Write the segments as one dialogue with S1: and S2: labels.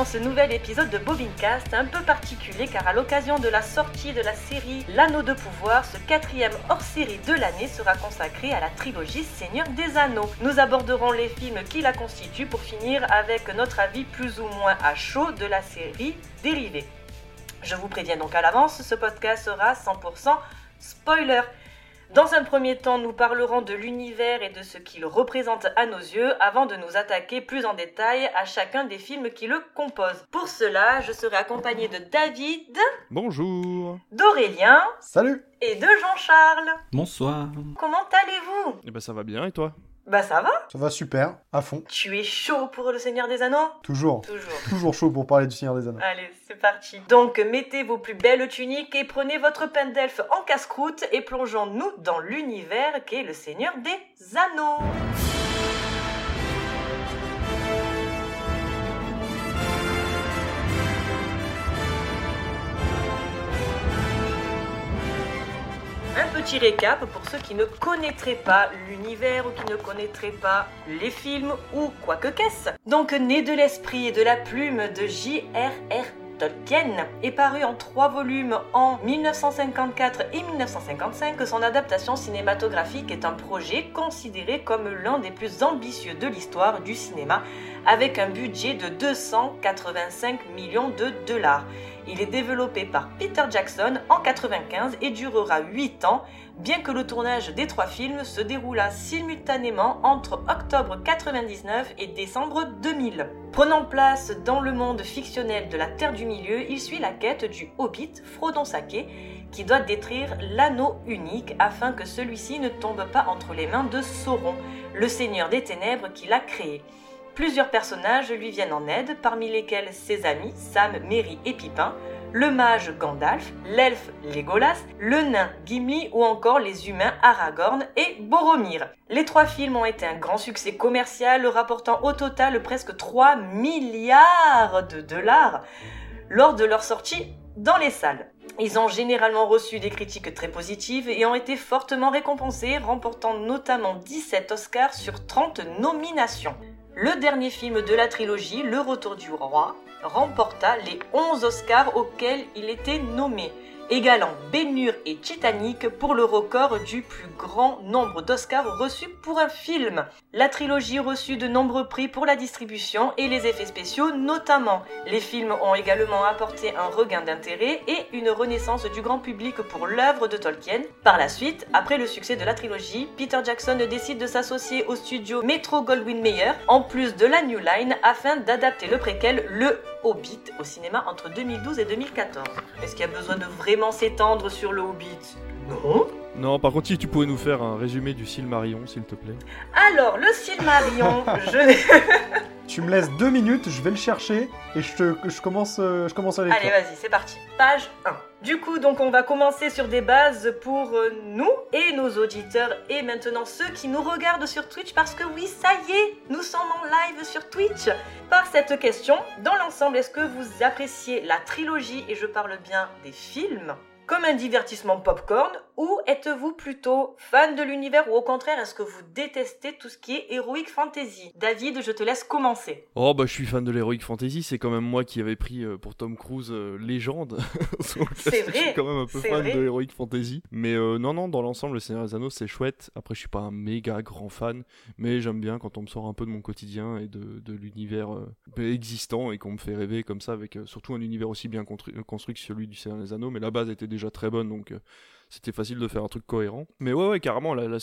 S1: Dans ce nouvel épisode de Bobincast, un peu particulier car à l'occasion de la sortie de la série L'Anneau de Pouvoir, ce quatrième hors-série de l'année sera consacré à la trilogie Seigneur des Anneaux. Nous aborderons les films qui la constituent pour finir avec notre avis plus ou moins à chaud de la série dérivée. Je vous préviens donc à l'avance, ce podcast sera 100% spoiler. Dans un premier temps, nous parlerons de l'univers et de ce qu'il représente à nos yeux avant de nous attaquer plus en détail à chacun des films qui le composent. Pour cela, je serai accompagné de David.
S2: Bonjour.
S1: D'Aurélien.
S3: Salut.
S1: Et de Jean-Charles.
S4: Bonsoir.
S1: Comment allez-vous?
S2: Eh ben ça va bien et toi?
S1: Bah ça va.
S3: Ça va super, à fond.
S1: Tu es chaud pour le Seigneur des Anneaux?
S3: Toujours.
S1: Toujours.
S3: Toujours chaud pour parler du Seigneur des Anneaux.
S1: Allez, c'est parti. Donc, mettez vos plus belles tuniques et prenez votre pain d'elfe en casse-croûte et plongeons-nous dans l'univers qu'est le Seigneur des Anneaux. Un petit récap pour ceux qui ne connaîtraient pas l'univers ou qui ne connaîtraient pas les films ou quoi que qu'est-ce. Donc, né de l'esprit et de la plume de J.R.R. Tolkien est paru en trois volumes en 1954 et 1955. Son adaptation cinématographique est un projet considéré comme l'un des plus ambitieux de l'histoire du cinéma avec un budget de 285 millions de dollars. Il est développé par Peter Jackson en 95 et durera 8 ans, bien que le tournage des trois films se déroula simultanément entre octobre 99 et décembre 2000. Prenant place dans le monde fictionnel de la Terre du Milieu, il suit la quête du Hobbit Frodon Sake, qui doit détruire l'anneau unique afin que celui-ci ne tombe pas entre les mains de Sauron, le seigneur des ténèbres qui l'a créé. Plusieurs personnages lui viennent en aide, parmi lesquels ses amis Sam, Merry et Pipin, le mage Gandalf, l'elfe Legolas, le nain Gimli ou encore les humains Aragorn et Boromir. Les trois films ont été un grand succès commercial, rapportant au total presque 3 milliards de dollars lors de leur sortie dans les salles. Ils ont généralement reçu des critiques très positives et ont été fortement récompensés, remportant notamment 17 Oscars sur 30 nominations. Le dernier film de la trilogie, Le Retour du Roi, remporta les 11 Oscars auxquels il était nommé, égalant Ben-Hur et Titanic pour le record du plus grand nombre d'Oscars reçus pour un film. La trilogie reçut de nombreux prix pour la distribution et les effets spéciaux notamment. Les films ont également apporté un regain d'intérêt et une renaissance du grand public pour l'œuvre de Tolkien. Par la suite, après le succès de la trilogie, Peter Jackson décide de s'associer au studio Metro Goldwyn Mayer en plus de la New Line afin d'adapter le préquel Le Hobbit au cinéma entre 2012 et 2014. Est-ce qu'il y a besoin de vraiment s'étendre sur le Hobbit? Non.
S2: Non, par contre, si tu pouvais nous faire un résumé du Silmarillion, s'il te plaît.
S1: Alors, le Silmarillion, je...
S3: Tu me laisses deux minutes, je vais le chercher et je, je, commence, euh, je commence à.
S1: Allez, vas-y, c'est parti. Page 1. Du coup, donc, on va commencer sur des bases pour euh, nous et nos auditeurs et maintenant ceux qui nous regardent sur Twitch parce que oui, ça y est, nous sommes en live sur Twitch. Par cette question, dans l'ensemble, est-ce que vous appréciez la trilogie et je parle bien des films comme un divertissement popcorn ou êtes-vous plutôt fan de l'univers ou au contraire est-ce que vous détestez tout ce qui est heroic fantasy? David, je te laisse commencer.
S2: Oh bah je suis fan de l'heroic fantasy, c'est quand même moi qui avais pris euh, pour Tom Cruise euh, légende.
S1: c'est vrai.
S2: Je suis quand même un peu fan
S1: vrai.
S2: de l'heroic fantasy, mais euh, non non, dans l'ensemble le Seigneur des Anneaux c'est chouette. Après je suis pas un méga grand fan, mais j'aime bien quand on me sort un peu de mon quotidien et de, de l'univers existant et qu'on me fait rêver comme ça avec surtout un univers aussi bien construit que celui du Seigneur des Anneaux, mais la base était déjà très bonne donc c'était facile de faire un truc cohérent. Mais ouais, ouais, carrément, la,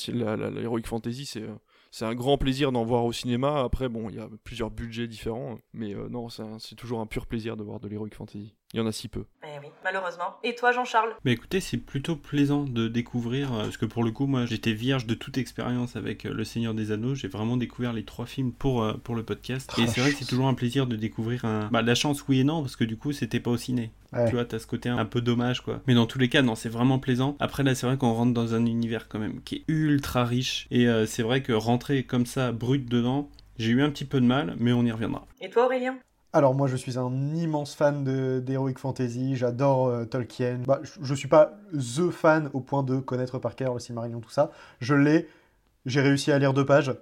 S2: Fantasy, c'est, euh, c'est un grand plaisir d'en voir au cinéma. Après, bon, il y a plusieurs budgets différents, mais euh, non, c'est toujours un pur plaisir de voir de l'Heroic Fantasy. Il y en a si peu.
S1: Eh oui, malheureusement. Et toi, Jean-Charles?
S4: Mais écoutez, c'est plutôt plaisant de découvrir, euh, parce que pour le coup, moi, j'étais vierge de toute expérience avec euh, Le Seigneur des Anneaux. J'ai vraiment découvert les trois films pour, euh, pour le podcast.
S3: Oh,
S4: et c'est vrai que c'est toujours un plaisir de découvrir un. Bah, la chance, oui et non, parce que du coup, c'était pas au ciné.
S3: Ouais.
S4: Tu vois, t'as ce côté un peu dommage, quoi. Mais dans tous les cas, non, c'est vraiment plaisant. Après, là, c'est vrai qu'on rentre dans un univers quand même qui est ultra riche. Et euh, c'est vrai que rentrer comme ça, brut dedans, j'ai eu un petit peu de mal, mais on y reviendra.
S1: Et toi, Aurélien?
S3: Alors moi je suis un immense fan d'Heroic Fantasy, j'adore euh, Tolkien. Bah, je, je suis pas THE fan au point de connaître par cœur le Silmarillion, tout ça. Je l'ai, j'ai réussi à lire deux pages,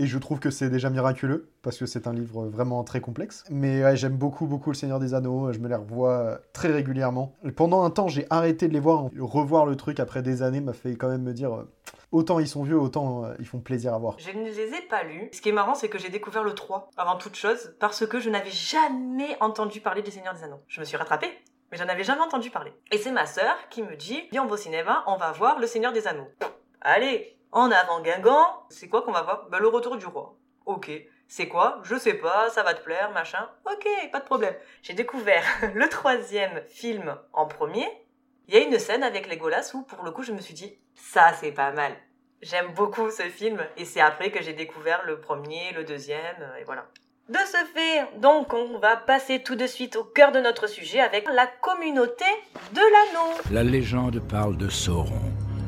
S3: Et je trouve que c'est déjà miraculeux, parce que c'est un livre vraiment très complexe. Mais j'aime beaucoup, beaucoup Le Seigneur des Anneaux, je me les revois euh, très régulièrement. Pendant un temps, j'ai arrêté de les voir. Revoir le truc après des années m'a fait quand même me dire, euh, autant ils sont vieux, autant euh, ils font plaisir à voir.
S1: Je ne les ai pas lus. Ce qui est marrant, c'est que j'ai découvert le 3, avant toute chose, parce que je n'avais jamais entendu parler du Seigneur des Anneaux. Je me suis rattrapée, mais j'en avais jamais entendu parler. Et c'est ma sœur qui me dit, viens au cinéma, on va voir le Seigneur des Anneaux. Allez, en avant Guingamp, c'est quoi qu'on va voir? Ben le retour du roi. Ok. C'est quoi? Je sais pas, ça va te plaire, machin. Ok, pas de problème. J'ai découvert le troisième film en premier. Il y a une scène avec Legolas où, pour le coup, je me suis dit, ça c'est pas mal. J'aime beaucoup ce film et c'est après que j'ai découvert le premier, le deuxième, euh, et voilà. De ce fait, donc, on va passer tout de suite au cœur de notre sujet avec la communauté de l'anneau.
S5: La légende parle de Sauron,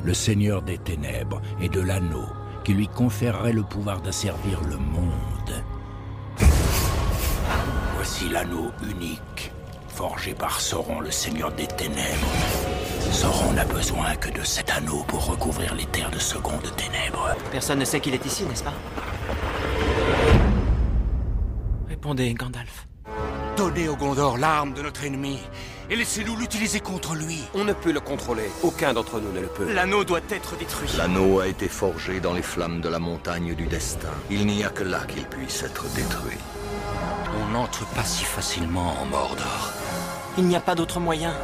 S5: le seigneur des ténèbres, et de l'anneau, qui lui conférerait le pouvoir d'asservir le monde. Voici l'anneau unique, forgé par Sauron, le seigneur des ténèbres. Sauron n'a besoin que de cet anneau pour recouvrir les terres de seconde ténèbres.
S6: Personne ne sait qu'il est ici, n'est-ce pas? Répondez, Gandalf.
S7: Donnez au Gondor l'arme de notre ennemi et laissez-nous l'utiliser contre lui.
S8: On ne peut le contrôler. Aucun d'entre nous ne le peut.
S6: L'anneau doit être détruit.
S9: L'anneau a été forgé dans les flammes de la montagne du destin. Il n'y a que là qu'il puisse être détruit.
S5: On n'entre pas si facilement en Mordor.
S6: Il n'y a pas d'autre moyen.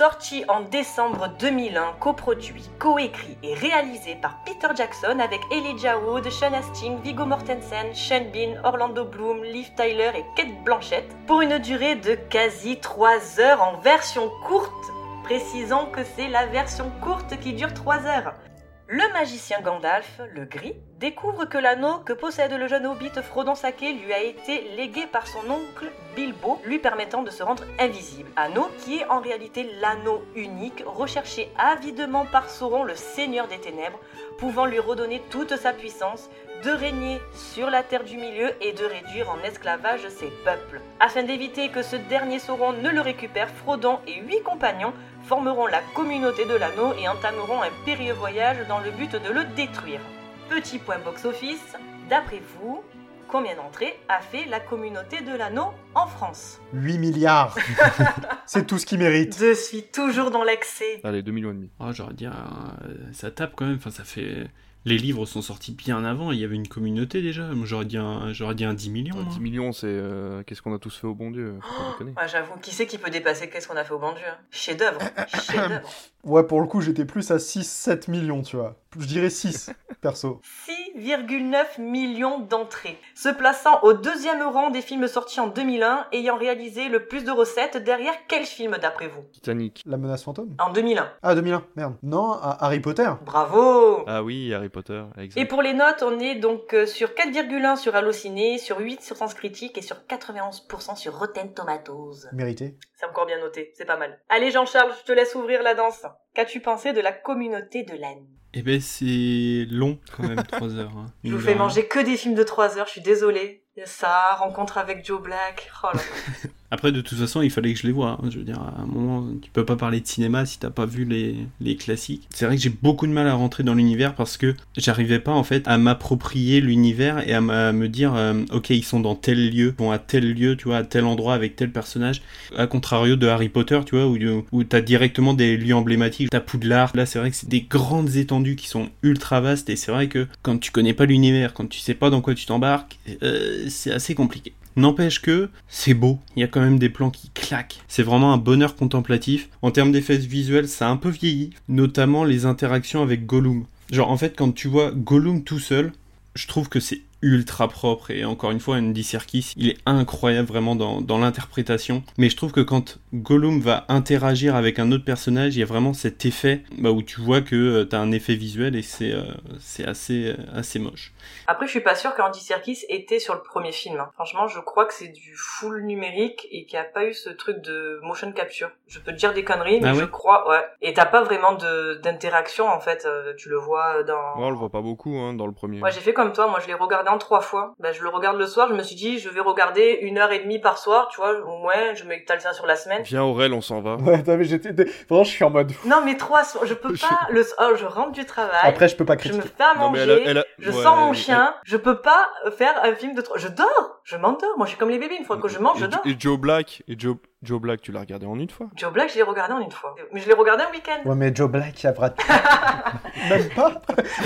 S1: Sorti en décembre 2001, coproduit, coécrit et réalisé par Peter Jackson avec Elijah Wood, Sean Astin, Viggo Mortensen, Sean Bean, Orlando Bloom, Liv Tyler et Kate Blanchett, pour une durée de quasi 3 heures en version courte, précisant que c'est la version courte qui dure 3 heures. Le magicien Gandalf, le gris, découvre que l'anneau que possède le jeune hobbit Frodon Sake lui a été légué par son oncle Bilbo, lui permettant de se rendre invisible. Anneau qui est en réalité l'anneau unique, recherché avidement par Sauron, le seigneur des ténèbres, pouvant lui redonner toute sa puissance, de régner sur la terre du milieu et de réduire en esclavage ses peuples. Afin d'éviter que ce dernier Sauron ne le récupère, Frodon et huit compagnons formeront la communauté de l'anneau et entameront un périlleux voyage dans le but de le détruire. Petit point box-office, d'après vous, combien d'entrées a fait la communauté de l'anneau en France?
S3: 8 milliards C'est tout ce qu'il mérite.
S1: Je suis toujours dans l'excès.
S2: Allez, 2 millions et demi.
S4: Ah, j'aurais dit, euh, ça tape quand même. Enfin, ça fait. Les livres sont sortis bien avant. Il y avait une communauté déjà. Moi, j'aurais dit un, j'aurais dit un 10 millions. Moi.
S2: 10 millions, c'est euh, qu'est-ce qu'on a tous fait au bon Dieu?
S1: Ouais, J'avoue, qui c'est qui peut dépasser Qu'est-ce qu'on a fait au bon Dieu? Hein Chef-d'œuvre. Chef-d'œuvre.
S3: Ouais, pour le coup, j'étais plus à 6-7 millions, tu vois. Je dirais 6, perso.
S1: 6,9 millions d'entrées, se plaçant au deuxième rang des films sortis en 2001, ayant réalisé le plus de recettes derrière quel film d'après vous?
S2: Titanic.
S3: La menace fantôme?
S1: En 2001.
S3: Ah, 2001, merde. Non, à Harry Potter.
S1: Bravo
S2: Ah oui, Harry Potter, exact.
S1: Et pour les notes, on est donc euh, sur 4,1 sur Allociné, sur 8 sur Sens Critique et sur 91% sur Rotten Tomatoes.
S3: Mérité.
S1: C'est encore bien noté, c'est pas mal. Allez Jean-Charles, je te laisse ouvrir la danse. Qu'as-tu pensé de la communauté de l'âne?
S4: Eh ben, c'est long quand même, 3 heures. hein.
S1: Je vous fais
S4: rien.
S1: manger que des films de 3 heures, je suis désolée. Il y a ça, rencontre avec Joe Black. Oh là là.
S4: Après, de toute façon, il fallait que je les vois. hein. Je veux dire, à un moment, tu peux pas parler de cinéma si t'as pas vu les, classiques. C'est vrai que j'ai beaucoup de mal à rentrer dans l'univers parce que j'arrivais pas, en fait, à m'approprier l'univers et à, me dire, euh, ok, ils sont dans tel lieu, ils vont à tel lieu, tu vois, à tel endroit avec tel personnage. À contrario de Harry Potter, tu vois, où, où t'as directement des lieux emblématiques. T'as Poudlard. Là, c'est vrai que c'est des grandes étendues qui sont ultra vastes et c'est vrai que quand tu connais pas l'univers, quand tu sais pas dans quoi tu t'embarques, euh, c'est assez compliqué. N'empêche que c'est beau, il y a quand même des plans qui claquent. C'est vraiment un bonheur contemplatif. En termes d'effets visuels, ça a un peu vieilli, notamment les interactions avec Gollum. Genre en fait quand tu vois Gollum tout seul, je trouve que c'est ultra propre et encore une fois Andy Serkis il est incroyable vraiment dans, dans l'interprétation mais je trouve que quand Gollum va interagir avec un autre personnage il y a vraiment cet effet bah, où tu vois que euh, t'as un effet visuel et c'est euh, c'est assez, euh, assez moche
S1: Après, je suis pas sûre qu'Andy Serkis était sur le premier film. hein. Franchement, je crois que c'est du full numérique et qu'il n'y a pas eu ce truc de motion capture. Je peux te dire des conneries, mais
S4: Ah
S1: je
S4: ouais
S1: crois, ouais. Et t'as pas vraiment de d'interaction en fait. euh, Tu le vois dans.
S2: Ouais, on le voit pas beaucoup hein, dans le premier.
S1: Ouais, j'ai fait comme toi. Moi, je l'ai regardé en trois fois. Ben, je le regarde le soir, je me suis dit, je vais regarder une heure et demie par soir, tu vois, au moins, je m'étale ça sur la semaine.
S2: Viens Aurel, on s'en va.
S3: Ouais, t'as vu, j'étais. Vraiment, je suis en mode.
S1: Non, mais trois soirs, je peux pas, le, oh, je rentre du travail.
S3: Après, je peux pas
S1: je
S3: critiquer.
S1: me fais à
S2: Non, mais
S1: manger,
S2: elle a- elle a-
S1: je
S2: ouais,
S1: sors mon
S2: elle-
S1: chien, je peux pas faire un film de trois, je dors, je m'endors. Moi, je suis comme les bébés, une fois que je mange, je
S2: Et-
S1: dors.
S2: Et Joe Black, et Joe, Joe Black, tu l'as regardé en une fois?
S1: Joe Black, je l'ai regardé en une fois. Mais je l'ai regardé un week-end.
S3: Ouais, mais Joe Black, il y a Brad Pitt. Même pas.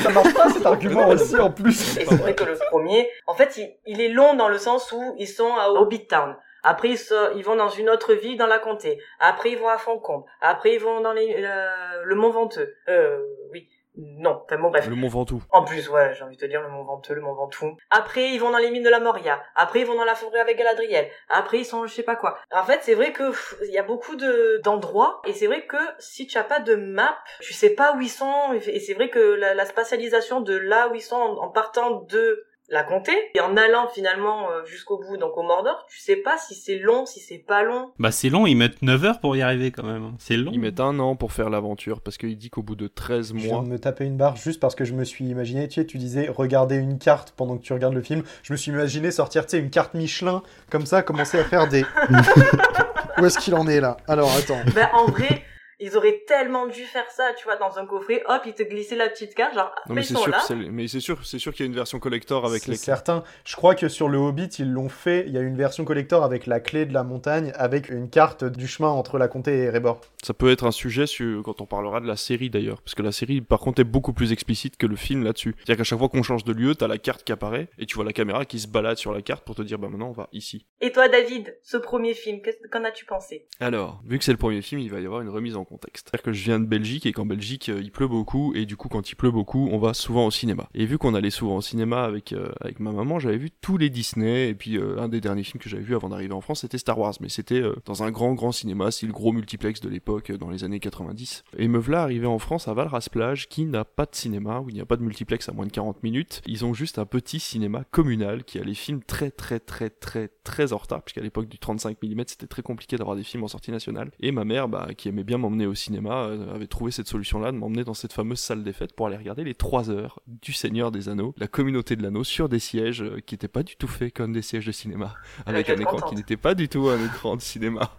S3: Ça marche pas cet argument aussi en plus.
S1: Et c'est vrai que le premier, en fait, il, il est long dans le sens où ils sont à Hobbit Town. Après, ils, so- ils vont dans une autre ville dans la comté. Après, ils vont à Foncombe. Après, ils vont dans les, euh, le Mont Venteux. Euh, oui. Non. Enfin, bon, bref.
S2: Le Mont Ventoux.
S1: En plus, ouais, j'ai envie de te dire le Mont Venteux, le Mont Ventoux. Après, ils vont dans les mines de la Moria. Après, ils vont dans la forêt avec Galadriel. Après, ils sont je sais pas quoi. En fait, c'est vrai que il y a beaucoup de d'endroits et c'est vrai que si tu as pas de map, tu sais pas où ils sont et c'est vrai que la, la spatialisation de là où ils sont en, en partant de la comté et en allant finalement euh, jusqu'au bout donc au Mordor, tu sais pas si c'est long, si c'est pas long.
S4: Bah c'est long, ils mettent 9 heures pour y arriver quand même. hein. C'est long.
S2: Ils mettent un an pour faire l'aventure parce qu'il dit qu'au bout de 13
S3: Je viens
S2: mois.
S3: de me taper une barre juste parce que je me suis imaginé, tu sais, tu disais regarder une carte pendant que tu regardes le film. Je me suis imaginé sortir, tu sais, une carte Michelin, comme ça, commencer à faire des. Où est-ce qu'il en est là? Alors attends.
S1: Ben en vrai, ils auraient tellement dû faire ça, tu vois, dans un coffret, hop, ils te glissaient la petite carte, genre,
S2: Non
S1: mais
S2: mais
S1: ils
S2: c'est
S1: sont
S2: sûr, mais c'est sûr, c'est sûr qu'il y a une version collector avec
S3: C'est
S2: les.
S3: certain. Je crois que sur le Hobbit, ils l'ont fait. Il y a une version collector avec la clé de la montagne, avec une carte du chemin entre la comté et Erebor.
S2: Ça peut être un sujet sur- quand on parlera de la série d'ailleurs, parce que la série par contre est beaucoup plus explicite que le film là-dessus. C'est-à-dire qu'à chaque fois qu'on change de lieu, t'as la carte qui apparaît et tu vois la caméra qui se balade sur la carte pour te dire bah maintenant on va ici.
S1: Et toi, David, ce premier film, qu'est-ce- qu'en as-tu pensé?
S2: Alors, vu que c'est le premier film, il va y avoir une remise en C'est-à-dire que je viens de Belgique et qu'en Belgique euh, il pleut beaucoup et du coup quand il pleut beaucoup, on va souvent au cinéma. Et vu qu'on allait souvent au cinéma avec euh, avec ma maman, j'avais vu tous les Disney et puis euh, un des derniers films que j'avais vu avant d'arriver en France, c'était Star Wars, mais c'était dans un grand grand cinéma, c'est le gros multiplex de l'époque dans les années 90. Et me voilà arrivé en France à Valras Plage qui n'a pas de cinéma où il n'y a pas de multiplex à moins de 40 minutes. Ils ont juste un petit cinéma communal qui a les films très très très très très en retard puisqu'à l'époque du 35 mm c'était très compliqué d'avoir des films en sortie nationale. Et ma mère bah, qui aimait bien m'emmener au cinéma euh, avait trouvé cette solution là de m'emmener dans cette fameuse salle des fêtes pour aller regarder les 3 heures du Seigneur des Anneaux, la communauté de l'anneau sur des sièges euh, qui n'étaient pas du tout faits comme des sièges de cinéma avec un écran qui n'était pas du tout un écran de cinéma.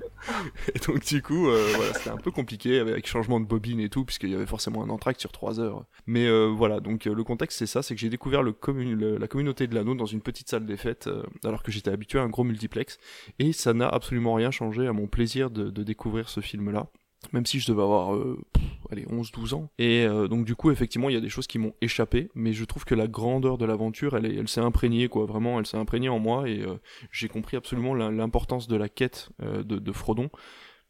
S2: Et donc du coup, euh, voilà, c'était un peu compliqué avec changement de bobine et tout, puisqu'il y avait forcément un entracte sur 3 heures. Mais euh, voilà, donc euh, le contexte c'est ça, c'est que j'ai découvert le commun- le- la communauté de l'anneau dans une petite salle des fêtes, alors que j'étais habitué à un gros multiplex, et ça n'a absolument rien changé à mon plaisir de, de découvrir ce film-là. Même si je devais avoir, euh, allez, 11-12 ans. Et euh, donc du coup, effectivement, il y a des choses qui m'ont échappé, mais je trouve que la grandeur de l'aventure, elle, elle s'est imprégnée, quoi. Vraiment, elle s'est imprégnée en moi, et euh, j'ai compris absolument l'importance de la quête euh, de, de Frodon.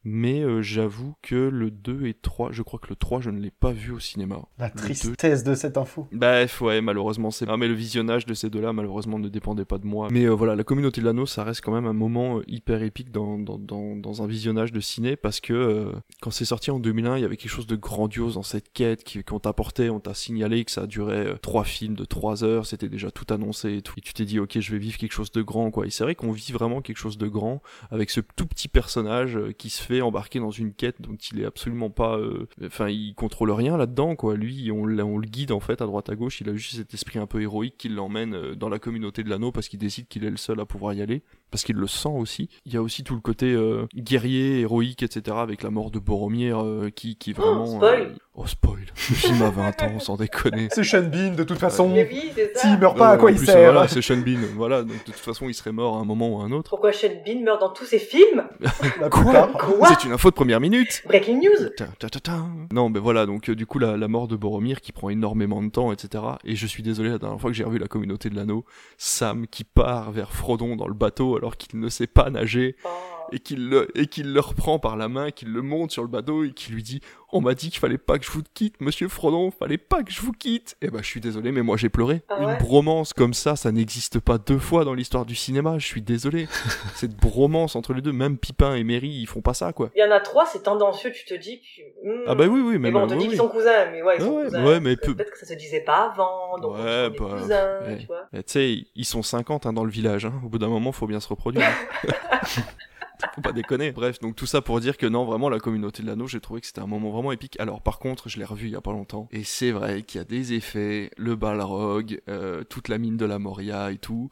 S2: Mais euh, j'avoue que le 2 et 3, je crois que le 3, je ne l'ai pas vu au cinéma.
S3: La
S2: Le 2,
S3: tristesse de cette info.
S2: Bref, ouais, malheureusement, c'est. Ah, mais le visionnage de ces deux-là, malheureusement, ne dépendait pas de moi. Mais euh, voilà, la communauté de l'anneau, ça reste quand même un moment euh, hyper épique dans, dans, dans, dans un visionnage de ciné parce que euh, quand c'est sorti en 2001, il y avait quelque chose de grandiose dans cette quête qu'on t'apportait, on t'a signalé que ça durait trois films de trois heures, c'était déjà tout annoncé et tout. Et tu t'es dit, ok, je vais vivre quelque chose de grand, quoi. Et c'est vrai qu'on vit vraiment quelque chose de grand avec ce tout petit personnage qui se fait embarquer dans une quête dont il est absolument pas euh, enfin il contrôle rien là-dedans quoi lui on, le guide en fait à droite à gauche il a juste cet esprit un peu héroïque qui l'emmène euh, dans la communauté de l'anneau parce qu'il décide qu'il est le seul à pouvoir y aller parce qu'il le sent aussi il y a aussi tout le côté euh, guerrier héroïque etc avec la mort de Boromir euh, qui qui vraiment
S1: spoil.
S2: euh, oh spoil le film a 20 ans sans déconner
S3: C'est Sean Bean, de toute façon.
S1: Mais oui, c'est ça.
S3: S'il meurt pas, à quoi il
S2: plus,
S3: sert
S2: voilà, c'est Sean Bean voilà donc de toute façon il serait mort à un moment ou à un autre
S1: Pourquoi Sean Bean meurt dans tous ses films. Quoi
S2: c'est une info de première minute
S1: Breaking news
S2: Ta, ta, ta, ta. Non, mais voilà, donc euh, du coup, la, la mort de Boromir qui prend énormément de temps, etc. Et je suis désolé, la dernière fois que j'ai revu la communauté de l'anneau, Sam qui part vers Frodon dans le bateau alors qu'il ne sait pas nager
S1: Oh.
S2: Et qu'il le, et qu'il le reprend par la main, qu'il le monte sur le bateau et qu'il lui dit On m'a dit qu'il fallait pas que je vous quitte, monsieur Frodon, fallait pas que je vous quitte. Et bah, je suis désolé, mais moi j'ai pleuré.
S1: Ah
S2: Une bromance comme ça, ça n'existe pas deux fois dans l'histoire du cinéma, je suis désolé. Cette bromance entre les deux, même Pipin et Merry, ils font pas ça, quoi.
S1: Il y en a trois, c'est tendancieux, tu te dis que... hmm.
S2: Ah bah oui, oui,
S1: Mais
S2: mais
S1: bon, on te
S2: oui,
S1: dit
S2: oui.
S1: qu'ils sont cousins, mais ouais, ils sont
S2: ouais,
S1: cousins.
S2: ouais, mais
S1: Peut-
S2: peu-
S1: Peut-être que ça se disait pas avant, donc
S2: Ouais, bah,
S1: cousins,
S2: ouais.
S1: tu vois.
S2: Mais tu sais, ils sont 50 hein, dans le village. hein. Au bout d'un moment, faut bien se reproduire. Faut pas déconner. Bref, donc tout ça pour dire que non, vraiment, la communauté de l'anneau, j'ai trouvé que c'était un moment vraiment épique. Alors, par contre, je l'ai revu il y a pas longtemps. Et c'est vrai qu'il y a des effets, le Balrog, euh, toute la mine de la Moria et tout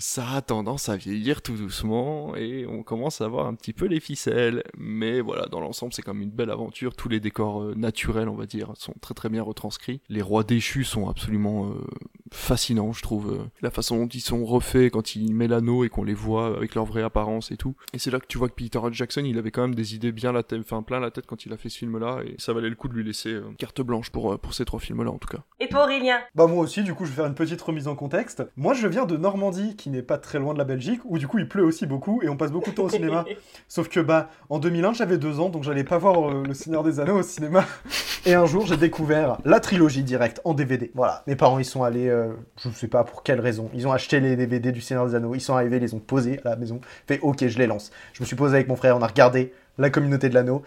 S2: ça a tendance à vieillir tout doucement et on commence à voir un petit peu les ficelles. Mais voilà, dans l'ensemble, c'est comme une belle aventure. Tous les décors euh, naturels, on va dire, sont très très bien retranscrits. Les rois déchus sont absolument euh, fascinants, je trouve. Euh, la façon dont ils sont refaits quand il met l'anneau et qu'on les voit avec leur vraie apparence et tout. Et c'est là que tu vois que Peter Jackson, il avait quand même des idées bien la tête, enfin plein la tête quand il a fait ce film-là et ça valait le coup de lui laisser carte blanche pour, pour ces trois films-là en tout cas.
S1: Et toi Aurélien?
S3: Bah moi aussi, du coup, je vais faire une petite remise en contexte. Moi, je viens de Normandie, qui n'est pas très loin de la Belgique, où du coup il pleut aussi beaucoup et on passe beaucoup de temps au cinéma. Sauf que bah en 2001 j'avais deux ans, donc j'allais pas voir euh, Le Seigneur des Anneaux au cinéma. Et un jour j'ai découvert la trilogie directe en DVD. Voilà, mes parents ils sont allés, euh, je sais pas pour quelle raison, ils ont acheté les DVD du Seigneur des Anneaux, ils sont arrivés, ils les ont posés à la maison, fait ok je les lance. Je me suis posé avec mon frère, on a regardé la communauté de l'anneau.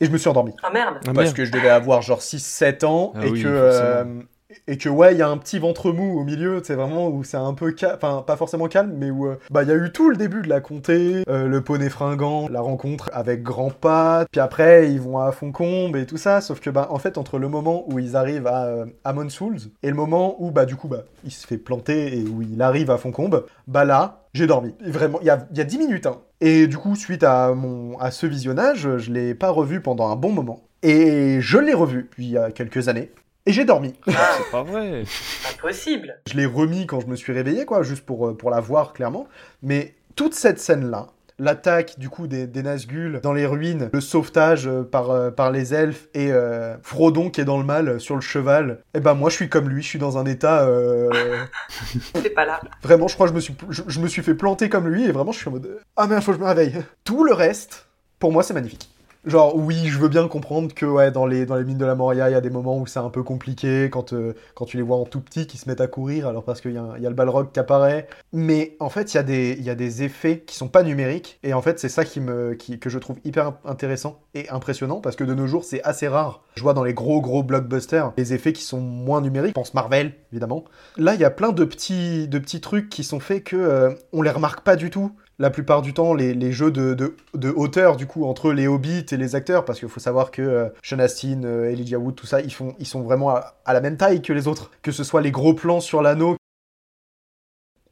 S3: Et je me suis endormi.
S1: Ah merde.
S3: Parce que je devais avoir genre 6-7 ans ah et que euh, et que ouais, il y a un petit ventre mou au milieu, c'est vraiment où c'est un peu calme, enfin pas forcément calme, mais où euh, bah il y a eu tout le début de la comté, euh, le poney fringant, la rencontre avec Grandpa, puis après ils vont à Foncombe et tout ça, sauf que bah en fait entre le moment où ils arrivent à euh, Souls et le moment où bah du coup bah il se fait planter et où il arrive à Foncombe, bah là j'ai dormi. Vraiment, il y a, y a 10 minutes. Hein. Et du coup, suite à, à ce visionnage, je l'ai pas revu pendant un bon moment. Et je l'ai revu, puis il y a quelques années. Et j'ai dormi.
S2: Ah, c'est pas vrai.
S1: Impossible.
S3: Je l'ai remis quand je me suis réveillé, quoi, juste pour, euh, pour la voir clairement. Mais toute cette scène-là, l'attaque du coup des, des, Nazgûl dans les ruines, le sauvetage euh, par, euh, par les elfes et Frodon qui est dans le mal sur le cheval, et eh ben moi je suis comme lui, je suis dans un état...
S1: C'est pas là.
S3: Vraiment, je crois que je me, suis, je, me suis fait planter comme lui et vraiment je suis en mode... Ah merde, faut que je me réveille. Tout le reste, pour moi c'est magnifique. Genre, oui, je veux bien comprendre que ouais, dans, les, dans les mines de la Moria, il y a des moments où c'est un peu compliqué quand, euh, quand tu les vois en tout petit qui se mettent à courir, alors parce qu'il y, y, a le Balrog qui apparaît. Mais en fait, il y, a des, y a des effets qui sont pas numériques, et en fait, c'est ça qui me, qui, que je trouve hyper intéressant et impressionnant, parce que de nos jours, c'est assez rare. Je vois dans les gros, gros blockbusters des effets qui sont moins numériques, je pense Marvel, évidemment. Là, il y a plein de petits, de petits trucs qui sont faits que euh, on les remarque pas du tout la plupart du temps les, jeux de, hauteur du coup entre les hobbits et les acteurs parce qu'il faut savoir que euh, Sean Astin, euh, Elijah Wood, tout ça, ils sont vraiment à, la même taille que les autres. Que ce soit les gros plans sur l'anneau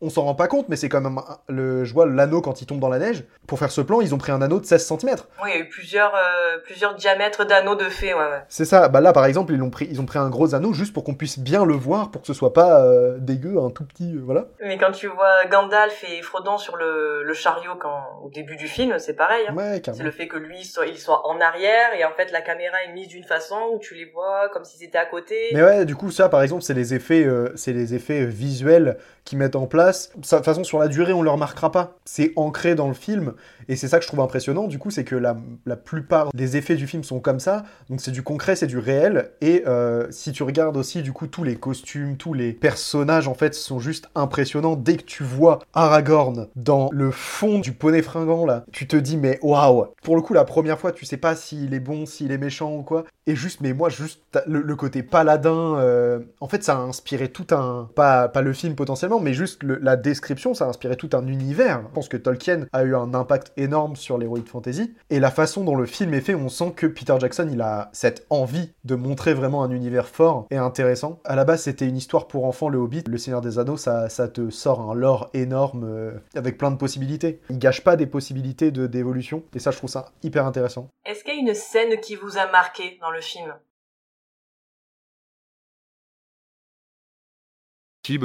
S3: on s'en rend pas compte, mais c'est quand même le, je vois l'anneau quand il tombe dans la neige. Pour faire ce plan, ils ont pris un anneau de 16 cm.
S1: Oui, il y a eu plusieurs, euh, plusieurs diamètres d'anneaux de fée, ouais, ouais.
S3: C'est ça. Bah là, par exemple, ils ont pris, ils ont pris un gros anneau juste pour qu'on puisse bien le voir, pour que ce soit pas euh, dégueu, un tout petit, euh, voilà.
S1: Mais quand tu vois Gandalf et Frodon sur le, le chariot quand, au début du film, c'est pareil. Hein.
S3: Ouais,
S1: c'est le fait que lui, soit, il soit en arrière et en fait la caméra est mise d'une façon où tu les vois comme si c'était à côté.
S3: Mais ouais, du coup, ça, par exemple, c'est les effets, c'est les effets visuels qui mettent en place. De toute façon, sur la durée, on le remarquera pas. C'est ancré dans le film, et c'est ça que je trouve impressionnant, du coup, c'est que la, la, plupart des effets du film sont comme ça, donc c'est du concret, c'est du réel, et euh, si tu regardes aussi, du coup, tous les costumes, tous les personnages, en fait, sont juste impressionnants. Dès que tu vois Aragorn dans le fond du poney fringant, là, tu te dis, mais waouh Pour le coup, la première fois, tu sais pas s'il est bon, s'il est méchant ou quoi, et juste, mais moi, juste le, côté paladin, euh, en fait, ça a inspiré tout un... Pas, pas le film potentiellement, mais juste la description, ça a inspiré tout un univers. Je pense que Tolkien a eu un impact énorme sur l'heroic fantasy. Et la façon dont le film est fait, on sent que Peter Jackson, il a cette envie de montrer vraiment un univers fort et intéressant. À la base, c'était une histoire pour enfants, le Hobbit. Le Seigneur des Anneaux, ça, te sort un lore énorme euh, avec plein de possibilités. Il gâche pas des possibilités de, d'évolution. Et ça, je trouve ça hyper intéressant.
S1: Est-ce qu'il y a une scène qui vous a marqué dans le film?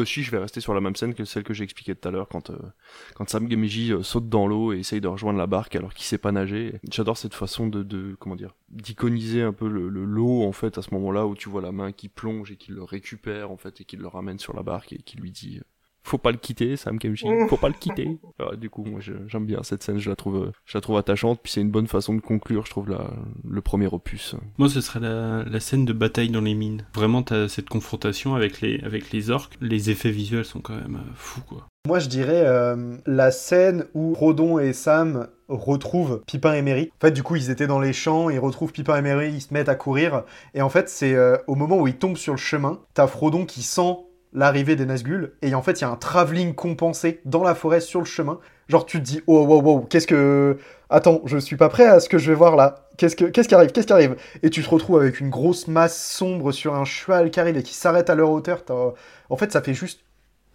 S2: Si, je vais rester sur la même scène que celle que j'ai expliquée tout à l'heure, quand, euh, quand Sam Gamiji euh, saute dans l'eau et essaye de rejoindre la barque alors qu'il sait pas nager. J'adore cette façon de, de comment dire, d'iconiser un peu le, l'eau en fait à ce moment-là où tu vois la main qui plonge et qui le récupère en fait et qui le ramène sur la barque et qui lui dit faut pas le quitter, Sam Kemchi, faut pas le quitter. du coup, moi, j'aime bien cette scène, je la trouve, je la trouve attachante, puis c'est une bonne façon de conclure, je trouve, la, le premier opus.
S4: Moi, ce serait la, la scène de bataille dans les mines. Vraiment, t'as cette confrontation avec les, avec les orques. Les effets visuels sont quand même euh, fous, quoi.
S3: Moi, je dirais euh, la scène où Rodon et Sam retrouvent Pipin et Merry. En fait, du coup, ils étaient dans les champs, ils retrouvent Pipin et Merry, ils se mettent à courir. Et en fait, c'est euh, au moment où ils tombent sur le chemin, t'as Frodon qui sent l'arrivée des Nazgûl, et en fait, il y a un travelling compensé dans la forêt sur le chemin. Genre, tu te dis, oh, wow, wow, qu'est-ce que. Attends, je suis pas prêt à ce que je vais voir là. Qu'est-ce, que... qu'est-ce qui arrive Qu'est-ce qui arrive? Et tu te retrouves avec une grosse masse sombre sur un cheval qui arrive et qui s'arrête à leur hauteur. En fait, ça fait juste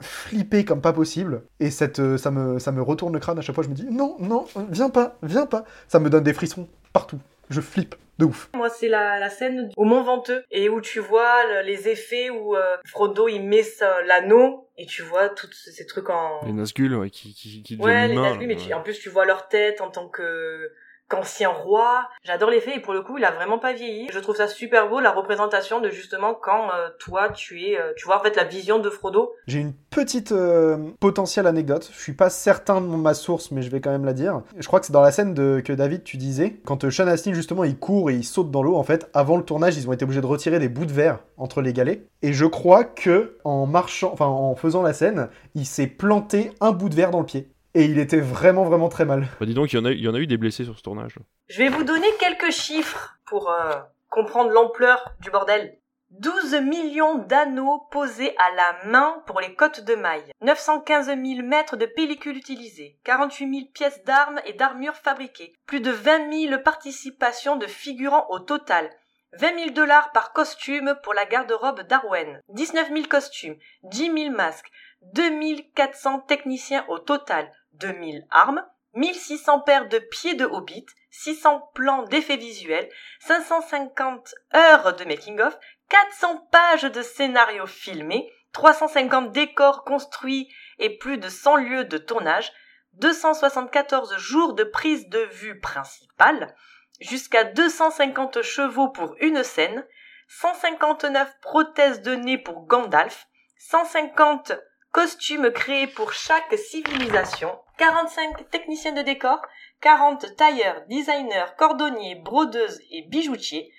S3: flipper comme pas possible. Et cette, euh, ça, me, ça me retourne le crâne à chaque fois. Je me dis, non, non, viens pas, viens pas. Ça me donne des frissons partout. Je flippe de ouf.
S1: Moi, c'est la, la scène au Mont Venteux et où tu vois le- les effets où euh, Frodo il met sa- l'anneau et tu vois tous ces ces trucs en
S2: Les Nazgûl, ouais, qui, qui, qui
S1: ouais les
S2: humains,
S1: Nazgûl, mais tu- en plus tu vois leur tête en tant que qu'ancien roi. J'adore l'effet et pour le coup il a vraiment pas vieilli. Je trouve ça super beau la représentation de justement quand euh, toi tu es, euh, tu vois en fait la vision de Frodo.
S3: J'ai une petite euh, potentielle anecdote. Je suis pas certain de ma source, mais je vais quand même la dire. Je crois que c'est dans la scène de, que David tu disais, quand Sean Astin justement il court et il saute dans l'eau. En fait, avant le tournage, ils ont été obligés de retirer des bouts de verre entre les galets. Et je crois que en marchant, enfin en faisant la scène, il s'est planté un bout de verre dans le pied. Et il était vraiment vraiment très mal.
S2: Bah, dis donc, il y, en a, il y en a eu des blessés sur ce tournage.
S1: Je vais vous donner quelques chiffres pour euh, comprendre l'ampleur du bordel. 12 millions d'anneaux posés à la main pour les côtes de mailles, 915 000 mètres de pellicule utilisée, 48 000 pièces d'armes et d'armures fabriquées, plus de 20 000 participations de figurants au total, 20 000 dollars par costume pour la garde-robe d'Arwen, 19 000 costumes, 10 000 masques, 2400 techniciens au total, 2000 armes, 1600 paires de pieds de hobbit, 600 plans d'effets visuels, 550 heures de making-of, 400 pages de scénarios filmés, 350 décors construits et plus de 100 lieux de tournage, 274 jours de prise de vue principale, jusqu'à 250 chevaux pour une scène, 159 prothèses de nez pour Gandalf, 150 costumes créés pour chaque civilisation, 45 techniciens de décor, 40 tailleurs, designers, cordonniers, brodeuses et bijoutiers,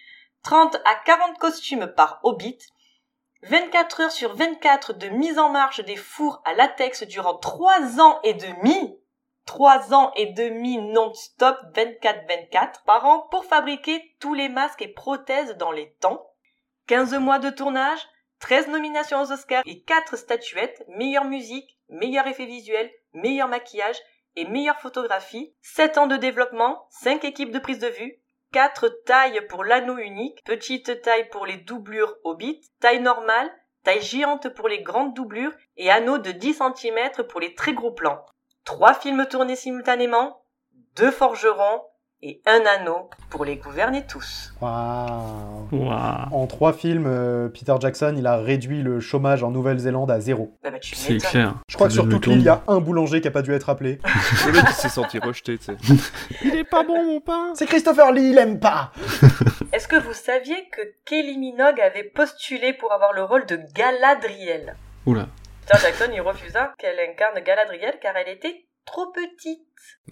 S1: 30 à 40 costumes par hobbit, 24 heures sur 24 de mise en marche des fours à latex durant 3 ans et demi, 3 ans et demi non-stop 24-24 par an pour fabriquer tous les masques et prothèses dans les temps, 15 mois de tournage, 13 nominations aux Oscars et 4 statuettes, meilleure musique, meilleur effet visuel, meilleur maquillage et meilleure photographie, 7 ans de développement, 5 équipes de prise de vue, 4 tailles pour l'anneau unique, petite taille pour les doublures Hobbit, taille normale, taille géante pour les grandes doublures et anneau de 10 cm pour les très gros plans. 3 films tournés simultanément, 2 forgerons et un anneau pour les gouverner tous.
S3: Waouh.
S4: Waouh.
S3: En trois films, euh, Peter Jackson, il a réduit le chômage en Nouvelle-Zélande à zéro.
S1: Bah, bah, tu
S4: C'est clair.
S3: Je crois que sur toute l'île, il y a un boulanger qui a pas dû être appelé.
S2: Le mec, il s'est senti rejeté, tu sais. Il est pas bon, mon pain
S3: C'est Christopher Lee, il aime pas
S1: Est-ce que vous saviez que Kelly Minogue avait postulé pour avoir le rôle de Galadriel?
S4: Oula.
S1: Peter Jackson y refusa qu'elle incarne Galadriel car elle était trop petite.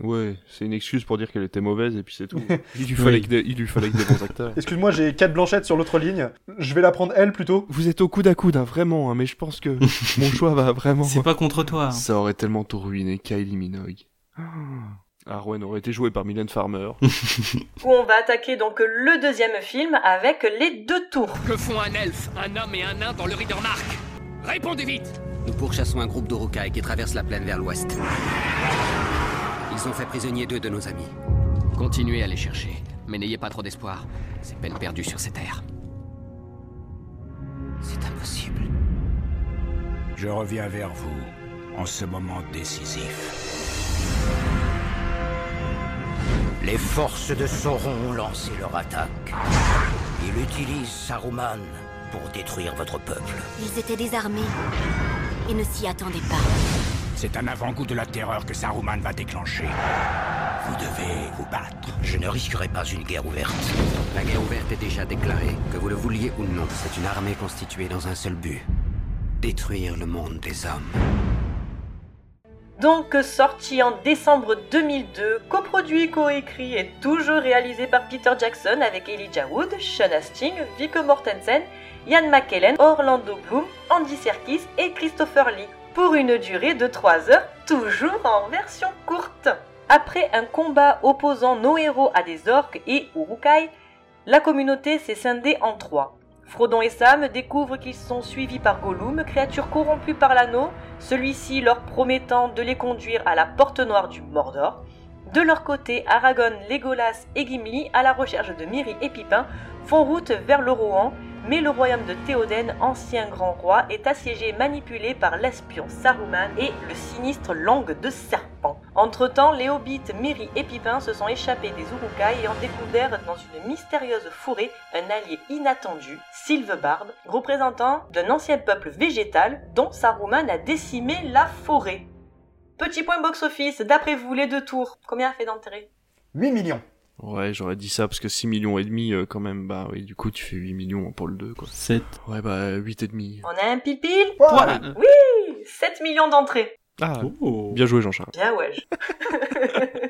S2: Ouais, c'est une excuse pour dire qu'elle était mauvaise et puis c'est tout. Il lui fallait,
S4: Oui.
S2: que des, il lui fallait que des bons acteurs.
S3: Excuse-moi, j'ai Kate Blanchette sur l'autre ligne. Je vais la prendre elle plutôt.
S2: Vous êtes au coude à coude, hein, vraiment, hein, mais je pense que mon choix va vraiment.
S4: C'est pas contre toi. hein.
S2: Ça aurait tellement tout ruiné, Kylie Minogue. Ah. Arwen aurait été joué par Mylène Farmer.
S1: Où on va attaquer donc le deuxième film avec les deux tours.
S7: Que font un elfe, un homme et un nain dans le Ridermark Répondez vite
S10: Nous pourchassons un groupe d'Urukai qui traverse la plaine vers l'ouest. Ils ont fait prisonnier deux de nos amis.
S6: Continuez à les chercher, mais n'ayez pas trop d'espoir. C'est peine perdue sur ces terres.
S10: C'est impossible.
S5: Je reviens vers vous en ce moment décisif. Les forces de Sauron ont lancé leur attaque. Ils utilisent Saruman pour détruire votre peuple.
S11: Ils étaient désarmés et ne s'y attendaient pas.
S5: C'est un avant-goût de la terreur que Saruman va déclencher. Vous devez vous battre. Je ne risquerai pas une guerre ouverte.
S10: La guerre ouverte est déjà déclarée, que vous le vouliez ou non. C'est une armée constituée dans un seul but. Détruire le monde des hommes.
S1: Donc sorti en décembre 2002, coproduit, coécrit et toujours réalisé par Peter Jackson avec Elijah Wood, Sean Astin, Viggo Mortensen, Ian McKellen, Orlando Bloom, Andy Serkis et Christopher Lee pour une durée de 3 heures, toujours en version courte. Après un combat opposant nos héros à des orques et Urukai, la communauté s'est scindée en trois. Frodon et Sam découvrent qu'ils sont suivis par Gollum, créature corrompue par l'anneau, celui-ci leur promettant de les conduire à la porte noire du Mordor. De leur côté, Aragorn, Legolas et Gimli, à la recherche de Miri et Pipin, font route vers le Rohan, mais le royaume de Théoden, ancien grand roi, est assiégé et manipulé par l'espion Saruman et le sinistre Langue de Serpent. Entre-temps, les hobbits Miri et Pipin se sont échappés des Urukai et ont découvert dans une mystérieuse forêt un allié inattendu, Sylvebard, représentant d'un ancien peuple végétal dont Saruman a décimé la forêt. Petit point box-office, d'après vous, les deux tours, combien a fait d'entrée
S3: 8 millions.
S2: Ouais, j'aurais dit ça parce que 6 millions et demi euh, quand même, bah oui, du coup tu fais 8 millions pour le 2 quoi.
S4: 7.
S2: Ouais, bah 8 et demi.
S1: On a un pile-pile?
S3: Ouais.
S1: Oui 7 millions d'entrées.
S2: Ah,
S4: Oh.
S2: bien joué Jean-Charles.
S1: Bien ouais.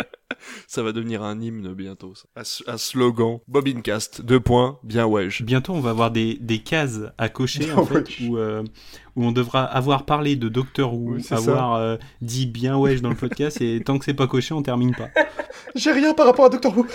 S2: Ça va devenir un hymne bientôt. Ça. Un, un slogan. Bobincast, deux points, bien wesh.
S4: Bientôt, on va avoir des, des cases à cocher,
S3: Ah
S4: en fait, où, euh, où on devra avoir parlé de Doctor Who,
S3: Oui,
S4: avoir euh, dit bien wesh dans le podcast, et tant que c'est pas coché, on termine pas.
S3: J'ai rien par rapport à Doctor Who.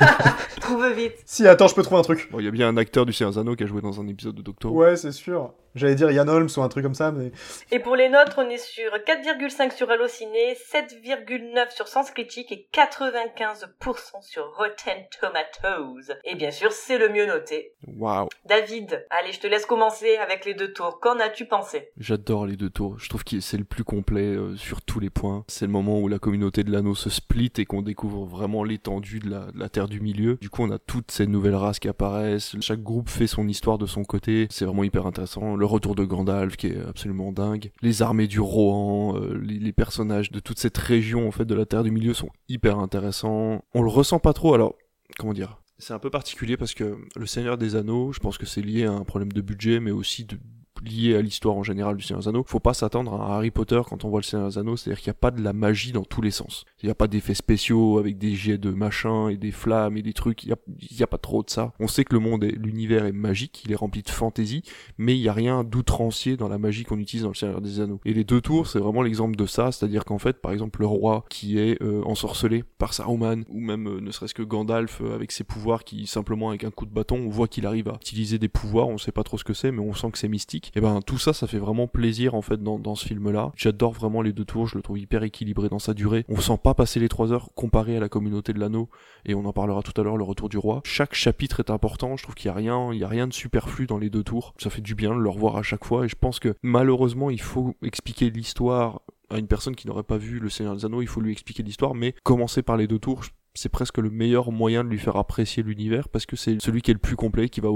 S1: Trouve vite.
S3: si, attends, je peux trouver un truc.
S2: Bon, il y a bien un acteur du Seigneur Anneaux qui a joué dans un épisode de Doctor Who.
S3: Ouais, c'est sûr. J'allais dire Yann Holmes ou un truc comme ça, mais
S1: Et pour les nôtres, on est sur 4,5 sur Allociné, 7,9 sur Sens Critique et 95% sur Rotten Tomatoes. Et bien sûr, c'est le mieux noté.
S2: Waouh.
S1: David, allez, je te laisse commencer avec les deux tours. Qu'en as-tu pensé?
S2: J'adore les deux tours. Je trouve que c'est le plus complet euh, sur tous les points. C'est le moment où la communauté de l'anneau se split et qu'on découvre vraiment l'étendue de la, Terre du Milieu. Du coup, on a toutes ces nouvelles races qui apparaissent. Chaque groupe fait son histoire de son côté. C'est vraiment hyper intéressant. Le retour de Gandalf qui est absolument dingue. Les armées du Rohan, euh, les, les personnages de toute cette région en fait de la Terre du Milieu sont hyper intéressants. On le ressent pas trop. Alors, comment dire? C'est un peu particulier parce que le Seigneur des Anneaux, je pense que c'est lié à un problème de budget, mais aussi de, lié à l'histoire en général du Seigneur des Anneaux. Faut pas s'attendre à Harry Potter quand on voit le Seigneur des Anneaux, c'est-à-dire qu'il n'y a pas de la magie dans tous les sens. Il n'y a pas d'effets spéciaux avec des jets de machin et des flammes et des trucs. Il y a, pas trop de ça. On sait que le monde, l'univers est magique, il est rempli de fantaisie, mais il y a rien d'outrancier dans la magie qu'on utilise dans le Seigneur des Anneaux. Et les deux tours, c'est vraiment l'exemple de ça, c'est-à-dire qu'en fait, par exemple, le roi qui est euh, ensorcelé par Saruman, ou même euh, ne serait-ce que Gandalf euh, avec ses pouvoirs qui simplement avec un coup de bâton, on voit qu'il arrive à utiliser des pouvoirs, on sait pas trop ce que c'est, mais on sent que c'est mystique. Et ben tout ça, ça fait vraiment plaisir en fait dans, ce film-là. J'adore vraiment les deux tours, je le trouve hyper équilibré dans sa durée. On sent pas passer les trois heures comparé à la communauté de l'anneau, et on en parlera tout à l'heure, le retour du roi. Chaque chapitre est important, je trouve qu'il y a rien, il y a rien de superflu dans les deux tours. Ça fait du bien de le revoir à chaque fois, et je pense que malheureusement il faut expliquer l'histoire à une personne qui n'aurait pas vu le Seigneur des Anneaux, il faut lui expliquer l'histoire, mais commencer par les deux tours, c'est presque le meilleur moyen de lui faire apprécier l'univers parce que c'est celui qui est le plus complet, qui va,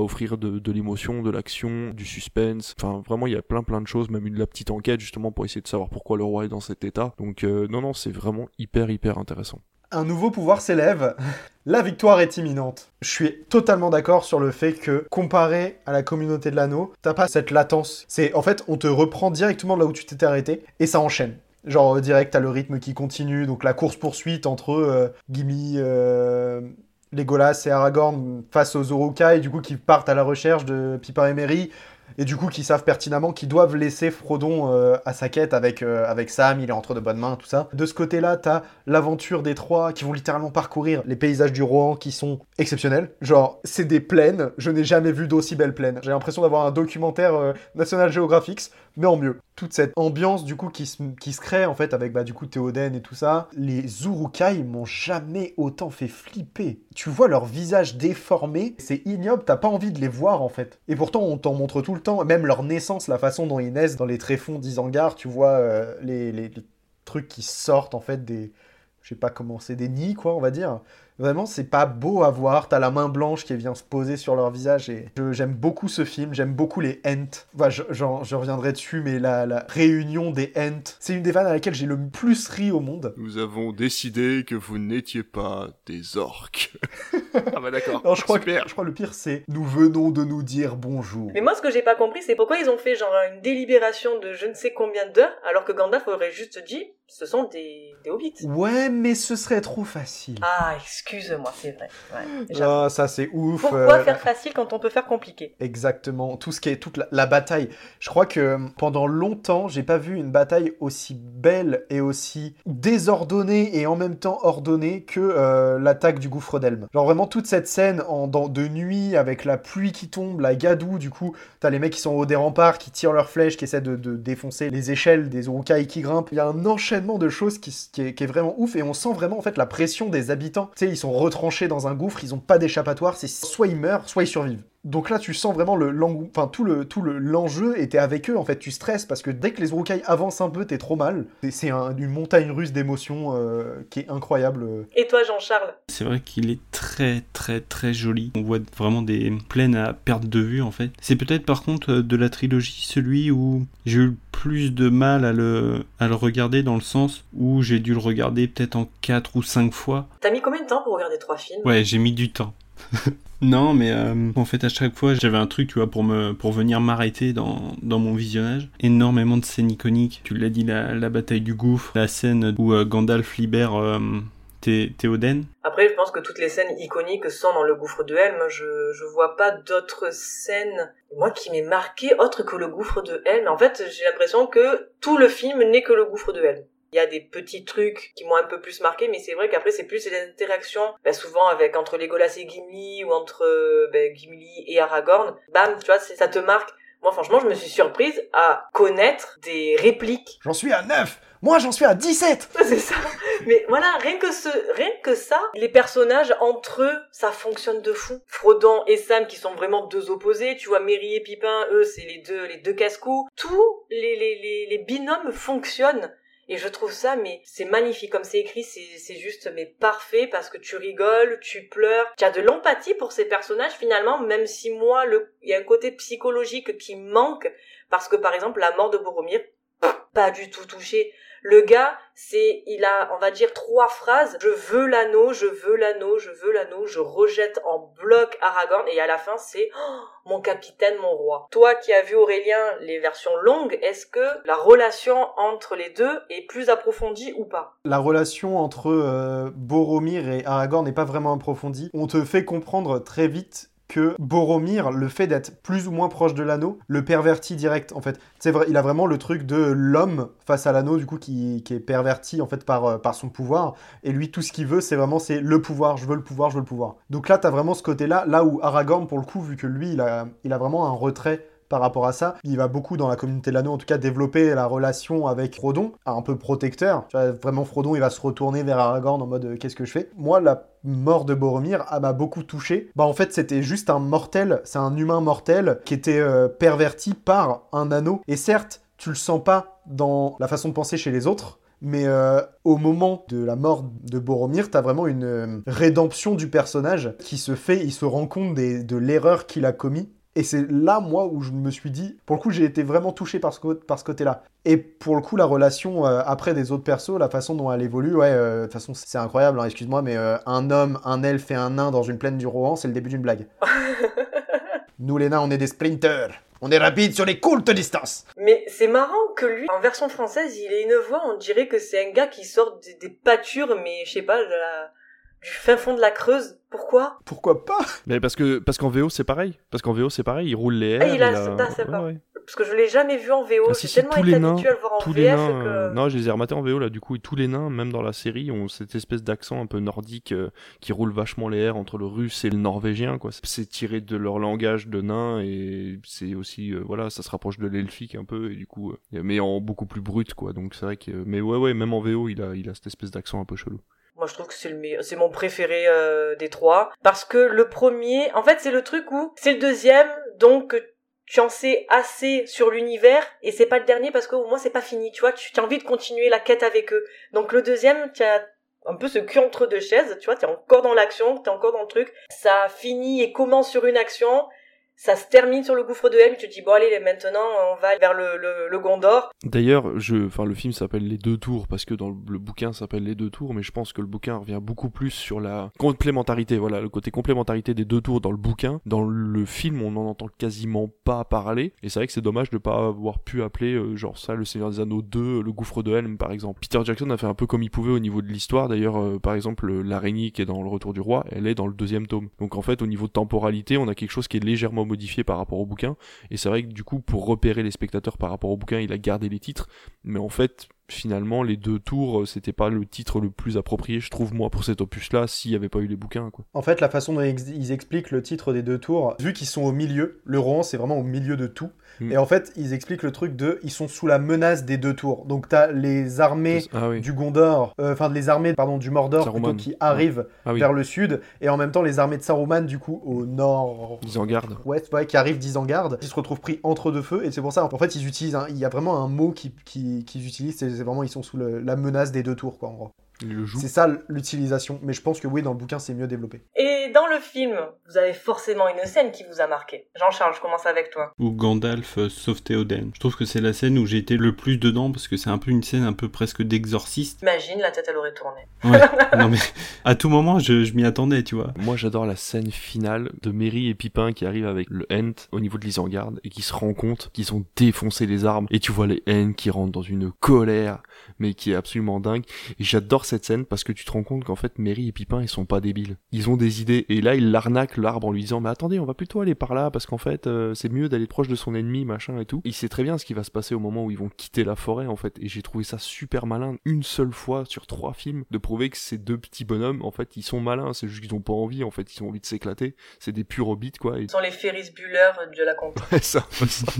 S2: offrir de, de l'émotion, de l'action, du suspense. Enfin, vraiment, il y a plein plein de choses, même une la petite enquête justement pour essayer de savoir pourquoi le roi est dans cet état. Donc, euh, non, non, c'est vraiment hyper hyper intéressant.
S3: un nouveau pouvoir s'élève. La victoire est imminente. Je suis totalement d'accord sur le fait que, comparé à la communauté de l'anneau, t'as pas cette latence. C'est, en fait, on te reprend directement là où tu t'étais arrêté et ça enchaîne. Genre, euh, direct, t'as le rythme qui continue, donc la course-poursuite entre euh, euh, Legolas et Aragorn face aux Urukai, du coup, qui partent à la recherche de Pippin et Merry, et du coup, qui savent pertinemment qu'ils doivent laisser Frodon euh, à sa quête avec, euh, avec Sam, il est entre de bonnes mains, tout ça. De ce côté-là, t'as l'aventure des trois qui vont littéralement parcourir les paysages du Rohan qui sont exceptionnels. Genre, c'est des plaines, je n'ai jamais vu d'aussi belles plaines. J'ai l'impression d'avoir un documentaire euh, National Geographic, mais en mieux. Toute cette ambiance, du coup, qui se, qui se crée, en fait, avec, bah, du coup, Théoden et tout ça. Les Urukai m'ont jamais autant fait flipper. Tu vois leur visage déformé, c'est ignoble, t'as pas envie de les voir, en fait. Et pourtant, on t'en montre tout le temps, même leur naissance, la façon dont ils naissent dans les tréfonds d'Isengard, tu vois euh, les, trucs qui sortent, en fait, des... Je pas des nids, quoi, on va dire. Vraiment, c'est pas beau à voir. T'as la main blanche qui vient se poser sur leur visage. Et je- j'aime beaucoup ce film. J'aime beaucoup les Ents. Enfin, je, j'en- je reviendrai dessus, mais la, la réunion des Ents, c'est une des vannes à laquelle j'ai le plus ri au monde.
S2: Nous avons décidé que vous n'étiez pas des orques. ah bah d'accord.
S3: Non, je crois, que,
S2: Super.
S3: je crois que le pire, c'est nous venons de nous dire bonjour.
S1: Mais moi, ce que j'ai pas compris, c'est pourquoi ils ont fait genre une délibération de je ne sais combien d'heures, alors que Gandalf aurait juste dit ce sont des, des hobbits.
S3: Ouais, mais ce serait trop facile.
S1: Ah, Excuse-moi, c'est vrai. Ouais,
S3: Ah, ça c'est ouf.
S1: Pourquoi
S3: euh,
S1: faire facile quand on peut faire compliqué?
S3: Exactement, tout ce qui est toute la, la bataille. Je crois que euh, pendant longtemps, j'ai pas vu une bataille aussi belle et aussi désordonnée et en même temps ordonnée que euh, l'attaque du gouffre d'Elm. Genre vraiment toute cette scène en, dans- de nuit avec la pluie qui tombe, la gadoue, du coup, t'as les mecs qui sont au haut des remparts, qui tirent leurs flèches, qui essaient de, de défoncer les échelles des urukai qui grimpent. Il y a un enchaînement de choses qui, est, qui est vraiment ouf et on sent vraiment en fait la pression des habitants. Ils sont retranchés dans un gouffre, ils ont pas d'échappatoire, c'est soit ils meurent, soit ils survivent. Donc là, tu sens vraiment le enfin tout le tout le l'enjeu était avec eux. En fait, tu stresses parce que dès que les urukai avancent un peu, t'es trop mal. C'est- C'est un- une montagne russe d'émotions euh, qui est incroyable.
S1: Et toi, Jean-Charles?
S4: C'est vrai qu'il est très très très joli. On voit vraiment des plaines à perte de vue en fait. C'est peut-être par contre euh, de la trilogie celui où j'ai eu le plus de mal à le, à le regarder dans le sens où j'ai dû le regarder peut-être en 4 ou 5 fois.
S1: T'as mis combien de temps pour regarder trois films?
S4: Ouais, j'ai mis du temps. non, mais euh, en fait, à chaque fois, j'avais un truc, tu vois, pour me, pour venir m'arrêter dans, dans mon visionnage. Énormément de scènes iconiques. Tu l'as dit, la, la bataille du gouffre, la scène où euh, Gandalf libère euh, Thé- Théoden.
S1: Après, je pense que toutes les scènes iconiques sont dans le gouffre de Helm. Je, je vois pas d'autres scènes, moi, qui m'est marqué autre que le gouffre de Helm. En fait, j'ai l'impression que tout le film n'est que le gouffre de Helm. Il y a des petits trucs qui m'ont un peu plus marqué, mais c'est vrai qu'après, c'est plus les interactions, ben, souvent avec, entre Legolas et Gimli, ou entre, euh, ben, Gimli et Aragorn. Bam, tu vois, ça te marque. Moi, franchement, je me suis surprise à connaître des répliques
S3: J'en suis à 9 Moi, j'en suis à 17
S1: c'est ça. Mais voilà, rien que ce, rien que ça, les personnages entre eux, ça fonctionne de fou. Frodon et Sam qui sont vraiment deux opposés. Tu vois, Merry et Pipin, eux, c'est les deux, les deux casse-cous. Tous les, les, les, les binômes fonctionnent. Et je trouve ça, mais c'est magnifique comme c'est écrit, c'est, juste, mais parfait parce que tu rigoles, tu pleures, tu as de l'empathie pour ces personnages finalement, même si moi, il y a un côté psychologique qui manque parce que par exemple, la mort de Boromir, pas du tout touché. Le gars, c'est, il a, on va dire, trois phrases. Je veux l'anneau, je veux l'anneau, je veux l'anneau, je rejette en bloc Aragorn, et à la fin, c'est, oh, mon capitaine, mon roi. Toi qui as vu Aurélien les versions longues, est-ce que la relation entre les deux est plus approfondie ou pas?
S3: La relation entre euh, Boromir et Aragorn n'est pas vraiment approfondie. On te fait comprendre très vite que Boromir, le fait d'être plus ou moins proche de l'anneau, le pervertit direct en fait. C'est vrai, il a vraiment le truc de l'homme face à l'anneau du coup qui, est perverti en fait par, euh, par son pouvoir et lui tout ce qu'il veut c'est vraiment c'est le pouvoir, je veux le pouvoir, je veux le pouvoir. Donc là t'as vraiment ce côté là, là où Aragorn pour le coup vu que lui il a, il a vraiment un retrait par rapport à ça. Il va beaucoup dans la communauté de l'anneau, en tout cas, développer la relation avec Frodon, un peu protecteur. Vraiment, Frodon, il va se retourner vers Aragorn en mode euh, qu'est-ce que je fais? Moi, la mort de Boromir m'a beaucoup touché. Bah, en fait, c'était juste un mortel, c'est un humain mortel qui était euh, perverti par un anneau. Et certes, tu le sens pas dans la façon de penser chez les autres. Mais euh, au moment de la mort de Boromir, t'as vraiment une rédemption du personnage qui se fait, il se rend compte de l'erreur qu'il a commis. Et c'est là, moi, où je me suis dit, pour le coup, j'ai été vraiment touché par ce, cô- par ce côté-là. Et pour le coup, la relation euh, après des autres persos, la façon dont elle évolue, ouais, euh, de toute façon, c'est incroyable, hein, excuse-moi, mais euh, un homme, un elfe et un nain dans une plaine du Rohan, c'est le début d'une blague. Nous, les nains, on est des sprinters. On est rapide sur les courtes distances.
S1: Mais c'est marrant que lui, en version française, il ait une voix, on dirait que c'est un gars qui sort des, des pâtures, mais je sais pas, de la- du fin fond de la Creuse. Pourquoi?
S3: Pourquoi pas?
S2: Mais parce que parce qu'en VO c'est pareil. Parce qu'en VO c'est pareil, il roule les airs.
S1: Ah, il a,
S2: il a-
S1: ça, c'est
S2: ouais,
S1: pas.
S2: ouais.
S1: Parce que je l'ai jamais vu en VO,
S2: Ah, si, si,
S1: tellement
S2: tous les nains,
S1: habitué à le voir en
S2: tous
S1: VF
S2: les nains,
S1: que...
S2: euh, non, je les ai rematés en VO là. Du coup, et tous les nains, même dans la série, ont cette espèce d'accent un peu nordique euh, qui roule vachement les airs entre le russe et le norvégien. Quoi, c'est tiré de leur langage de nains et c'est aussi euh, voilà, ça se rapproche de l'elfique un peu et du coup, euh, mais en beaucoup plus brut quoi. Donc c'est vrai que, mais ouais ouais, même en VO, il a il a cette espèce d'accent un peu chelou.
S1: Moi, je trouve que c'est le meilleur, c'est mon préféré euh, des trois, parce que le premier, en fait, c'est le truc où c'est le deuxième, donc tu en sais assez sur l'univers, et c'est pas le dernier parce que au moins c'est pas fini, tu vois, tu as envie de continuer la quête avec eux. Donc le deuxième, tu as un peu ce cul entre deux chaises, tu vois, t'es encore dans l'action, t'es encore dans le truc, ça finit et commence sur une action, ça se termine sur le gouffre de Helm, tu te dis bon allez maintenant on va vers le, le, Gondor.
S2: D'ailleurs, je, enfin le film s'appelle Les Deux Tours parce que dans le, le bouquin s'appelle Les Deux Tours, mais je pense que le bouquin revient beaucoup plus sur la complémentarité, voilà, le côté complémentarité des deux tours dans le bouquin. Dans le film, on n'en entend quasiment pas parler, et c'est vrai que c'est dommage de pas avoir pu appeler euh, genre ça le Seigneur des Anneaux 2, le gouffre de Helm par exemple. Peter Jackson a fait un peu comme il pouvait au niveau de l'histoire. D'ailleurs, euh, par exemple, l'araignée qui est dans le Retour du Roi, elle est dans le deuxième tome. Donc en fait, au niveau de temporalité, on a quelque chose qui est légèrement modifié par rapport au bouquin. Et c'est vrai que du coup, pour repérer les spectateurs par rapport au bouquin, il a gardé les titres. Mais en fait, finalement, les deux tours, euh, c'était pas le titre le plus approprié, je trouve, moi, pour cet opus-là, s'il n'y avait pas eu les bouquins, quoi.
S3: En fait, la façon dont ils expliquent le titre des deux tours, vu qu'ils sont au milieu, le rohan, c'est vraiment au milieu de tout. Mm. Et en fait, ils expliquent le truc de, ils sont sous la menace des deux tours. Donc t'as les armées
S2: ah, oui.
S3: du Gondor, euh, enfin les armées pardon du Mordor plutôt, qui arrivent ah, oui. vers le sud, et en même temps les armées de Saruman du coup au nord.
S2: Isengard.
S3: Ouest, ouais, qui arrivent d'Isengard, qui se retrouvent pris entre deux feux, et c'est pour ça en fait ils utilisent, il y a vraiment un mot qu'ils qui, qui utilisent, c'est vraiment ils sont sous le, la menace des deux tours quoi en gros. C'est ça l'utilisation, mais je pense que oui, dans le bouquin, c'est mieux développé.
S1: Et dans le film, vous avez forcément une scène qui vous a marqué. Jean-Charles, je commence avec toi.
S4: Où Gandalf euh, sauve Théoden. Je trouve que c'est la scène où j'ai été le plus dedans parce que c'est un peu une scène un peu presque d'exorciste.
S1: Imagine, la tête elle aurait tourné.
S4: Ouais. non mais à tout moment, je, je m'y attendais, tu vois.
S2: Moi, j'adore la scène finale de Merry et Pipin qui arrivent avec le Ent au niveau de l'Isengard et qui se rendent compte qu'ils ont défoncé les armes et tu vois les Ents qui rentrent dans une colère mais qui est absolument dingue. Et j'adore cette scène parce que tu te rends compte qu'en fait, Mary et Pipin, ils sont pas débiles. Ils ont des idées. Et là, ils l'arnaquent l'arbre en lui disant, mais attendez, on va plutôt aller par là parce qu'en fait, euh, c'est mieux d'aller proche de son ennemi, machin et tout. Il sait très bien ce qui va se passer au moment où ils vont quitter la forêt, en fait. Et j'ai trouvé ça super malin, une seule fois sur trois films, de prouver que ces deux petits bonhommes, en fait, ils sont malins. C'est juste qu'ils ont pas envie, en fait. Ils ont envie de s'éclater. C'est des purs hobbits, quoi.
S1: Ils sont les Ferris Bueller de la compte.
S2: Ça, ça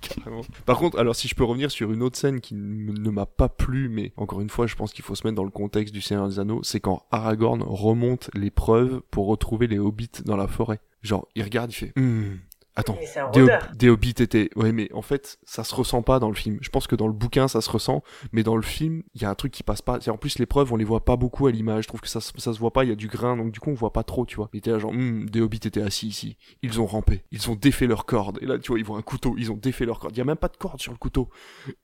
S2: carrément. Par contre, alors si je peux revenir sur une autre scène qui ne m'a pas plu, mais encore une fois, je pense qu'il faut se mettre dans le contexte du Seigneur des Anneaux, c'est quand Aragorn remonte les preuves pour retrouver les hobbits dans la forêt. Genre, il regarde, il fait hmm, Attends, des, des, hobbits étaient. Ouais, mais en fait, ça se ressent pas dans le film. Je pense que dans le bouquin, ça se ressent, mais dans le film, il y a un truc qui passe pas. En plus, les preuves, on les voit pas beaucoup à l'image. Je trouve que ça, ça se voit pas, il y a du grain, donc du coup, on voit pas trop, tu vois. Il était là, genre, hm, des hobbits étaient assis ici. Ils ont rampé. Ils ont défait leur corde. Et là, tu vois, ils voient un couteau. Ils ont défait leur corde. Il y a même pas de corde sur le couteau.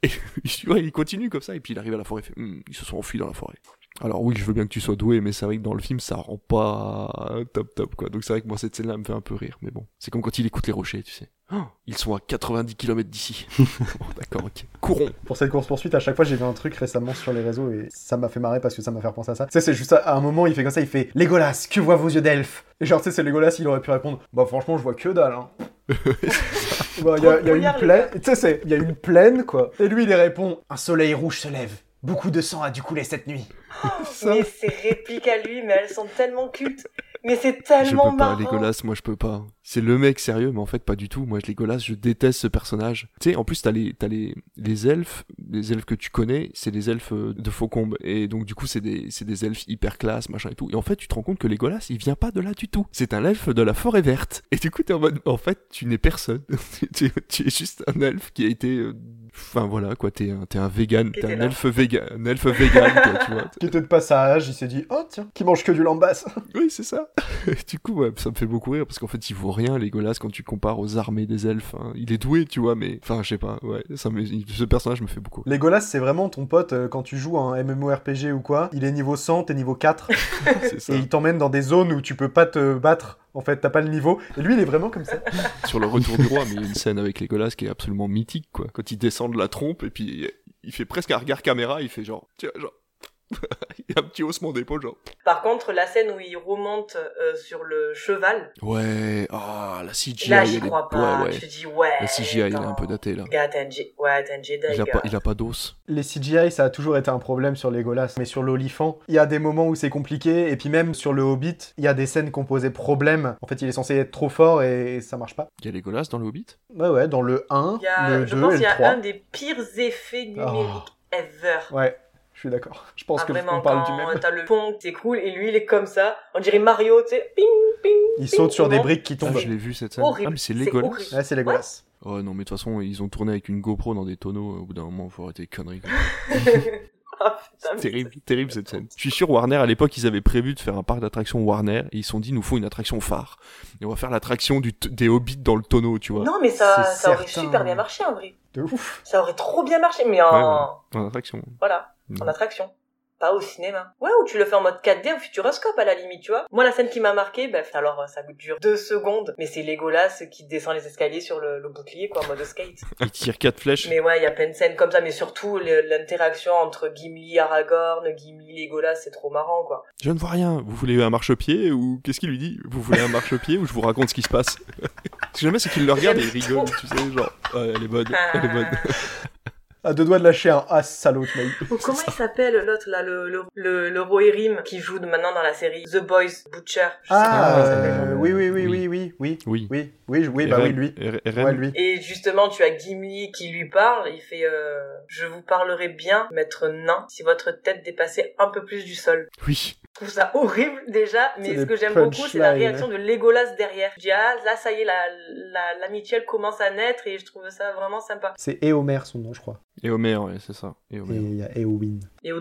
S2: Et tu vois, il continue comme ça, et puis il arrive à la forêt. Il fait, hm, ils se sont enfuis dans la forêt. Alors oui, je veux bien que tu sois doué, mais c'est vrai que dans le film, ça rend pas top top quoi. Donc c'est vrai que moi cette scène-là me fait un peu rire, mais bon, c'est comme quand il écoute les rochers, tu sais. Oh, ils sont à 90 km d'ici. bon, D'accord, ok. Courons.
S3: Pour cette course poursuite, à chaque fois j'ai vu un truc récemment sur les réseaux et ça m'a fait marrer parce que ça m'a fait penser à ça. Tu sais, c'est juste à un moment, il fait comme ça, il fait Légolas, que voient vos yeux d'elfe? Et genre, tu sais, c'est Légolas, il aurait pu répondre Bah franchement, je vois que dalle. Hein. Il bah, y a, y a une plaine, tu sais, il y a une plaine quoi. Et lui, il répond Un soleil rouge se lève. Beaucoup de sang a dû couler cette nuit.
S1: ça. Mais ces répliques à lui, mais elles sont tellement cultes. Mais c'est tellement
S2: Je peux
S1: marrant.
S2: pas, Legolas, moi je peux pas. C'est le mec sérieux, mais en fait pas du tout. Moi, Legolas, je déteste ce personnage. Tu sais, en plus t'as les t'as les les elfes, les elfes que tu connais, c'est les elfes de Faucombe, et donc du coup c'est des c'est des elfes hyper classe, machin et tout. Et en fait, tu te rends compte que Legolas, il vient pas de là du tout. C'est un elfe de la forêt verte. Et du coup, t'es en mode, en fait, tu n'es personne. tu, tu es juste un elfe qui a été euh, Enfin voilà quoi, t'es un, t'es un vegan, t'es un elfe vegan, un elfe vegan quoi, tu vois.
S3: Qui était de passage, il s'est dit oh tiens, qui mange que du lambas.
S2: oui c'est ça. du coup ouais, ça me fait beaucoup rire parce qu'en fait il rien Legolas quand tu compares aux armées des elfes. Hein. Il est doué tu vois, mais enfin je sais pas, ouais, ça me... ce personnage me fait beaucoup.
S3: Legolas c'est vraiment ton pote euh, quand tu joues à un MMORPG ou quoi. Il est niveau 100, t'es niveau 4
S2: ça.
S3: et il t'emmène dans des zones où tu peux pas te battre en fait, t'as pas le niveau. Et lui, il est vraiment comme ça.
S2: Sur le retour du roi, mais il y a une scène avec Legolas qui est absolument mythique, quoi. Quand il descend de la trompe, et puis il fait presque un regard caméra, il fait genre, genre. il y a un petit haussement d'épaule, genre.
S1: Par contre, la scène où il remonte euh, sur le cheval.
S2: Ouais, ah, la CGI.
S1: Là, j'y
S2: est-
S1: crois pas.
S2: Ouais, ouais.
S1: Tu dis, ouais.
S2: La CGI, elle est un peu datée, là.
S1: Gars, t'es un Jedi. Ouais, t'es un Jedi.
S2: Il a pas, il a pas d'os.
S3: Les CGI, ça a toujours été un problème sur Legolas, mais sur l'Olifant, il y a des moments où c'est compliqué, et puis même sur le Hobbit, il y a des scènes qu'on posait problème. En fait, il est censé être trop fort et ça marche pas.
S2: Il y a Legolas dans le Hobbit?
S3: Ouais, ouais, dans le 1,
S1: Il y a,
S3: le
S1: je
S3: 2
S1: pense qu'il y
S3: le
S1: a
S3: 3.
S1: un des pires effets numériques ever.
S3: Ouais, je suis d'accord. Je pense
S1: Ah,
S3: que
S1: vraiment,
S3: on parle du même.
S1: t'as le pont qui s'écroule et lui il est comme ça, on dirait Mario, tu sais, ping, ping.
S3: Il
S1: ping,
S3: saute sur des briques qui
S2: Ah,
S3: tombent.
S2: je l'ai vu cette scène.
S1: Horrible,
S2: Ah, mais c'est
S1: c'est
S2: Legolas.
S3: Ouais, c'est Legolas.
S2: Oh non, mais de toute façon, ils ont tourné avec une GoPro dans des tonneaux. Au bout d'un moment, faut arrêter les conneries. quoi.
S1: Ah, putain,
S2: Terrible, terrible cette scène. Je suis sûr Warner à l'époque ils avaient prévu de faire un parc d'attractions Warner et ils se sont dit nous faut une attraction phare et on va faire l'attraction du des hobbits dans le tonneau tu vois.
S1: Non, mais ça, ça aurait super bien marché en vrai.
S3: De ouf.
S1: Ça aurait trop bien marché, mais en,
S2: Ouais, En attraction.
S1: voilà,
S2: Mm.
S1: en attraction. Pas au cinéma. Ouais, ou tu le fais en mode 4D au futuroscope à la limite, tu vois. Moi, la scène qui m'a marqué, bah, alors ça dure deux secondes, mais c'est Legolas qui descend les escaliers sur le, le bouclier, quoi, en mode skate.
S2: Il tire quatre flèches.
S1: Mais ouais, il y a plein de scènes comme ça, mais surtout l'interaction entre Gimli, Aragorn, Gimli, Legolas, c'est trop marrant, quoi.
S2: Je ne vois rien. Vous voulez un marchepied ou qu'est-ce qu'il lui dit? Vous voulez un marchepied ou je vous raconte ce qui se passe? Si jamais c'est qu'il le regarde et il rigole, tu sais, genre, ouais, elle est bonne, elle est bonne.
S3: À deux doigts de lâcher un as salaud.
S1: Oh, comment il s'appelle l'autre là, le, le, le, le Rohirrim qui joue de maintenant dans la série The Boys Butcher je sais pas
S3: Ah, euh, oui, oui, oui, oui, oui, oui,
S2: Oui.
S3: oui, oui, oui, bah oui, lui. Ouais, lui.
S1: Et justement, tu as Gimli qui lui parle. Il fait euh, Je vous parlerai bien, maître nain, si votre tête dépassait un peu plus du sol.
S2: Oui.
S1: Je trouve ça horrible déjà, mais ce que j'aime beaucoup, c'est la réaction de Legolas derrière. Je dis Ah, là, ça y est, la- la- l'amitié elle commence à naître et je trouve ça vraiment sympa.
S3: C'est Éomer son nom, je crois.
S2: Et Homer, ouais, c'est ça. Et
S3: Et
S2: Homer.
S3: y a Éowyn.
S1: Et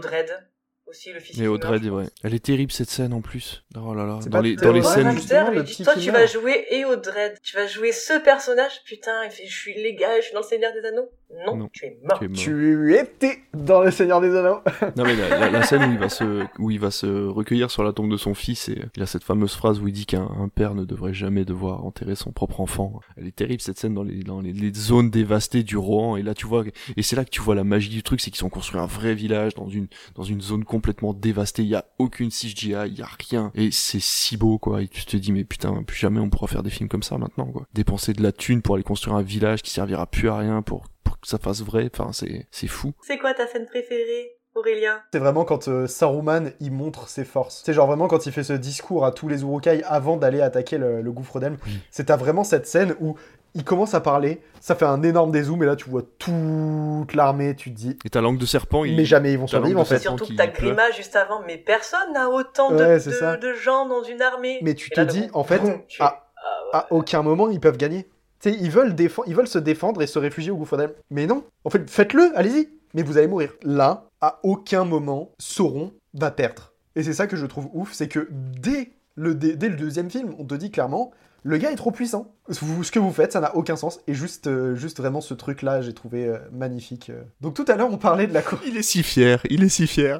S1: aussi, le fils
S2: Et
S1: qui
S2: Audrey,
S1: meurt, je
S2: ouais. Elle est terrible cette scène en plus. Oh là là.
S3: C'est
S2: Dans
S3: pas
S2: les, dans les scènes.
S1: Le dit Toi, tu vas jouer Eodred. Tu vas jouer ce personnage. Putain, il fait Je suis les gars, je suis dans le Seigneur des Anneaux. Non,
S2: Non,
S1: tu es mort.
S2: Tu es mort.
S3: Tu étais dans le Seigneur des Anneaux.
S2: Non mais la, la- la scène où il va se où il va se recueillir sur la tombe de son fils et il a cette fameuse phrase où il dit qu'un un père ne devrait jamais devoir enterrer son propre enfant. Elle est terrible cette scène dans les dans les, les zones dévastées du Rohan et là tu vois et c'est là que tu vois la magie du truc c'est qu'ils ont construit un vrai village dans une dans une zone complètement dévastée, il y a aucune CGI, il y a rien et c'est si beau quoi et tu te dis mais putain plus jamais on pourra faire des films comme ça maintenant quoi. Dépenser de la thune pour aller construire un village qui servira plus à rien pour pour que ça fasse vrai, enfin c'est c'est fou.
S1: C'est quoi ta scène préférée, Aurélien
S3: C'est vraiment quand euh, Saruman il montre ses forces. C'est genre vraiment quand il fait ce discours à tous les Urukai avant d'aller attaquer le, le gouffre d'Elm. C'est à vraiment cette scène où il commence à parler, ça fait un énorme dézoom et là tu vois toute l'armée, tu te dis
S2: Et ta langue de serpent, il...
S3: mais jamais ils vont
S2: ta
S3: survivre en fait.
S1: Surtout que
S2: pleure.
S1: Grima juste avant, mais personne n'a autant de,
S3: Ouais,
S1: de-
S3: ça.
S1: de gens dans une armée.
S3: Mais tu
S1: Et
S3: te
S1: là,
S3: dis en fait
S1: tu
S3: à,
S1: ah ouais.
S3: à aucun moment ils peuvent gagner. Ils veulent, se défendre et se réfugier au gouffre d'Elm. Mais non, en fait faites-le, allez-y. Mais vous allez mourir. Là, à aucun moment, Sauron va perdre. Et c'est ça que je trouve ouf, c'est que dès le deuxième film, on te dit clairement, le gars est trop puissant. Vous- ce que vous faites, ça n'a aucun sens. Et juste, euh, juste vraiment ce truc-là, j'ai trouvé euh, magnifique. euh. Donc tout à l'heure, on parlait de la cour.
S2: Il est si fier, il est si fier.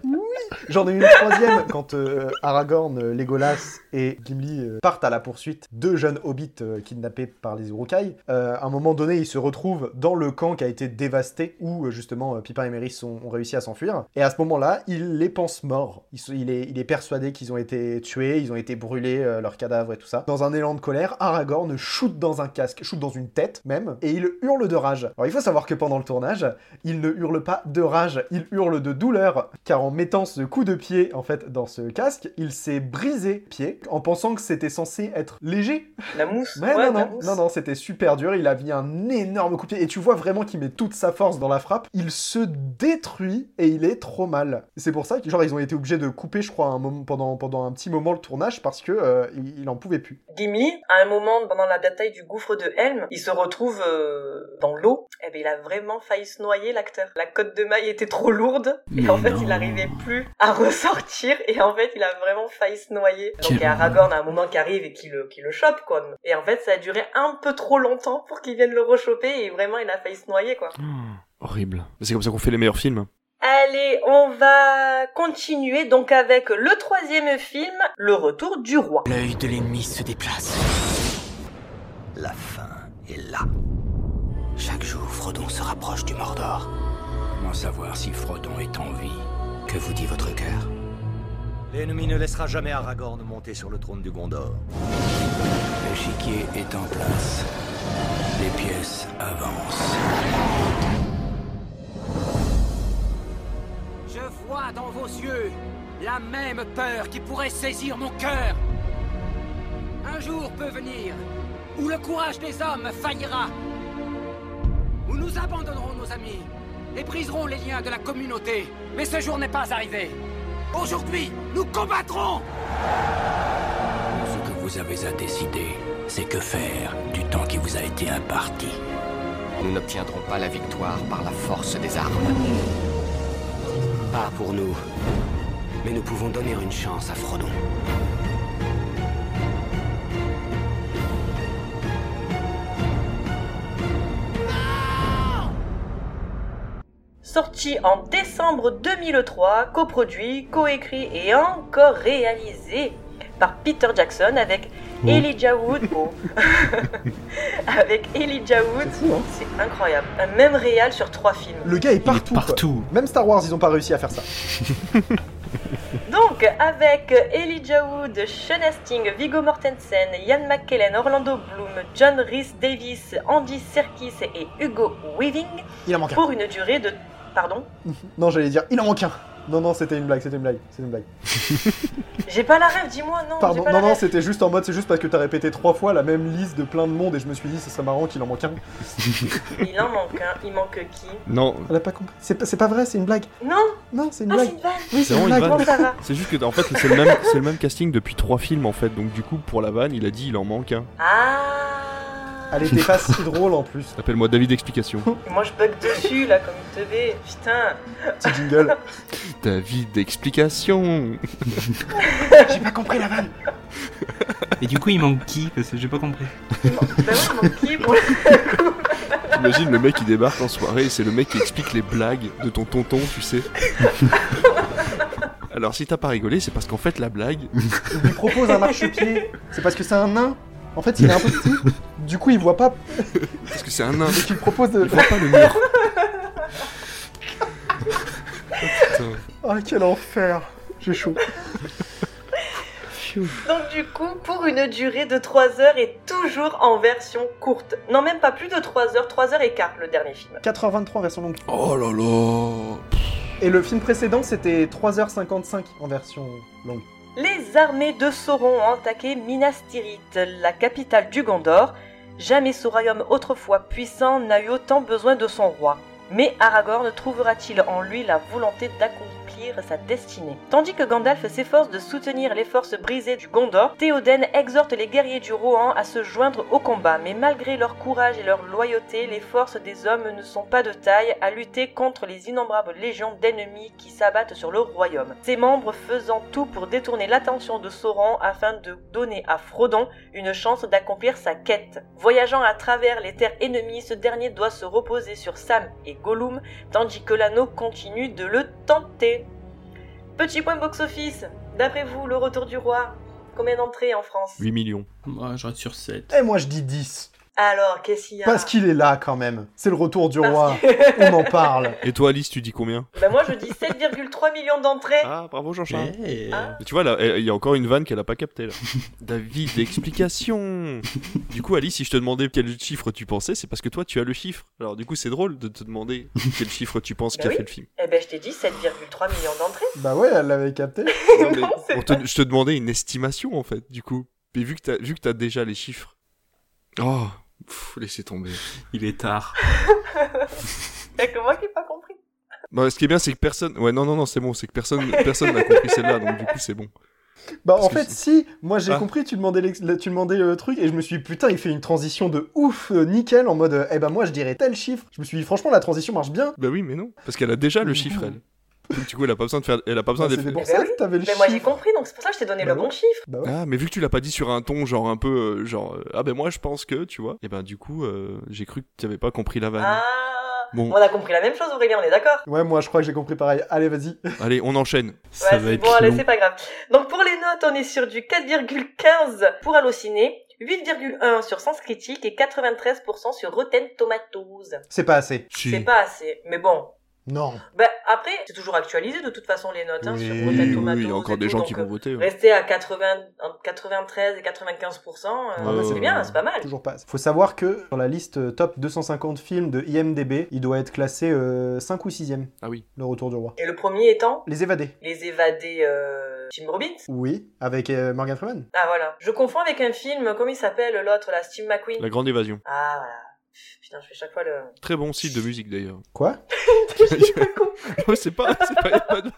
S3: J'en ai eu une troisième quand euh, Aragorn, Legolas et Gimli euh, partent à la poursuite de jeunes hobbits euh, kidnappés par les Urukai. Euh, à un moment donné, ils se retrouvent dans le camp qui a été dévasté où justement euh, Pippin et Merry ont, ont réussi à s'enfuir. Et à ce moment-là, il les pense morts. Il, il est, il est persuadé qu'ils ont été tués, ils ont été brûlés, euh, leurs cadavres et tout ça. Dans un élan de colère, Aragorn shoot dans un casque, shoot dans une tête même, et il hurle de rage. Alors il faut savoir que pendant le tournage, il ne hurle pas de rage, il hurle de douleur, car en mettant ce coup de pied en fait dans ce casque, il s'est brisé pied en pensant que c'était censé être léger.
S1: La mousse?
S3: Mais
S1: ouais,
S3: non,
S1: la
S3: non,
S1: mousse.
S3: non, non, c'était super dur. Il a mis un énorme coup de pied. Et tu vois vraiment qu'il met toute sa force dans la frappe. Il se détruit et il est trop mal. C'est pour ça que, genre, ils ont été obligés de couper, je crois, un moment, pendant, pendant un petit moment le tournage parce que euh, il, il en pouvait plus.
S1: Gimli, à un moment pendant la bataille du gouffre de Helm, il se retrouve euh, dans l'eau. Et ben il a vraiment failli se noyer l'acteur. La cote de maille était trop lourde et
S4: Mais
S1: en fait
S4: non.
S1: il n'arrivait plus à ressortir et en fait il a vraiment failli se noyer. Donc il y a Aragorn à un moment qui arrive et qui le, qui le chope quoi. Et en fait ça a duré un peu trop longtemps pour qu'il vienne le rechoper et vraiment il a failli se noyer quoi.
S2: Horrible. C'est comme ça qu'on fait les meilleurs films.
S1: Allez, on va continuer donc avec le troisième film, Le Retour du Roi.
S10: L'œil de l'ennemi se déplace.
S9: La fin est là.
S10: Chaque jour, Frodon se rapproche du Mordor.
S5: Comment savoir si Frodon est en vie?
S10: Que vous dit votre cœur?
S9: L'ennemi ne laissera jamais Aragorn monter sur le trône du Gondor.
S5: L'échiquier est en place. Les pièces avancent.
S10: Je vois dans vos yeux la même peur qui pourrait saisir mon cœur. Un jour peut venir où le courage des hommes faillira. Où nous abandonnerons nos amis et briserons les liens de la communauté. Mais ce jour n'est pas arrivé. Aujourd'hui, nous combattrons
S5: Ce que vous avez à décider, c'est que faire du temps qui vous a été imparti.
S6: Nous n'obtiendrons pas la victoire par la force des armes.
S10: Pas pour nous. Mais nous pouvons donner une chance à Frodon.
S1: Sorti en décembre 2003, coproduit, coécrit et encore réalisé par Peter Jackson avec
S3: Oh.
S1: Elijah Wood. Oh. avec Elijah Wood,
S3: hein.
S1: c'est incroyable. Un même réal sur trois films.
S3: Le gars est partout.
S4: partout.
S3: Même Star Wars, ils ont pas réussi à faire ça.
S1: Donc, avec Elijah Wood, Sean Hastings, Viggo Mortensen, Ian McKellen, Orlando Bloom, John Rhys Davis, Andy Serkis et Hugo Weaving,
S3: Il
S1: pour une durée de. Pardon
S3: Non, j'allais dire, il en manque un. Non, non, c'était une blague, c'était une blague, c'était une blague.
S1: J'ai pas la rêve, dis-moi, non.
S3: Pardon,
S1: pas
S3: non,
S1: la
S3: non, c'était juste en mode, c'est juste parce que t'as répété trois fois la même liste de plein de monde et je me suis dit, ce serait marrant qu'il en manque un.
S1: Il en manque un, il manque qui
S2: Non,
S3: Elle a pas compris. C'est pas, c'est pas vrai, c'est une blague.
S1: Non
S3: Non, c'est une
S1: Ah,
S3: blague.
S1: c'est une vanne
S3: Oui,
S2: c'est
S3: c'est une blague.
S1: ça.
S2: C'est juste que en fait c'est le le même casting depuis trois films en fait donc du coup pour la vanne il a dit il en manque un.
S1: Ah
S3: Elle était pas si drôle en plus.
S2: Appelle-moi David Explication.
S1: Moi je bug dessus là comme une teubé, putain
S3: Petit jingle.
S2: David Explication.
S3: J'ai pas compris la vanne.
S4: Et du coup, il manque qui Parce que j'ai pas compris.
S1: Ouais, il manque qui pour le coup
S2: Imagine le mec qui débarque en soirée et c'est le mec qui explique les blagues de ton tonton tu sais. Alors si t'as pas rigolé c'est parce qu'en fait la blague
S3: Il lui propose un marchepied. C'est parce que c'est un nain. En fait, il est un peu petit. Du coup, il voit pas.
S2: parce que c'est un nain.
S3: Donc, il propose de.
S2: Il voit pas le mur.
S3: Ah, quel enfer. J'ai chaud.
S1: Donc du coup, pour une durée de 3 heures et toujours en version courte. Non, même pas plus de 3 heures, 3 heures et quart le dernier film.
S3: 4h23 version longue.
S2: Oh là là.
S3: Et le film précédent, c'était 3h55 en version longue.
S1: Les armées de Sauron ont attaqué Minas Tirith, la capitale du Gondor. Jamais ce royaume autrefois puissant n'a eu autant besoin de son roi. Mais Aragorn trouvera-t-il en lui la volonté d'accomplir sa destinée Tandis que Gandalf s'efforce de soutenir les forces brisées du Gondor, Théoden exhorte les guerriers du Rohan à se joindre au combat. Mais malgré leur courage et leur loyauté, les forces des hommes ne sont pas de taille à lutter contre les innombrables légions d'ennemis qui s'abattent sur le royaume. Ses membres faisant tout pour détourner l'attention de Sauron afin de donner à Frodon une chance d'accomplir sa quête. Voyageant à travers les terres ennemies, ce dernier doit se reposer sur Sam et Gollum, tandis que l'anneau continue de le tenter. Petit point box-office. D'après vous, le retour du roi, combien d'entrées en France?
S2: 8 millions.
S4: Moi, je reste sur 7.
S3: Et moi, je dis 10.
S1: Alors, qu'est-ce qu'il y a
S3: Parce qu'il est là quand même. C'est le retour du
S1: Parce
S3: roi.
S1: que-
S3: On en parle.
S2: Et toi Alice tu dis combien?
S1: Ben moi je dis 7,3 millions d'entrées.
S2: Ah bravo Jean-Charles.
S4: Eh.
S1: Ah.
S2: Mais Tu vois là, il y a encore une vanne qu'elle a pas captée là. David, explication. du coup, Alice, si je te demandais quel chiffre tu pensais, c'est parce que toi tu as le chiffre. Alors du coup, c'est drôle de te demander quel chiffre tu penses
S1: Bah
S2: qui a
S1: oui.
S2: fait le film.
S1: Eh ben je t'ai dit 7,3 millions d'entrées.
S3: Bah ouais, elle l'avait capté.
S2: Non, mais
S1: Non, c'est
S2: on te- je te demandais une estimation en fait, du coup. Mais vu que t'as vu que t'as déjà les chiffres. Oh, pff, laissez tomber.
S4: Il est tard.
S1: Y'a que moi qui ai pas compris.
S2: Bah, ce qui est bien, c'est que personne. Ouais, non, non, non, c'est bon, c'est que personne, personne n'a compris celle-là, donc du coup, c'est bon.
S3: Bah
S2: Parce
S3: en fait, si, moi j'ai
S2: Ah.
S3: compris, tu demandais, le- tu demandais le truc et je me suis dit, putain, il fait une transition de ouf, euh, nickel, en mode, euh, eh ben moi je dirais tel chiffre. Je me suis dit, franchement, la transition marche bien.
S2: Bah oui, mais non, parce qu'elle a déjà le chiffre, elle. Du coup, elle a pas besoin de faire, elle a pas besoin
S3: Bah,
S2: d'être.
S3: C'était pour
S1: Eh
S3: ça
S1: ben
S3: que
S1: oui.
S3: t'avais le
S1: Mais moi j'ai
S3: chiffre.
S1: compris donc c'est pour ça que je t'ai donné
S3: Bah
S1: le bon chiffre.
S3: Bah ouais.
S2: Ah, mais vu que tu l'as pas dit sur un ton genre un peu euh, genre euh, ah ben moi je pense que tu vois et ben du coup euh, j'ai cru que tu avais pas compris la vanne.
S1: Ah
S2: Bon.
S1: On a compris la même chose Aurélien, on est d'accord?
S3: Ouais, moi je crois que j'ai compris pareil. Allez, vas-y.
S2: Allez on enchaîne.
S4: Ça
S1: Ouais,
S4: va
S1: c'est
S4: être
S1: bon, allez,
S4: long.
S1: c'est pas grave. Donc pour les notes, on est sur du 4,15 pour Allociné, 8,1 sur Sens Critique et 93% sur Rotten Tomatoes.
S3: C'est pas assez.
S2: Si.
S1: C'est pas assez, mais bon.
S3: Non.
S1: Bah après, c'est toujours actualisé de toute façon les notes hein,
S3: Oui,
S1: sur
S2: Oui,
S1: Rotten
S2: oui, il y a encore des
S1: tout,
S2: gens qui
S1: euh,
S2: vont voter. ouais.
S1: Rester à 80, entre 93 et 95%, euh,
S2: Ouais,
S1: c'est bien, c'est pas mal.
S3: Toujours pas. Faut savoir que sur la liste euh, top 250 films de IMDB, il doit être classé euh, 5 ou 6ème,
S2: Ah oui.
S3: Le Retour du Roi.
S1: Et le premier étant
S3: Les Évadés.
S1: Les évadés euh, Jim Robbins.
S3: Oui, avec euh, Morgan Freeman.
S1: Ah voilà. Je confonds avec un film, comment il s'appelle l'autre là, Steve McQueen.
S2: La grande évasion.
S1: Ah voilà. Putain, je fais chaque fois le.
S2: Très bon site de musique d'ailleurs.
S3: Quoi
S2: Ouais, c'est pas, c'est pas, y a pas de,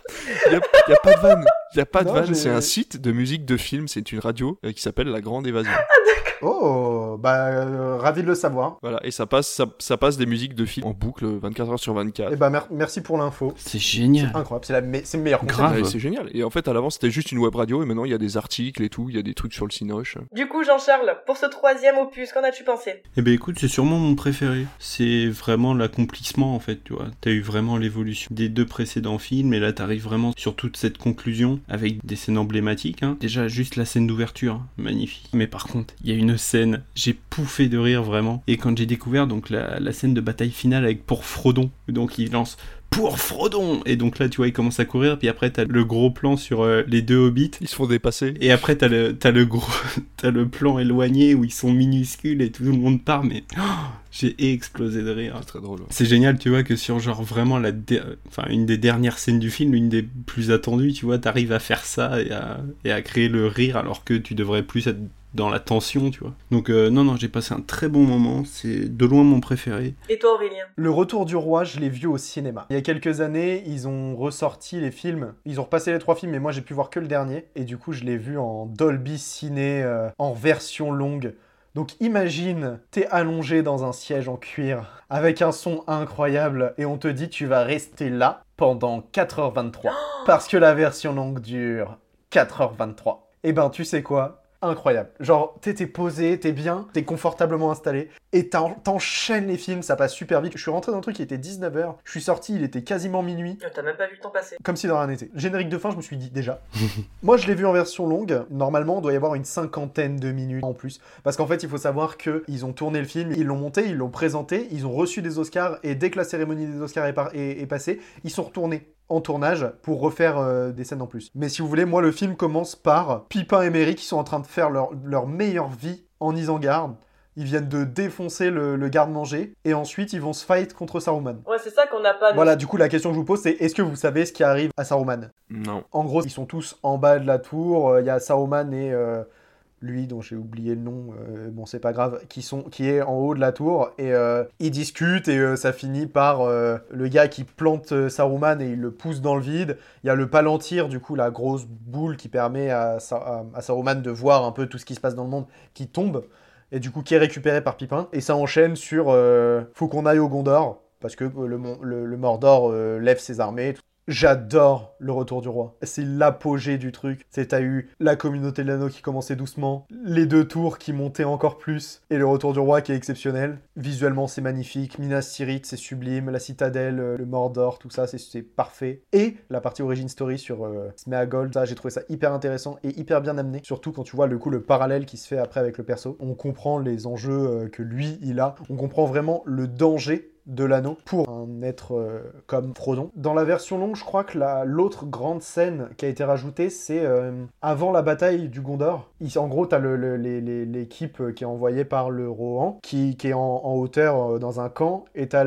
S2: y a, y a pas de vanne. Y a pas de
S3: Non,
S2: vanne.
S3: j'ai-
S2: C'est un site de musique de film. C'est une radio euh, qui s'appelle La Grande Évasion.
S1: Ah d'accord.
S3: Oh, bah, euh, ravi de le savoir.
S2: Voilà, et ça passe, ça, ça passe des musiques de films en boucle 24 heures sur 24.
S3: Et bah, mer- merci pour l'info.
S4: C'est génial.
S3: Incroyable, c'est la me- c'est le meilleur concept.
S4: Grave.
S2: Ouais, c'est génial. Et en fait, à l'avant, c'était juste une web radio, et maintenant, il y a des articles et tout, il y a des trucs sur le Cinoche.
S1: Du coup, Jean-Charles, pour ce troisième opus, qu'en as-tu pensé?
S4: Eh ben écoute, c'est sûrement mon préféré. C'est vraiment l'accomplissement en fait, tu vois. T'as eu vraiment l'évolution des deux précédents films et là t'arrives vraiment sur toute cette conclusion avec des scènes emblématiques. hein. Déjà juste la scène d'ouverture, hein, magnifique. Mais par contre, il y a une scène, j'ai pouffé de rire vraiment. Et quand j'ai découvert donc la, la scène de bataille finale avec pour Frodon, donc il lance pour Frodon et donc là tu vois il commence à courir puis après t'as le gros plan sur euh, les deux hobbits
S2: Ils se font dépasser.
S4: et après, t'as le, t'as le gros, t'as le plan éloigné où ils sont minuscules et tout le monde part, mais oh, j'ai explosé de rire.
S2: C'est très drôle. ouais.
S4: C'est génial, tu vois, que sur genre vraiment la, dé- enfin une des dernières scènes du film, une des plus attendues, tu vois, t'arrives à faire ça et à, et à créer le rire alors que tu devrais plus être dans la tension, tu vois. Donc euh, non, non, j'ai passé un très bon moment. C'est de loin mon préféré.
S1: Et toi, Aurélien?
S3: Le Retour du Roi, je l'ai vu au cinéma. Il y a quelques années, ils ont ressorti les films. Ils ont repassé les trois films, mais moi j'ai pu voir que le dernier. Et du coup, je l'ai vu en Dolby Ciné, euh, en version longue. Donc imagine, t'es allongé dans un siège en cuir, avec un son incroyable, et on te dit tu vas rester là pendant 4h23. Parce que la version longue dure 4h23. Et ben tu sais quoi? Incroyable. Genre, t'es posé, t'es bien, t'es confortablement installé, et t'en- t'enchaînes les films, ça passe super vite. Je suis rentré dans un truc qui était 19h, je suis sorti, il était quasiment minuit.
S1: T'as même pas vu le temps passer.
S3: Comme si dans rien n'était. Générique de fin, je me suis dit déjà. Moi, je l'ai vu en version longue. Normalement, il doit y avoir une cinquantaine de minutes en plus. Parce qu'en fait, il faut savoir que ils ont tourné le film, ils l'ont monté, ils l'ont présenté, ils ont reçu des Oscars, et dès que la cérémonie des Oscars est, par- est- est passée, ils sont retournés en tournage pour refaire euh, des scènes en plus. Mais si vous voulez, moi, le film commence par Pipin et Merry qui sont en train de faire leur, leur meilleure vie en Isengard. Ils viennent de défoncer le, le garde-manger, et ensuite, ils vont se fight contre Saruman.
S1: Ouais, c'est ça qu'on n'a pas.
S3: Voilà, du coup, la question que je vous pose, c'est est-ce que vous savez ce qui arrive à Saruman?
S2: Non.
S3: En gros, ils sont tous en bas de la tour. euh, Il y a Saruman et euh, lui, dont j'ai oublié le nom, euh, bon, c'est pas grave, qui, est en haut de la tour. Et euh, ils discutent et euh, ça finit par euh, le gars qui plante Saruman et il le pousse dans le vide. Il y a le Palantir, du coup, la grosse boule qui permet à, à- Saruman de voir un peu tout ce qui se passe dans le monde, qui tombe. Et du coup, qui est récupéré par Pipin. Et ça enchaîne sur faut qu'on aille au Gondor. Parce que le, Mordor lève ses armées. J'adore le retour du roi. C'est l'apogée du truc. C'est t'as eu la communauté de l'anneau qui commençait doucement, les deux tours qui montaient encore plus, et le retour du roi qui est exceptionnel. Visuellement c'est magnifique, Minas Tirith c'est sublime, la citadelle, euh, le Mordor, tout ça c'est- parfait. Et la partie origin story sur euh, Smeagol, j'ai trouvé ça hyper intéressant et hyper bien amené. Surtout quand tu vois le coup le parallèle qui se fait après avec le perso. On comprend les enjeux euh, que lui il a. On comprend vraiment le danger de l'anneau pour un être euh, comme Frodon. Dans la version longue, je crois que la- l'autre grande scène qui a été rajoutée, c'est euh, avant la bataille du Gondor. Il- en gros, t'as l'équipe qui est envoyée par le Rohan, qui, est en, hauteur euh, dans un camp, et t'as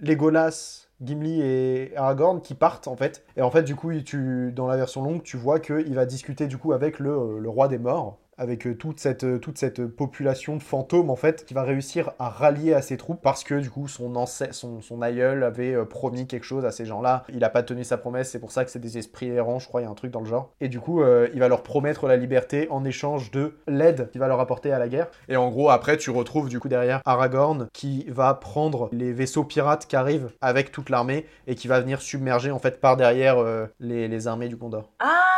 S3: Legolas, Gimli et Aragorn qui partent en fait. Et en fait, du coup, tu, dans la version longue, tu vois qu'il va discuter du coup avec le roi des morts avec euh, toute cette, euh, toute cette population de fantômes en fait qui va réussir à rallier à ses troupes parce que du coup son, son, son aïeul avait euh, promis quelque chose à ces gens-là. Il n'a pas tenu sa promesse, c'est pour ça que c'est des esprits errants, je crois, il y a un truc dans le genre. Et du coup, il va leur promettre la liberté en échange de l'aide qu'il va leur apporter à la guerre. Et en gros, après, tu retrouves du coup derrière Aragorn qui va prendre les vaisseaux pirates qui arrivent avec toute l'armée et qui va venir submerger en fait par derrière les, les armées du Gondor.
S1: Ah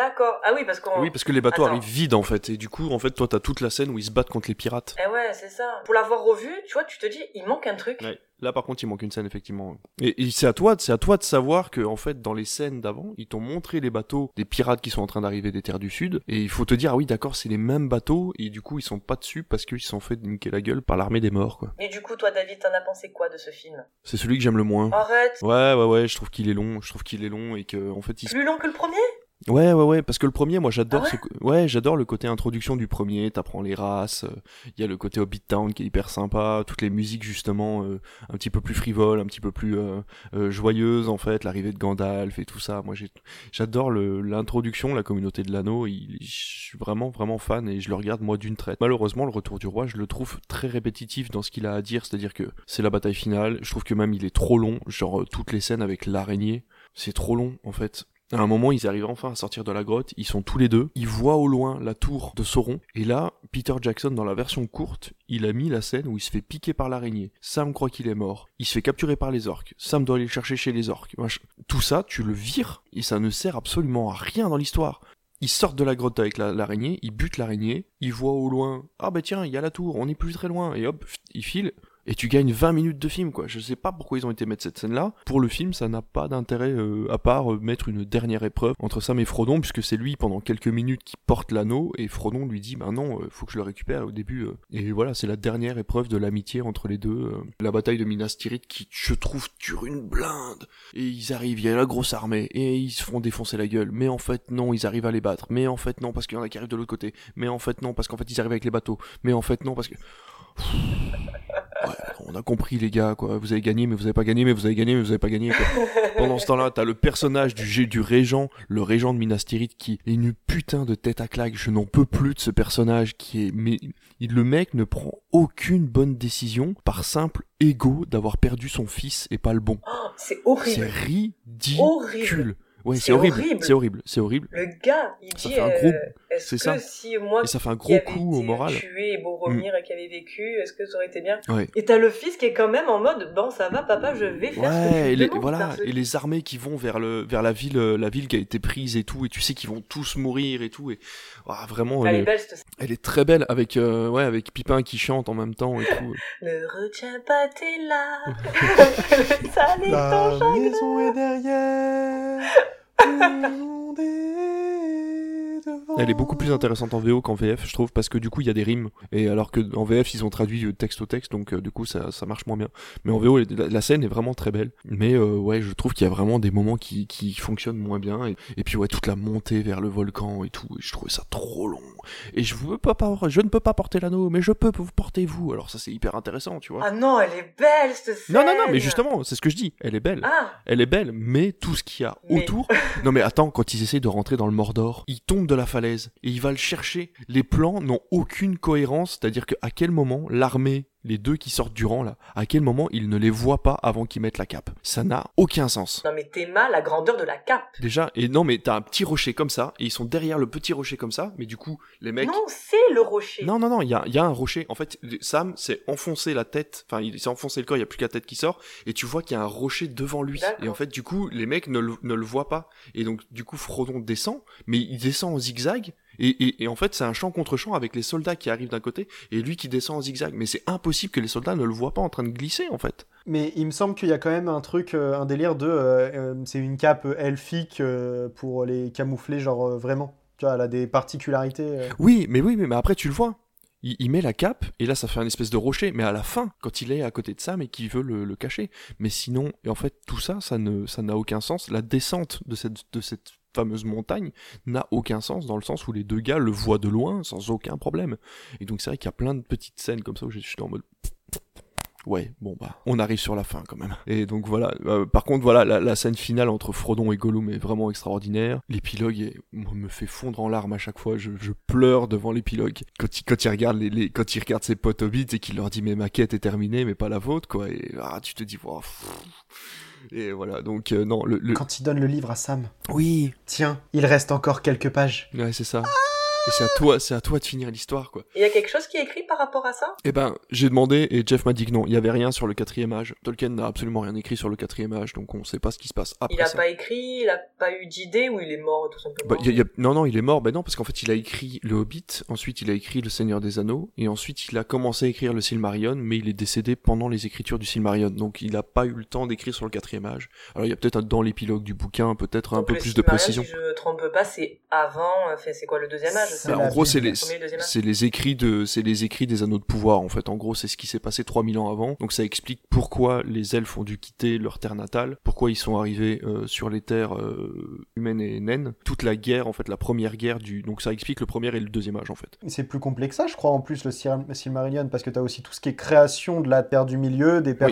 S1: D'accord. Ah oui, parce qu'on.
S2: Oui, parce que les bateaux
S1: Attends.
S2: arrivent vides en fait, et du coup, en fait, toi, t'as toute la scène où ils se battent contre les pirates.
S1: Eh ouais, c'est ça. Pour l'avoir revu, tu vois, tu te dis, il manque un truc.
S2: Ouais. Là, par contre, il manque une scène effectivement. Et, et c'est à toi, c'est à toi de savoir que en fait, dans les scènes d'avant, ils t'ont montré les bateaux des pirates qui sont en train d'arriver des terres du sud, et il faut te dire ah oui, d'accord, c'est les mêmes bateaux, et du coup, ils sont pas dessus parce qu'ils sont fait niquer la gueule par l'armée des morts, quoi.
S1: Et du coup, toi, David, t'en as pensé quoi de ce film?
S2: C'est celui que j'aime le moins.
S1: Arrête.
S2: Ouais, ouais, ouais, je trouve qu'il est long, je trouve qu'il est long et que en fait, il
S1: Plus long que le premier?
S2: Ouais, ouais, ouais, parce que le premier, moi j'adore
S1: Ah ouais
S2: ce co- ouais, j'adore le côté introduction du premier, t'apprends les races, il y a le côté Hobbit Town qui est hyper sympa, toutes les musiques justement euh, un petit peu plus frivoles, un petit peu plus euh, euh, joyeuses en fait, l'arrivée de Gandalf et tout ça. Moi j'adore l'introduction, la communauté de l'anneau, il- je suis vraiment vraiment fan et je le regarde moi d'une traite. Malheureusement, le retour du roi, je le trouve très répétitif dans ce qu'il a à dire, c'est-à-dire que c'est la bataille finale, je trouve que même il est trop long, genre euh, toutes les scènes avec l'araignée, c'est trop long en fait. À un moment, ils arrivent enfin à sortir de la grotte, ils sont tous les deux, ils voient au loin la tour de Sauron, et là, Peter Jackson, dans la version courte, il a mis la scène où il se fait piquer par l'araignée. Sam croit qu'il est mort, il se fait capturer par les orques, Sam doit aller le chercher chez les orques. Tout ça, tu le vires, et ça ne sert absolument à rien dans l'histoire. Ils sortent de la grotte avec l'araignée, ils butent l'araignée, ils voient au loin, ah bah tiens, il y a la tour, on est plus très loin, et hop, ils filent, et tu gagnes 20 minutes de film quoi. Je sais pas pourquoi ils ont été mettre cette scène là. Pour le film, ça n'a pas d'intérêt euh, à part euh, mettre une dernière épreuve entre Sam et Frodon puisque c'est lui pendant quelques minutes qui porte l'anneau et Frodon lui dit "Ben non, euh, faut que je le récupère au début." et voilà, c'est la dernière épreuve de l'amitié entre les deux, la bataille de Minas Tirith qui je trouve dure une blinde. Et ils arrivent, il y a la grosse armée et ils se font défoncer la gueule. Mais en fait non, ils arrivent à les battre. Mais en fait non parce qu'il y en a qui arrivent de l'autre côté. Mais en fait non parce qu'en fait ils arrivent avec les bateaux. Mais en fait non parce que Ouais, on a compris les gars, quoi. Vous avez gagné, mais vous avez pas gagné, mais vous avez gagné, mais vous avez pas gagné. Quoi. Pendant ce temps-là, t'as le personnage du, du régent, le régent de Minas Tirith, qui est une putain de tête à claque. Je n'en peux plus de ce personnage qui est, mais le mec ne prend aucune bonne décision par simple ego d'avoir perdu son fils et pas le bon.
S1: Oh, c'est horrible.
S2: C'est ridicule. Horrible. Ouais, c'est horrible. C'est horrible. C'est horrible.
S1: Le gars, il
S2: ça
S1: dit.
S2: Fait un gros...
S1: Euh, est-ce que
S2: ça.
S1: si moi,
S2: et ça fait un gros coup au moral.
S1: tué et Boromir
S2: Mm.
S1: et qui avait vécu, est-ce que ça aurait été bien
S2: Ouais.
S1: Et t'as le fils qui est quand même en mode, bon, ça va, papa, je vais faire ce que
S2: Ouais, et les, voilà, et les armées qui vont vers le vers la ville, euh, la ville qui a été prise et tout, et tu sais qu'ils vont tous mourir et tout, et ah, vraiment,
S1: Elle
S2: elle,
S1: est belle, cette scène.
S2: elle est très belle avec euh, ouais avec Pipin qui chante en même temps et tout.
S1: Ne retiens pas tes larmes.
S3: La
S1: ton chagrin.
S3: maison est derrière.
S2: Elle est beaucoup plus intéressante en VO qu'en VF, je trouve, parce que du coup il y a des rimes, et alors que en VF ils ont traduit euh, texte au texte, donc euh, du coup ça, ça marche moins bien. Mais en VO la, la scène est vraiment très belle, mais euh, ouais je trouve qu'il y a vraiment des moments qui, qui fonctionnent moins bien, et, et puis ouais toute la montée vers le volcan et tout, et je trouvais ça trop long. Et je veux pas, pas je ne peux pas porter l'anneau, mais je peux vous porter vous. Alors ça c'est hyper intéressant, tu vois.
S1: Ah non, elle est belle, cette scène.
S2: Non, non, non, mais justement, c'est ce que je dis. Elle est belle.
S1: Ah.
S2: Elle est belle, mais tout ce qu'il y a
S1: Mais-
S2: autour. non, mais attends, quand ils essayent de rentrer dans le Mordor, ils tombent de la falaise et ils va le chercher. Les plans n'ont aucune cohérence, c'est-à-dire qu'à quel moment l'armée, les deux qui sortent du rang là, à quel moment ils ne les voient pas avant qu'ils mettent la cape Ça n'a aucun sens.
S1: Non, mais t'es mal la grandeur de la cape.
S2: Déjà, et non, mais t'as un petit rocher comme ça, et ils sont derrière le petit rocher comme ça, mais du coup, les mecs.
S1: Non, c'est le rocher.
S2: Non, non, non, il y a, y a un rocher. En fait, Sam s'est enfoncé la tête, enfin, il s'est enfoncé le corps, il y a plus que la tête qui sort, et tu vois qu'il y a un rocher devant lui. Et en fait, du coup, les mecs ne le, ne le voient pas. Et donc, du coup, Frodon descend, mais il descend en zigzag, et, et, et en fait, c'est un champ contre champ avec les soldats qui arrivent d'un côté, et lui qui descend en zigzag. Mais c'est impossible que les soldats ne le voient pas en train de glisser, en fait.
S3: Mais il me semble qu'il y a quand même un truc, euh, un délire de. euh, euh, c'est une cape elfique pour les camoufler, genre vraiment. Tu vois, elle a des particularités.
S2: Oui, mais oui, mais, mais après, tu le vois. Il, il met la cape, et là, ça fait un espèce de rocher, mais à la fin, quand il est à côté de Sam et qu'il veut le, le cacher. Mais sinon, et en fait, tout ça, ça ne, ça n'a aucun sens. La descente de cette, de cette fameuse montagne n'a aucun sens dans le sens où les deux gars le voient de loin sans aucun problème. Et donc, c'est vrai qu'il y a plein de petites scènes comme ça où je suis en mode. Ouais, bon bah, on arrive sur la fin quand même. Et donc voilà. Euh, par contre, voilà, la, scène finale entre Frodon et Gollum est vraiment extraordinaire. L'épilogue me fait fondre en larmes à chaque fois. Je, pleure devant l'épilogue. Quand il, quand regarde les, quand il regarde ses potes hobbits et qu'il leur dit mais ma quête est terminée, mais pas la vôtre quoi. Et ah, tu te dis wow. Et voilà. Donc euh, non, le, le-
S3: Quand il donne le livre à Sam.
S2: Oui.
S3: Tiens, il reste encore quelques pages.
S2: ouais, c'est ça. Et c'est à toi, c'est à toi de finir l'histoire quoi.
S1: Il y a quelque chose qui est écrit par rapport à ça?
S2: Eh ben, j'ai demandé et Jeff m'a dit que non, il y avait rien sur le quatrième âge. Tolkien n'a absolument rien écrit sur le quatrième âge, donc on sait pas ce qui se passe après
S1: Il a
S2: ça.
S1: pas écrit, il a pas eu d'idée ou il est mort tout simplement?
S2: Bah, y a- y a- Non, non, il est mort. Ben non, parce qu'en fait, il a écrit Le Hobbit, ensuite il a écrit Le Seigneur des Anneaux, et ensuite il a commencé à écrire le Silmarillion, mais il est décédé pendant les écritures du Silmarillion, donc il n'a pas eu le temps d'écrire sur le quatrième âge. Alors il y a peut-être dans l'épilogue du bouquin, peut-être un
S1: Donc,
S2: peu plus de précision.
S1: Si je me trompe pas, c'est avant, enfin, c'est quoi le deuxième âge?
S2: Bah, en gros, c'est les, c'est écrits de, c'est les écrits des anneaux de pouvoir, en fait. En gros, c'est ce qui s'est passé 3000 ans avant. Donc ça explique pourquoi les elfes ont dû quitter leur terre natale, pourquoi ils sont arrivés euh, sur les terres euh, humaines et naines. Toute la guerre, en fait, la première guerre du, donc ça explique le premier et le deuxième âge, en fait.
S3: C'est plus complexe que ça, je crois, en plus, le Sil- Silmarillion, parce que tu as aussi tout ce qui est création de la Terre du Milieu, des, pers-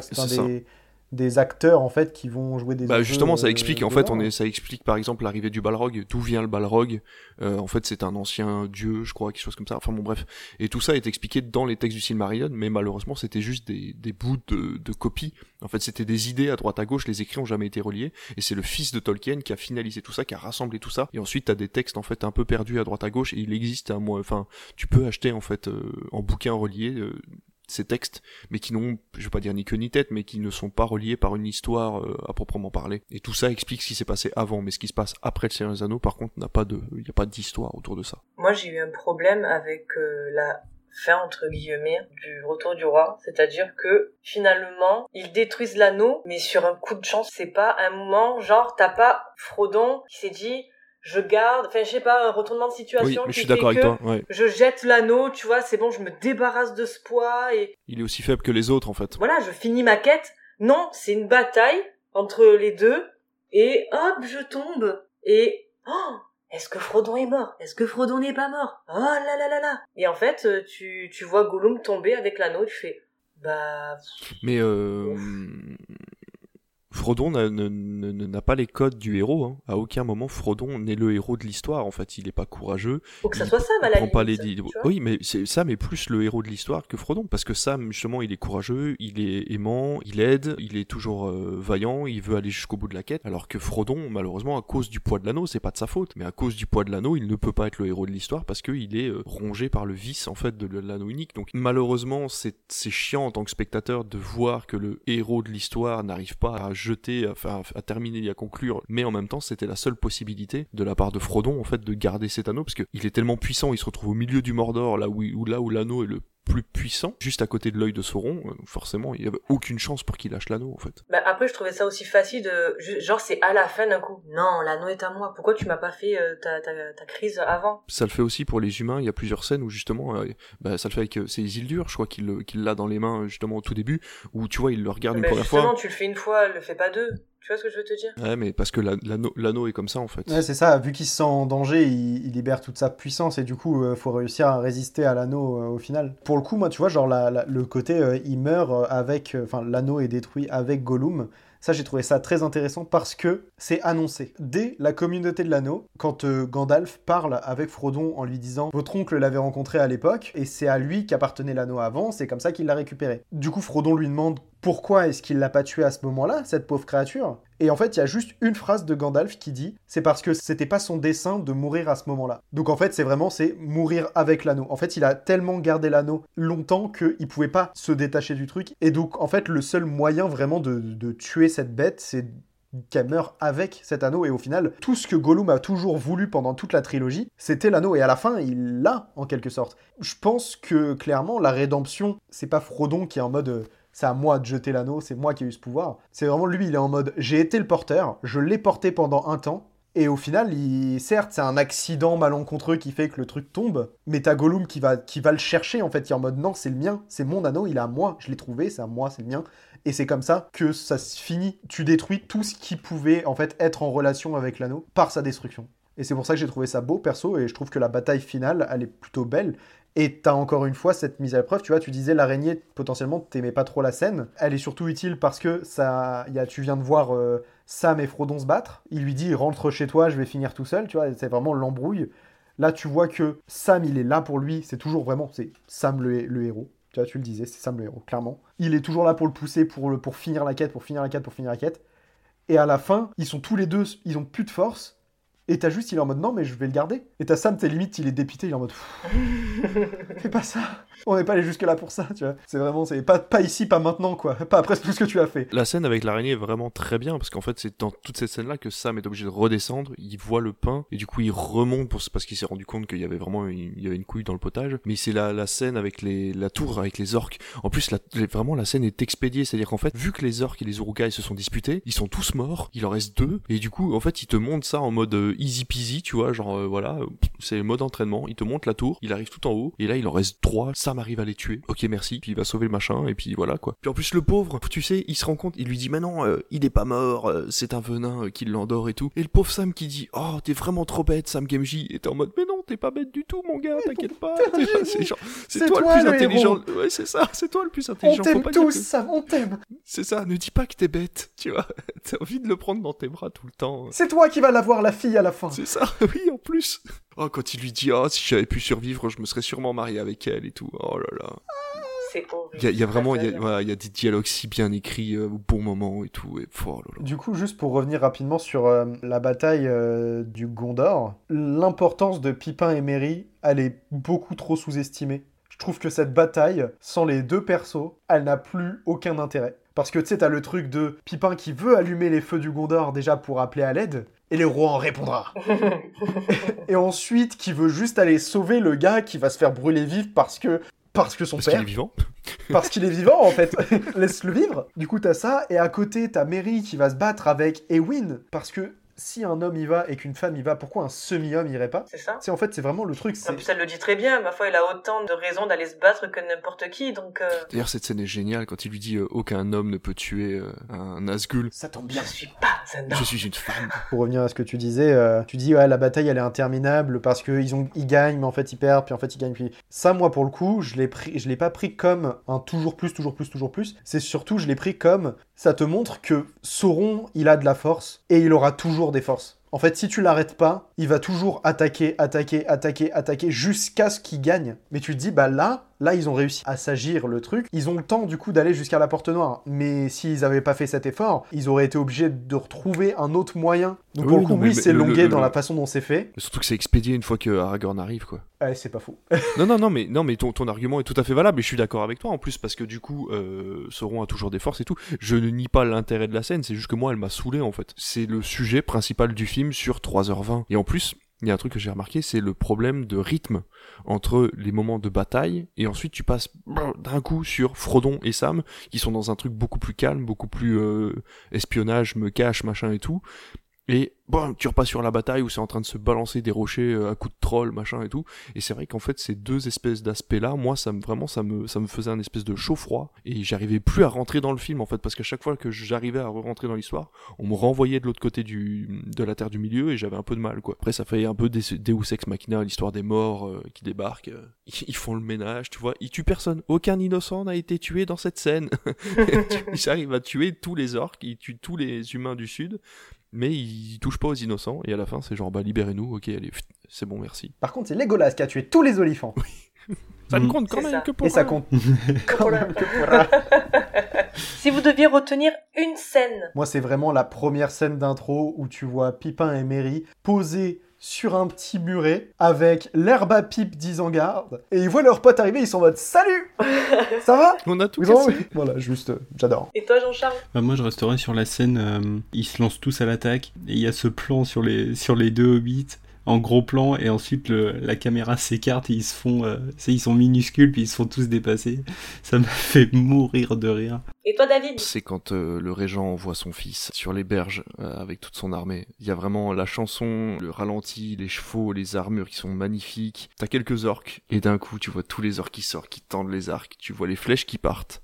S2: Oui.
S3: Des, acteurs en fait qui vont jouer des
S2: bah justement ça
S3: euh,
S2: explique en fait on est ça explique par exemple l'arrivée du Balrog d'où vient le Balrog. Euh, en fait c'est un ancien dieu je crois quelque chose comme ça. Enfin bon bref. Et tout ça est expliqué dans les textes du Silmarillion mais malheureusement c'était juste des, des bouts de, de copies. En fait c'était des idées à droite à gauche. Les écrits ont jamais été reliés. Et c'est le fils de Tolkien qui a finalisé tout ça qui a rassemblé tout ça. Et ensuite t'as des textes en fait un peu perdus à droite à gauche. Et il existe à moi enfin tu peux acheter en fait euh, en bouquin relié euh, ces textes, mais qui n'ont, je vais pas dire ni queue ni tête, mais qui ne sont pas reliés par une histoire euh, à proprement parler. Et tout ça explique ce qui s'est passé avant, mais ce qui se passe après le Seigneur des Anneaux, par contre, n'a pas de, il n'y a pas d'histoire autour de ça.
S1: Moi, j'ai eu un problème avec euh, la fin entre guillemets du retour du roi, c'est-à-dire que finalement ils détruisent l'anneau, mais sur un coup de chance, c'est pas un moment genre t'as pas Frodon qui s'est dit je garde, enfin je sais pas un retournement de situation
S2: Oui, mais
S1: qui
S2: je suis d'accord avec toi, ouais.
S1: je jette l'anneau, tu vois, c'est bon, je me débarrasse de ce poids et
S2: Il est aussi faible que les autres, en fait.
S1: voilà, je finis ma quête. Non, c'est une bataille entre les deux et hop, je tombe et oh, est-ce que Frodon est mort? Est-ce que Frodon n'est pas mort? Oh là là là là Et en fait, euh, tu, tu vois Gollum tomber avec l'anneau, tu fais bah
S2: Mais euh, Frodon n'a pas les codes du héros. Hein. À aucun moment, Frodon n'est le héros de l'histoire. En fait, il est pas courageux.
S1: faut que ça
S2: Il
S1: soit Sam à la
S2: pas les
S1: tu vois.
S2: Oui, mais c'est Sam est plus le héros de l'histoire que Frodon parce que Sam justement il est courageux, il est aimant, il aide, il est toujours euh, vaillant, il veut aller jusqu'au bout de la quête. Alors que Frodon, malheureusement, à cause du poids de l'anneau, c'est pas de sa faute, mais à cause du poids de l'anneau, il ne peut pas être le héros de l'histoire parce qu'il est euh, rongé par le vice en fait de l'anneau unique. Donc malheureusement, c'est c'est chiant en tant que spectateur de voir que le héros de l'histoire n'arrive pas à jeter, à terminer et à conclure. Mais en même temps, c'était la seule possibilité de la part de Frodon en fait de garder cet anneau parce qu'il est tellement puissant, il se retrouve au milieu du Mordor là où, où là où l'anneau est le plus puissant, juste à côté de l'œil de Sauron, euh, forcément, il y avait aucune chance pour qu'il lâche l'anneau en fait.
S1: Bah après, je trouvais ça aussi facile de. Genre, c'est à la fin d'un coup. Non, l'anneau est à moi. Pourquoi tu m'as pas fait euh, ta, ta, ta crise avant?
S2: Ça le fait aussi pour les humains, il y a plusieurs scènes où justement, euh, bah, ça le fait avec euh, c'est Isildur, je crois qu'il l'a dans les mains justement au tout début, où tu vois, il le regarde une
S1: Bah,
S2: première
S1: Justement,
S2: fois.
S1: tu le fais une fois, le fais pas deux. Tu vois ce que je veux te dire?
S2: Ouais, mais parce que la- l'anneau l'anneau est comme ça en fait.
S3: Ouais, c'est ça, vu qu'il se sent en danger, il, il libère toute sa puissance et du coup, euh, faut réussir à résister à l'anneau euh, au final. Pour le coup, moi, tu vois, genre la- la- le côté euh, il meurt euh, avec. euh, Enfin, l'anneau est détruit avec Gollum. Ça, j'ai trouvé ça très intéressant parce que c'est annoncé. Dès la communauté de l'anneau, quand euh, Gandalf parle avec Frodon en lui disant Votre oncle l'avait rencontré à l'époque et c'est à lui qu'appartenait l'anneau avant, c'est comme ça qu'il l'a récupéré. Du coup, Frodon lui demande pourquoi est-ce qu'il l'a pas tué à ce moment-là, cette pauvre créature? Et en fait, il y a juste une phrase de Gandalf qui dit c'est parce que c'était pas son dessein de mourir à ce moment-là. Donc en fait, c'est vraiment c'est mourir avec l'anneau. En fait, il a tellement gardé l'anneau longtemps qu'il pouvait pas se détacher du truc. Et donc en fait, le seul moyen vraiment de, tuer cette bête, c'est qu'elle meurt avec cet anneau et au final tout ce que Gollum a toujours voulu pendant toute la trilogie c'était l'anneau et à la fin il l'a en quelque sorte je pense que clairement la rédemption c'est pas Frodon qui est en mode euh, c'est à moi de jeter l'anneau, c'est moi qui ai eu ce pouvoir. C'est vraiment lui, il est en mode j'ai été le porteur, je l'ai porté pendant un temps, et au final, il... certes, c'est un accident malencontreux qui fait que le truc tombe, mais t'as Gollum qui va, qui va le chercher en fait, qui est en mode non, c'est le mien, c'est mon anneau, il est à moi, je l'ai trouvé, c'est à moi, c'est le mien. Et c'est comme ça que ça se finit. Tu détruis tout ce qui pouvait en fait être en relation avec l'anneau par sa destruction. Et c'est pour ça que j'ai trouvé ça beau perso, et je trouve que la bataille finale, elle est plutôt belle. Et t'as encore une fois cette mise à l'épreuve, tu vois, tu disais l'araignée, potentiellement, t'aimais pas trop la scène. Elle est surtout utile parce que ça, y a, tu viens de voir euh, Sam et Frodon se battre. Il lui dit rentre chez toi, je vais finir tout seul, tu vois, c'est vraiment l'embrouille. Là, tu vois que Sam, il est là pour lui, c'est toujours vraiment, c'est Sam le, héros. Tu vois, tu le disais, c'est Sam le héros, clairement. Il est toujours là pour le pousser, pour, pour finir la quête, pour finir la quête, pour finir la quête. Et à la fin, ils sont tous les deux, ils ont plus de force. Et t'as juste, il est en mode non, mais je vais le garder. Et t'as Sam, t'es limite, il est dépité, il est en mode fais pas ça. On n'est pas allé jusque là pour ça, tu vois. C'est vraiment, c'est pas, pas ici, pas maintenant, quoi. Pas après tout ce que tu as fait.
S2: La scène avec l'araignée est vraiment très bien parce qu'en fait c'est dans toute cette scène là que Sam est obligé de redescendre, il voit le pain et du coup il remonte pour, parce qu'il s'est rendu compte qu'il y avait vraiment une, il y avait une couille dans le potage. Mais c'est la, la scène avec les, la tour avec les orques. En plus la, vraiment la scène est expédiée, c'est-à-dire qu'en fait vu que les orques et les urukai se sont disputés, ils sont tous morts, il en reste deux et du coup en fait il te montre ça en mode euh, easy peasy, tu vois, genre euh, voilà, c'est le mode entraînement, il te montre la tour, il arrive tout en haut et là il en reste trois, Sam arrive à les tuer. Ok merci, puis il va sauver le machin et puis voilà quoi. Puis en plus le pauvre, tu sais, il se rend compte, il lui dit mais non, euh, il est pas mort, euh, c'est un venin euh, qui l'endort et tout. Et le pauvre Sam qui dit oh t'es vraiment trop bête Sam Gamgee et t'es en mode mais non t'es pas bête du tout, mon gars, t'inquiète pas. C'est genre- c'est
S3: C'est
S2: toi,
S3: toi,
S2: le plus intelligent. Ouais, c'est ça, c'est toi le plus
S3: On
S2: intelligent. Faut
S3: t'aime tous,
S2: que-
S3: ça, on t'aime.
S2: C'est ça, ne dis pas que t'es bête, tu vois. T'as envie de le prendre dans tes bras tout le temps.
S3: C'est toi qui vas l'avoir, la fille, à la fin.
S2: C'est ça, oui, en plus. Oh, quand il lui dit, oh, si j'avais pu survivre, je me serais sûrement marié avec elle et tout. Oh là là.
S1: C'est horrible.
S2: Il y a, il y a vraiment, il y voilà, y a des dialogues si bien écrits euh, au bon moment et tout. Et, oh là là.
S3: Du coup, juste pour revenir rapidement sur euh, la bataille euh, du Gondor, l'importance de Pipin et Merry, elle est beaucoup trop sous-estimée. Je trouve que cette bataille, sans les deux persos, elle n'a plus aucun intérêt. Parce que tu sais, t'as le truc de Pipin qui veut allumer les feux du Gondor déjà pour appeler à l'aide, et le roi en répondra. et ensuite, qui veut juste aller sauver le gars qui va se faire brûler vif parce que parce que son
S2: Parce
S3: père
S2: qu'il est vivant.
S3: parce qu'il est vivant en fait. Laisse-le vivre. Du coup, t'as ça. Et à côté, t'as Mary qui va se battre avec Ewin. Parce que si un homme y va et qu'une femme y va, pourquoi un semi-homme irait pas?
S1: C'est ça
S3: C'est en fait, c'est vraiment le truc.
S1: En plus, elle le dit très bien. Ma foi, il a autant de raisons d'aller se battre que n'importe qui. Donc, euh,
S2: D'ailleurs, cette scène est géniale quand il lui dit euh, aucun homme ne peut tuer euh, un Nazgûl.
S3: ça tombe bien.
S1: je suis pas un homme.
S2: Je suis une femme.
S3: Pour revenir à ce que tu disais, euh, tu dis ouais la bataille elle est interminable parce que ils ont ils gagnent mais en fait ils perdent puis en fait ils gagnent puis ça moi pour le coup je l'ai pris je l'ai pas pris comme un toujours plus toujours plus toujours plus c'est surtout je l'ai pris comme ça te montre que Sauron il a de la force et il aura toujours des forces. En fait, si tu l'arrêtes pas, il va toujours attaquer, attaquer, attaquer, attaquer jusqu'à ce qu'il gagne. Mais tu te dis, bah là, là, ils ont réussi à s'agir le truc. Ils ont le temps, du coup, d'aller jusqu'à la porte noire. Mais s'ils avaient pas fait cet effort, ils auraient été obligés de retrouver un autre moyen. Donc,
S2: Oui,
S3: pour le
S2: non,
S3: coup,
S2: mais
S3: oui, c'est longué
S2: le-
S3: dans
S2: le-
S3: la façon dont c'est fait.
S2: Surtout que c'est expédié une fois que Aragorn arrive, quoi.
S3: Ouais, c'est pas fou.
S2: Non, non, non, mais, non, mais ton, ton argument est tout à fait valable et je suis d'accord avec toi en plus parce que du coup, euh, Sauron a toujours des forces et tout. Je ne nie pas l'intérêt de la scène, c'est juste que moi, elle m'a saoulé en fait. C'est le sujet principal du film sur 3h20. Et en plus, il y a un truc que j'ai remarqué, c'est le problème de rythme entre les moments de bataille et ensuite tu passes d'un coup sur Frodon et Sam qui sont dans un truc beaucoup plus calme, beaucoup plus euh, espionnage, me cache, machin et tout. Et bon, tu repasses sur la bataille où c'est en train de se balancer des rochers euh, à coups de troll, machin et tout. Et c'est vrai qu'en fait, ces deux espèces d'aspects-là, moi, ça me vraiment, ça me, ça me faisait un espèce de chaud-froid. Et j'arrivais plus à rentrer dans le film, en fait, parce qu'à chaque fois que j'arrivais à rentrer dans l'histoire, on me renvoyait de l'autre côté du, de la Terre du Milieu et j'avais un peu de mal, quoi. Après, ça fait un peu des, Deus Ex Machina, l'histoire des morts euh, qui débarquent. euh, ils, ils font le ménage, tu vois. Ils tuent personne. Aucun innocent n'a été tué dans cette scène. ils arrivent à tuer tous les orques, ils tuent tous les humains du Sud mais il touche pas aux innocents et à la fin c'est genre bah libérez-nous ok allez c'est bon merci
S3: Par contre, c'est Legolas qui a tué tous les olifants.
S2: ça ne
S4: Mm.
S2: compte quand même
S1: ça.
S2: que pour
S3: Et ça compte.
S1: Quand même
S3: que pour un.
S1: Si vous deviez retenir une scène,
S3: Moi, c'est vraiment la première scène d'intro où tu vois Pipin et Merry posés sur un petit muret avec l'herbe à pipe d'Isengard et ils voient leur pote arriver, ils sont en mode Salut Ça va?
S2: On a tout
S3: Vous
S2: cassé
S3: Voilà, juste, euh, j'adore.
S1: et toi Jean-Charles?
S4: Bah, moi, je resterai sur la scène. euh, ils se lancent tous à l'attaque. Et il y a ce plan sur les, sur les deux hobbits en gros plan. Et ensuite, le, la caméra s'écarte et ils se font. euh, ils sont minuscules puis ils se font tous dépasser. Ça m'a fait mourir de rire.
S1: Et toi David
S2: c'est quand euh, le régent envoie son fils sur les berges euh, avec toute son armée. Il y a vraiment la chanson, le ralenti, les chevaux, les armures qui sont magnifiques. T'as quelques orques et d'un coup tu vois tous les orques qui sortent, qui tendent les arcs. Tu vois les flèches qui partent.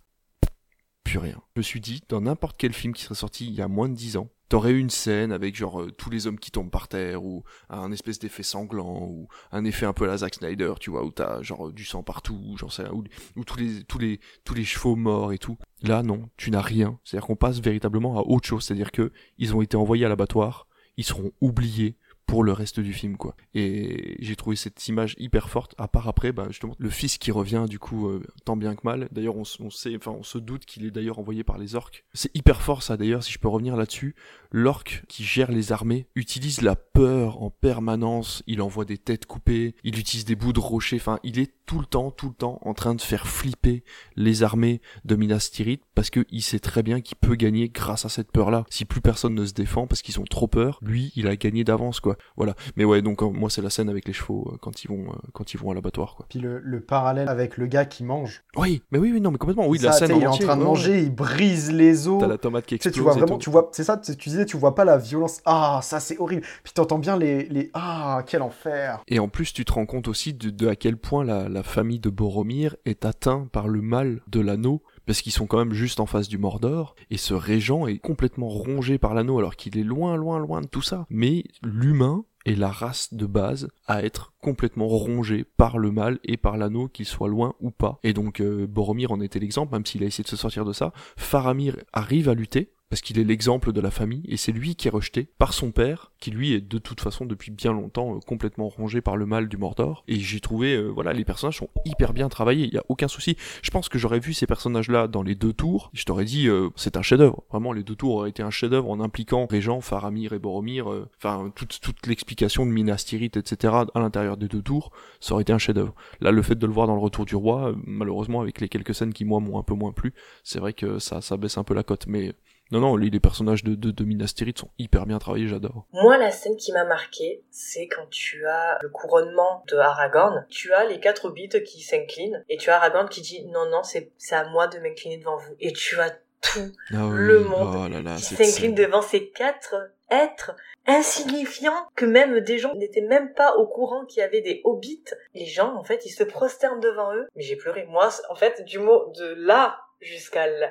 S2: Plus rien. Je me suis dit, dans n'importe quel film qui serait sorti il y a moins de 10 ans, t'aurais eu une scène avec genre euh, tous les hommes qui tombent par terre ou un espèce d'effet sanglant ou un effet un peu à la Zack Snyder, tu vois, où t'as genre du sang partout, ou j'en sais ou tous les tous les tous les chevaux morts et tout. Là non, tu n'as rien. C'est-à-dire qu'on passe véritablement à autre chose, c'est-à-dire que ils ont été envoyés à l'abattoir, ils seront oubliés pour le reste du film quoi. Et j'ai trouvé cette image hyper forte à part après bah justement le fils qui revient du coup euh, tant bien que mal. D'ailleurs on, sait on se doute qu'il est d'ailleurs envoyé par les orques. C'est hyper fort ça d'ailleurs si je peux revenir là-dessus. L'orque qui gère les armées utilise la peur en permanence, il envoie des têtes coupées, il utilise des bouts de rocher, enfin il est tout le temps tout le temps en train de faire flipper les armées de Minas Tirith parce que il sait très bien qu'il peut gagner grâce à cette peur-là. Si plus personne ne se défend parce qu'ils ont trop peur, lui, il a gagné d'avance quoi. Voilà. Mais ouais, donc euh, moi c'est la scène avec les chevaux euh, quand ils vont euh, quand ils vont à l'abattoir quoi.
S3: Puis le, le parallèle avec le gars qui mange.
S2: Oui, mais oui, oui, non, mais complètement. Oui,
S3: Ça,
S2: la scène
S3: tu sais, il est en train de manger,
S2: ouais.
S3: il brise les os.
S2: T'as la tomate qui
S3: Tu sais,
S2: explose.
S3: tu vois
S2: et
S3: vraiment, tu vois, c'est ça, tu tu disais, tu vois pas la violence. Ah, ça c'est horrible. Puis t'entends bien les, les, ah, quel enfer.
S2: Et en plus, tu te rends compte aussi de, de à quel point la, la famille de Boromir est atteinte par le mal de l'anneau, parce qu'ils sont quand même juste en face du Mordor, et ce régent est complètement rongé par l'anneau alors qu'il est loin, loin, loin de tout ça. Mais l'humain est la race de base à être complètement rongé par le mal et par l'anneau, qu'il soit loin ou pas. Et donc euh, Boromir en était l'exemple, même s'il a essayé de se sortir de ça. Faramir arrive à lutter, parce qu'il est l'exemple de la famille, et c'est lui qui est rejeté par son père, qui lui est de toute façon depuis bien longtemps euh, complètement rongé par le mal du Mordor. Et j'ai trouvé, euh, voilà, les personnages sont hyper bien travaillés, il y a aucun souci. Je pense que j'aurais vu ces personnages-là dans les deux tours, je t'aurais dit, euh, c'est un chef-d'œuvre. Vraiment, les deux tours auraient été un chef-d'œuvre en impliquant Régent, Faramir et Boromir, enfin toute, toute l'explication de Minas Tirith, etc. à l'intérieur des deux tours, ça aurait été un chef-d'œuvre. Là, le fait de le voir dans le Retour du Roi, malheureusement, avec les quelques scènes qui moi m'ont un peu moins plu, c'est vrai que ça, ça baisse un peu la cote, mais non, non, les, personnages de, de, de Minas Tirith sont hyper bien travaillés, j'adore.
S1: Moi, la scène qui m'a marqué, c'est quand tu as le couronnement de Aragorn, tu as les quatre hobbits qui s'inclinent, et tu as Aragorn qui dit non, non, c'est à moi de m'incliner devant vous. Et tu as tout
S2: ah
S1: le monde oh qui s'incline devant ces quatre êtres insignifiants que même des gens n'étaient même pas au courant qu'il y avait des hobbits. Les gens, en fait, ils se prosternent devant eux. Mais j'ai pleuré. Moi, en fait, du mot de là jusqu'à là,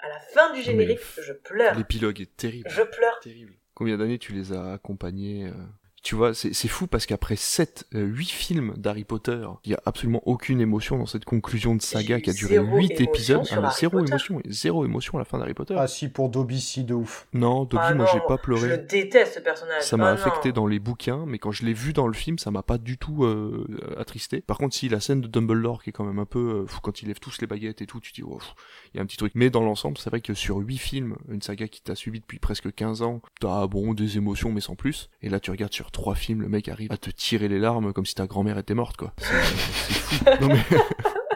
S1: à la fin du générique, je pleure.
S2: L'épilogue est terrible.
S1: Je pleure.
S2: Terrible. Combien d'années tu les as accompagnés euh, tu vois, c'est fou parce qu'après 7, 8 euh, films d'Harry Potter, il y a absolument aucune émotion dans cette conclusion de saga qui a duré 8 épisodes. Ah, zéro émotion, zéro émotion à la fin d'Harry Potter.
S3: Ah si, pour Dobby, si, de ouf.
S2: Non, Dobby,
S1: ah
S2: moi j'ai pas pleuré.
S1: Je déteste ce personnage.
S2: Ça m'a
S1: Ah
S2: affecté
S1: non.
S2: dans les bouquins, mais quand je l'ai vu dans le film, ça m'a pas du tout euh, attristé. Par contre, si la scène de Dumbledore qui est quand même un peu, euh, fou, quand il lève tous les baguettes et tout, tu te dis, oh, il y a un petit truc. Mais dans l'ensemble, c'est vrai que sur 8 films, une saga qui t'a suivi depuis presque 15 ans, t'as bon des émotions mais sans plus. Et là, tu regardes sur 3 films, le mec arrive à te tirer les larmes comme si ta grand-mère était morte, quoi. C'est fou. Non mais.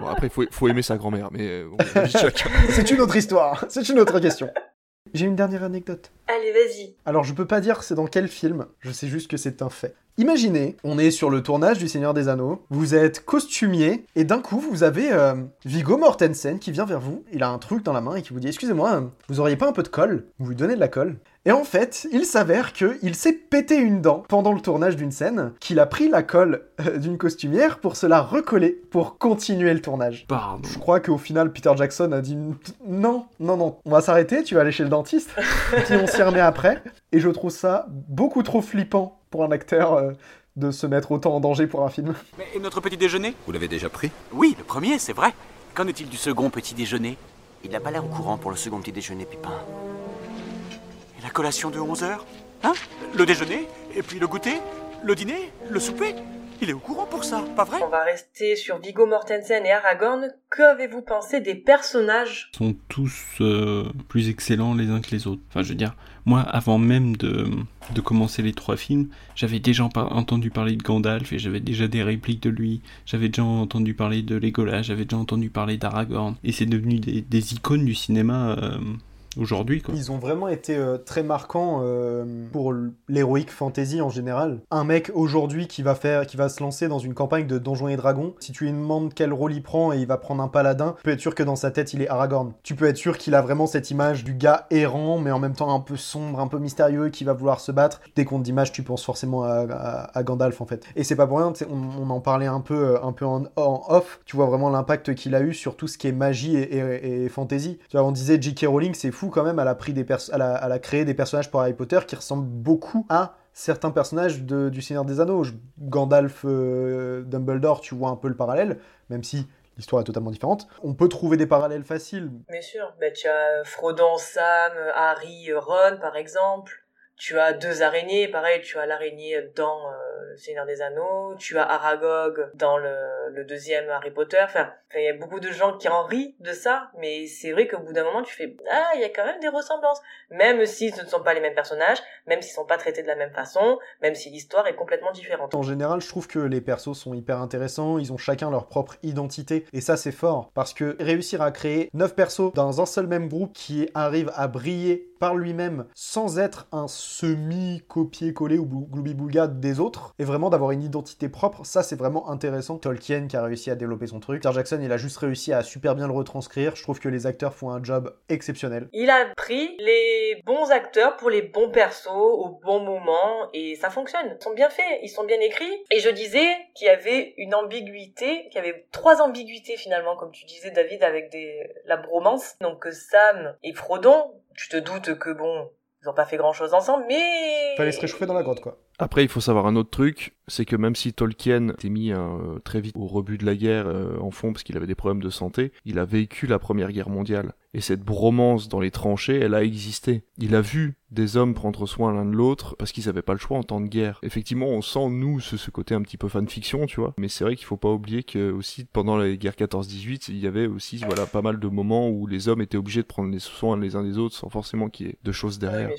S2: Bon, après, faut, faut aimer sa grand-mère, mais euh, chacun.
S3: C'est une autre histoire, c'est une autre question. J'ai une dernière anecdote.
S1: Allez, vas-y.
S3: Alors je peux pas dire c'est dans quel film, je sais juste que c'est un fait. Imaginez, on est sur le tournage du Seigneur des Anneaux, vous êtes costumier, et d'un coup vous avez euh, Viggo Mortensen qui vient vers vous, il a un truc dans la main et qui vous dit Excusez-moi, euh, vous auriez pas un peu de colle? Vous lui donnez de la colle. Et en fait, il s'avère qu'il s'est pété une dent pendant le tournage d'une scène, qu'il a pris la colle euh, d'une costumière pour se la recoller, pour continuer le tournage.
S4: Pardon.
S3: Je crois qu'au final, Peter Jackson a dit non, non, non, on va s'arrêter, tu vas aller chez le dentiste, puis on s'y remet après. Et je trouve ça beaucoup trop flippant pour un acteur euh, de se mettre autant en danger pour un film.
S12: Mais et notre petit déjeuner?
S9: Vous l'avez déjà pris?
S12: Oui, le premier, c'est vrai. Qu'en est-il du second petit déjeuner?
S10: Il n'a pas l'air au courant pour le second petit déjeuner, Pipin.
S12: Et la collation de 11 heures Hein? Le déjeuner Et puis le goûter Le dîner Le souper Il est au courant pour ça, pas vrai?
S1: On va rester sur Viggo Mortensen et Aragorn. Qu'avez-vous pensé des personnages?
S4: Ils sont tous euh, plus excellents les uns que les autres. Enfin, je veux dire, moi, avant même de, de commencer les trois films, j'avais déjà entendu parler de Gandalf et j'avais déjà des répliques de lui. J'avais déjà entendu parler de Legolas, j'avais déjà entendu parler d'Aragorn. Et c'est devenu des, des icônes du cinéma euh, aujourd'hui, quoi.
S3: Ils ont vraiment été euh, très marquants euh, pour l'héroïque fantasy en général. Un mec aujourd'hui qui va faire, qui va se lancer dans une campagne de Donjons et Dragons, si tu lui demandes quel rôle il prend et il va prendre un paladin, tu peux être sûr que dans sa tête il est Aragorn. Tu peux être sûr qu'il a vraiment cette image du gars errant, mais en même temps un peu sombre, un peu mystérieux, qui va vouloir se battre. Dès qu'on te dit image, tu penses forcément à, Gandalf en fait. Et c'est pas pour rien, on, on en parlait un peu, euh, un peu en, off. Tu vois vraiment l'impact qu'il a eu sur tout ce qui est magie et, et- et fantasy. Tu vois, on disait J.K. Rowling, c'est fou quand même, elle a pris des des personnages pour Harry Potter qui ressemblent beaucoup à certains personnages de- du Seigneur des Anneaux. Gandalf, euh, Dumbledore, tu vois un peu le parallèle, même si l'histoire est totalement différente. On peut trouver des parallèles faciles.
S1: Bien sûr. Bah, tu as Frodon, Sam, Harry, Ron, par exemple. Tu as deux araignées, pareil, tu as l'araignée dans euh, Le Seigneur des Anneaux, tu as Aragog dans le, le deuxième Harry Potter. Enfin, il y a beaucoup de gens qui en rient de ça, mais c'est vrai qu'au bout d'un moment, tu fais ah, il y a quand même des ressemblances, même si ce ne sont pas les mêmes personnages, même s'ils sont pas traités de la même façon, même si l'histoire est complètement différente.
S3: En général, je trouve que les persos sont hyper intéressants, ils ont chacun leur propre identité, et ça c'est fort, parce que réussir à créer 9 persos dans un seul même groupe qui arrivent à briller par lui-même sans être un semi-copier-coller ou gloubi-boulga des autres, et vraiment d'avoir une identité propre, ça c'est vraiment intéressant. Tolkien qui a réussi à développer son truc. Peter Jackson, il a juste réussi à super bien le retranscrire. Je trouve que les acteurs font un job exceptionnel.
S1: Il a pris les bons acteurs pour les bons persos au bon moment et ça fonctionne. Ils sont bien faits, ils sont bien écrits. Et je disais qu'il y avait une ambiguïté, qu'il y avait trois ambiguïtés finalement, comme tu disais David, avec des... la bromance. Donc Sam et Frodon, tu te doutes que bon, ils ont pas fait grand chose ensemble, mais...
S3: Fallait se réchauffer dans la grotte quoi.
S2: Après, il faut savoir un autre truc, c'est que même si Tolkien était mis euh, très vite au rebut de la guerre euh, en fond parce qu'il avait des problèmes de santé, il a vécu la Première Guerre mondiale. Et cette bromance dans les tranchées, elle a existé. Il a vu des hommes prendre soin l'un de l'autre parce qu'ils n'avaient pas le choix en temps de guerre. Effectivement, on sent, nous, ce, ce côté un petit peu fanfiction, tu vois. Mais c'est vrai qu'il faut pas oublier que aussi, pendant la guerre 14-18, il y avait aussi, voilà, pas mal de moments où les hommes étaient obligés de prendre les soins les uns des autres sans forcément qu'il y ait de choses derrière.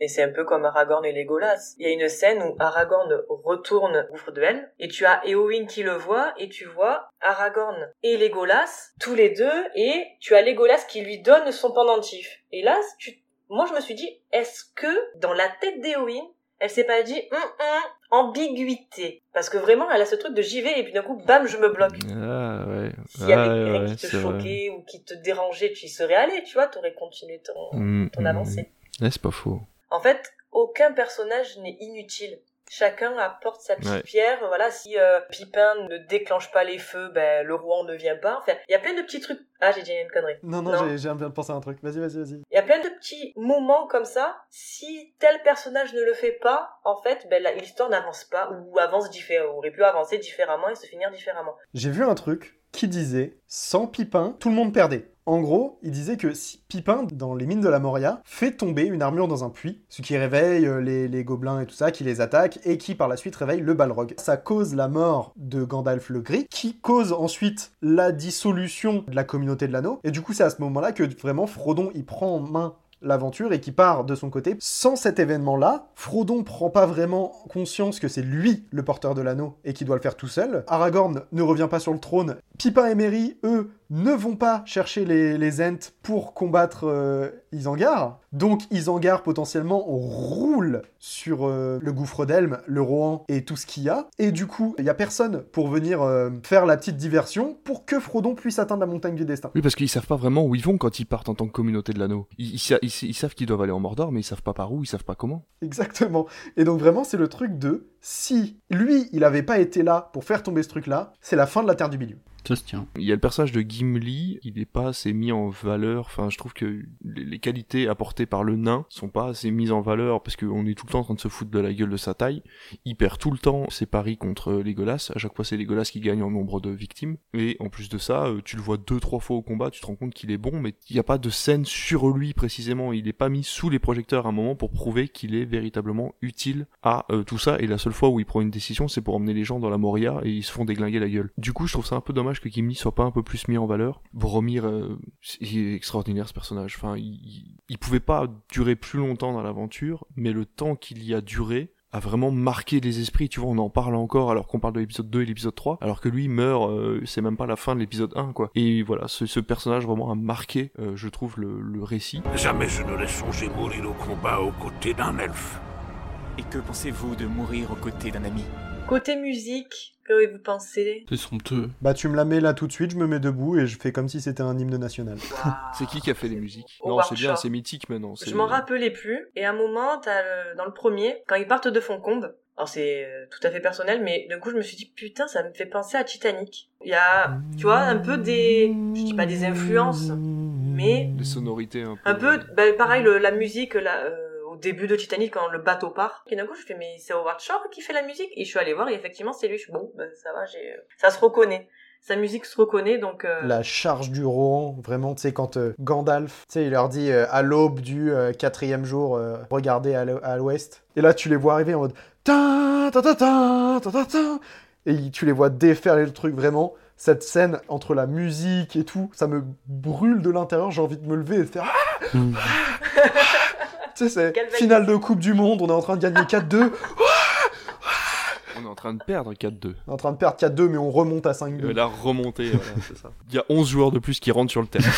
S1: Et c'est un peu comme Aragorn et Legolas. Il y a une scène où Aragorn retourne au gouffre de Helm, et tu as Éowyn qui le voit, et tu vois Aragorn et Legolas, tous les deux, et tu as Legolas qui lui donne son pendentif. Et là, tu... moi je me suis dit, est-ce que dans la tête d'Éowyn, elle s'est pas dit, hum, hum, ambiguïté? Parce que vraiment, elle a ce truc de j'y vais, et puis d'un coup, bam, je me bloque.
S2: Ah ouais.
S1: S'il y avait
S2: Ah, ouais,
S1: qui te
S2: vrai.
S1: choquait ou qui te dérangeait, tu y serais allé, tu vois, t'aurais continué ton,
S2: Mm,
S1: ton
S2: mm,
S1: avancée.
S2: mm. Ouais, c'est pas faux.
S1: En fait, aucun personnage n'est inutile. Chacun apporte sa petite
S2: Ouais.
S1: pierre. Voilà, si euh, Pipin ne déclenche pas les feux, ben le roi ne vient pas. Enfin, il y a plein de petits trucs. Ah, j'ai dit une connerie.
S3: Non, non, j'ai- j'ai bien pensé à un truc. Vas-y, vas-y, vas-y.
S1: Il y a plein de petits moments comme ça. Si tel personnage ne le fait pas, en fait, ben l'histoire n'avance pas ou avance différemment, aurait pu avancer différemment et se finir différemment.
S3: J'ai vu un truc qui disait sans Pipin, tout le monde perdait. En gros, il disait que si Pipin, dans les mines de la Moria, fait tomber une armure dans un puits, ce qui réveille euh, les, gobelins et tout ça, qui les attaque, et qui par la suite réveille le Balrog. Ça cause la mort de Gandalf le Gris, qui cause ensuite la dissolution de la communauté de l'anneau. Et du coup, c'est à ce moment-là que vraiment Frodon, il prend en main l'aventure et qui part de son côté. Sans cet événement-là, Frodon prend pas vraiment conscience que c'est lui le porteur de l'anneau et qui doit le faire tout seul. Aragorn ne revient pas sur le trône. Pipin et Merry, eux, ne vont pas chercher les, les Ents pour combattre euh, Isengard. Donc Isengard potentiellement roule sur euh, le gouffre d'Elm, le Rohan et tout ce qu'il y a. Et du coup, il y a personne pour venir euh, faire la petite diversion pour que Frodon puisse atteindre la montagne du destin.
S2: Oui, parce qu'ils savent pas vraiment où ils vont quand ils partent en tant que communauté de l'anneau. Ils, ils sa- ils- ils savent qu'ils doivent aller en Mordor, mais ils savent pas par où, ils savent pas comment.
S3: Exactement. Et donc vraiment, c'est le truc de si lui, il avait pas été là pour faire tomber ce truc-là, c'est la fin de la Terre du Milieu.
S4: Ça se tient.
S2: Il y a le personnage de Gimli, il est pas assez mis en valeur. Enfin, je trouve que les, qualités apportées par le nain sont pas assez mises en valeur parce qu'on est tout le temps en train de se foutre de la gueule de sa taille. Il perd tout le temps ses paris contre Legolas. À chaque fois, c'est Legolas qui gagne en nombre de victimes. Et en plus de ça, euh, tu le vois deux, trois fois au combat, tu te rends compte qu'il est bon, mais il n'y a pas de scène sur lui précisément. Il est pas mis sous les projecteurs à un moment pour prouver qu'il est véritablement utile à euh, tout ça. Et la seule fois où il prend une décision, c'est pour emmener les gens dans la Moria et ils se font déglinguer la gueule. Du coup, je trouve ça un peu dommage que Gimli soit pas un peu plus mis en valeur. Boromir, euh, est extraordinaire ce personnage. Enfin, il, il- pouvait pas durer plus longtemps dans l'aventure, mais le temps qu'il y a duré a vraiment marqué les esprits, tu vois, on en parle encore alors qu'on parle de l'épisode 2 et l'épisode 3, alors que lui meurt, euh, c'est même pas la fin de l'épisode 1, quoi. Et voilà, ce, ce personnage vraiment a marqué, euh, je trouve, le, le récit.
S5: Jamais je ne laisse songer mourir au combat aux côtés d'un elfe.
S13: Et que pensez-vous de mourir aux côtés d'un ami?
S1: Côté musique, que vous pensez
S4: C'est somptueux.
S3: Bah tu me la mets là tout de suite, je me mets debout et je fais comme si c'était un hymne national.
S2: C'est qui qui a fait les musiques?
S1: Au
S2: Non, c'est bien, c'est mythique maintenant. c'est-
S1: Je m'en rappelais plus. Et à un moment, t'as le- dans le premier, quand ils partent de Foncombe, alors c'est euh, tout à fait personnel, mais d'un coup je me suis dit putain, ça me fait penser à Titanic. Il y a, tu vois, un peu des, je dis pas des influences, mais
S2: Des sonorités un peu.
S1: un peu, ben, pareil, le- la musique là, euh, début de Titanic quand le bateau part. Et d'un coup je fais mais c'est Howard Shore qui fait la musique? Et je suis allée voir et effectivement c'est lui. Je suis bon, ben, ça va, j'ai, ça se reconnaît. Sa musique se reconnaît donc. euh,
S3: La charge du Rohan, vraiment, tu sais, quand euh, Gandalf, tu sais, il leur dit euh, à l'aube du euh, quatrième jour, euh, regardez à l'o- à l'ouest. Et là, tu les vois arriver en mode ta ta ta ta ta ta ta et tu les vois déferler le truc vraiment. Cette scène entre la musique et tout, ça me brûle de l'intérieur. J'ai envie de me lever et de faire ah Tu sais, c'est finale de Coupe du Monde, on est en train de gagner 4-2.
S2: On est en train de perdre 4-2.
S3: On est en train de perdre 4-2, mais on remonte à
S2: Euh,
S3: 5-2.
S2: la remontée, voilà, c'est ça. Il y a 11 joueurs de plus qui rentrent sur le terrain.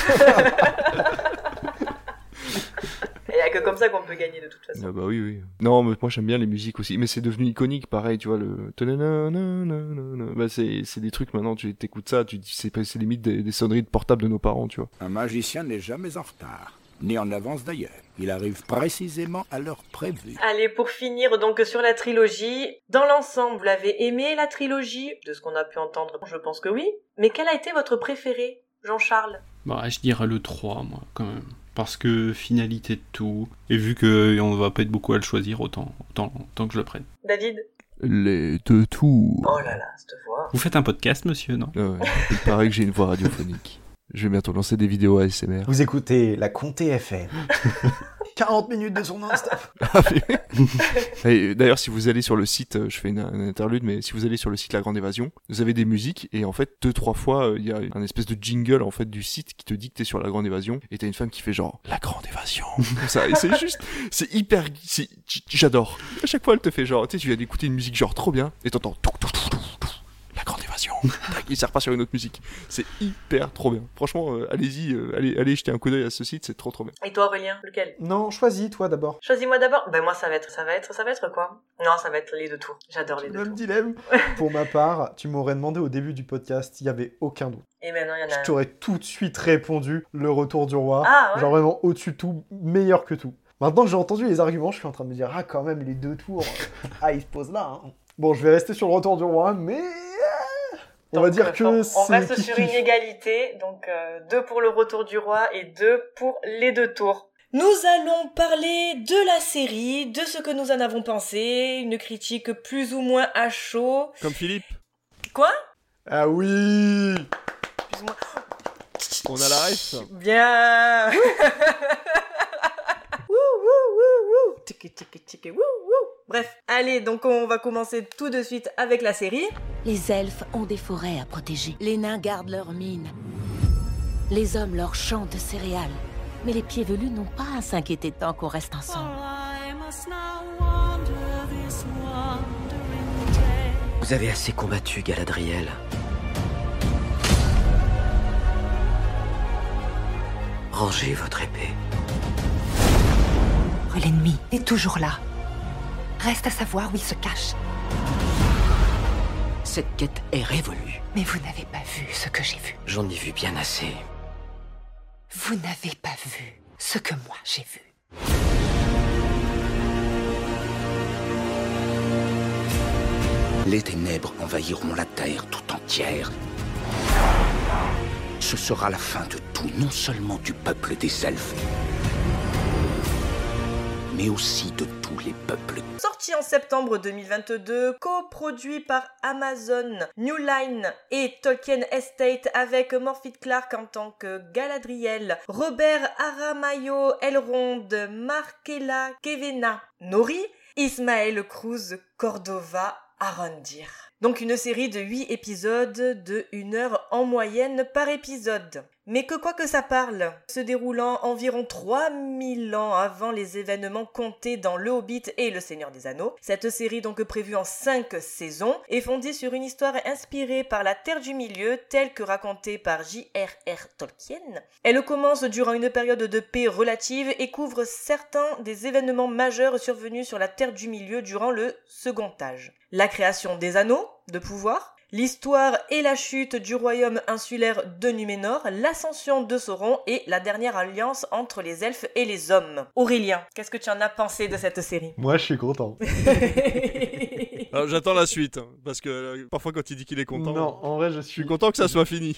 S1: Il y a que comme ça qu'on peut gagner de toute façon.
S2: Ah bah oui, oui. Non, mais moi j'aime bien les musiques aussi. Mais c'est devenu iconique, pareil, tu vois, le... Bah c'est des trucs maintenant, tu t'écoutes ça, tu dis c'est limite des, des sonneries de portable de nos parents, tu vois.
S5: Un magicien n'est jamais en retard, ni en avance d'ailleurs. Il arrive précisément à l'heure prévue.
S1: Allez, pour finir donc sur la trilogie, dans l'ensemble, vous l'avez aimé la trilogie? De ce qu'on a pu entendre, je pense que oui. Mais quel a été votre préféré, Jean-Charles?
S4: Bah, je dirais le 3, moi, quand même. Parce que finalité de tout. Et vu qu'on va pas être beaucoup à le choisir, autant, autant, autant que je le prenne.
S1: David?
S2: Les deux tours.
S1: Oh là là, cette voix.
S4: Vous faites un podcast, monsieur, non?
S2: Ouais. Il paraît que j'ai une voix radiophonique. Je vais bientôt lancer des vidéos ASMR.
S3: Vous écoutez la Comté FM. 40 minutes de son Insta.
S2: Ah, D'ailleurs, si vous allez sur le site, euh, je fais une, un interlude, mais si vous allez sur le site La Grande Évasion, vous avez des musiques et en fait deux trois fois euh, il y a un espèce de jingle en fait du site qui te dit que t'es sur La Grande Évasion et t'as une femme qui fait genre La Grande Évasion comme ça et c'est juste, c'est hyper, j'adore. À chaque fois elle te fait genre, tu sais, tu viens d'écouter une musique genre trop bien et t'entends tout, tout, tout, tout, tout, La Grande Évasion. Il sert pas sur une autre musique. C'est hyper trop bien. Franchement, euh, allez-y, euh, allez, allez jeter un coup d'œil à ce site, c'est trop trop bien.
S1: Et toi, Aurélien Lequel?
S3: Non, choisis toi d'abord.
S1: Choisis-moi d'abord? Ben moi, ça va être, ça va être, ça va être quoi? Non, ça va être les deux tours. J'adore les deux
S3: Même
S1: tours.
S3: dilemme. Pour ma part, tu m'aurais demandé au début du podcast, il y avait aucun doute.
S1: Et maintenant, il y en a
S3: Je t'aurais tout de suite répondu le retour du roi.
S1: Ah, ouais.
S3: Genre vraiment au-dessus de tout, meilleur que tout. Maintenant que j'ai entendu les arguments, je suis en train de me dire, ah quand même, les deux tours, ah il se pose là. hein. Bon, je vais rester sur le retour du roi, mais... On va dire
S1: euh,
S3: que
S1: on- reste sur une égalité, donc euh, deux pour le retour du roi et deux pour les deux tours. Nous allons parler de la série, de ce que nous en avons pensé, une critique plus ou moins à chaud.
S2: Comme Philippe.
S1: Quoi?
S3: Ah oui
S1: Plus ou moins.
S2: On a la ref.
S1: Bien Wouh, wouh, wouh, wouh. Bref, allez, donc on va commencer tout de suite avec la série.
S11: Les elfes ont des forêts à protéger. Les nains gardent leurs mines. Les hommes leur chantent céréales. Mais les pieds velus n'ont pas à s'inquiéter tant qu'on reste ensemble.
S14: Vous avez assez combattu, Galadriel. Rangez votre épée.
S15: L'ennemi est toujours là. Reste à savoir où il se cache.
S14: Cette quête est révolue.
S15: Mais vous n'avez pas vu ce que j'ai vu.
S14: J'en ai vu bien assez.
S15: Vous n'avez pas vu ce que moi j'ai vu.
S5: Les ténèbres envahiront la terre tout entière. Ce sera la fin de tout, non seulement du peuple des elfes, mais aussi de
S1: Sorti en septembre 2022, coproduit par Amazon, New Line et Tolkien Estate avec Morphy Clark en tant que Galadriel, Robert Aramayo Elrond, Markela Kevena Nori, Ismaël Cruz Cordova Arondir. Donc une série de 8 épisodes de 1 heure en moyenne par épisode. Mais que quoi que ça parle, se déroulant environ 3000 ans avant les événements comptés dans Le Hobbit et Le Seigneur des Anneaux, cette série donc prévue en 5 saisons est fondée sur une histoire inspirée par la Terre du Milieu telle que racontée par J.R.R. Tolkien. Elle commence durant une période de paix relative et couvre certains des événements majeurs survenus sur la Terre du Milieu durant le Second Âge. La création des anneaux de pouvoir, l'histoire et la chute du royaume insulaire de Numénor, l'ascension de Sauron et la dernière alliance entre les elfes et les hommes. Aurélien, qu'est-ce que tu en as pensé de cette série?
S3: Moi, je suis content.
S2: Alors, J'attends la suite, hein, parce que euh, parfois quand il dit qu'il est content,
S3: Non, en vrai, je
S2: je
S3: suis
S2: suis content que ça soit fini.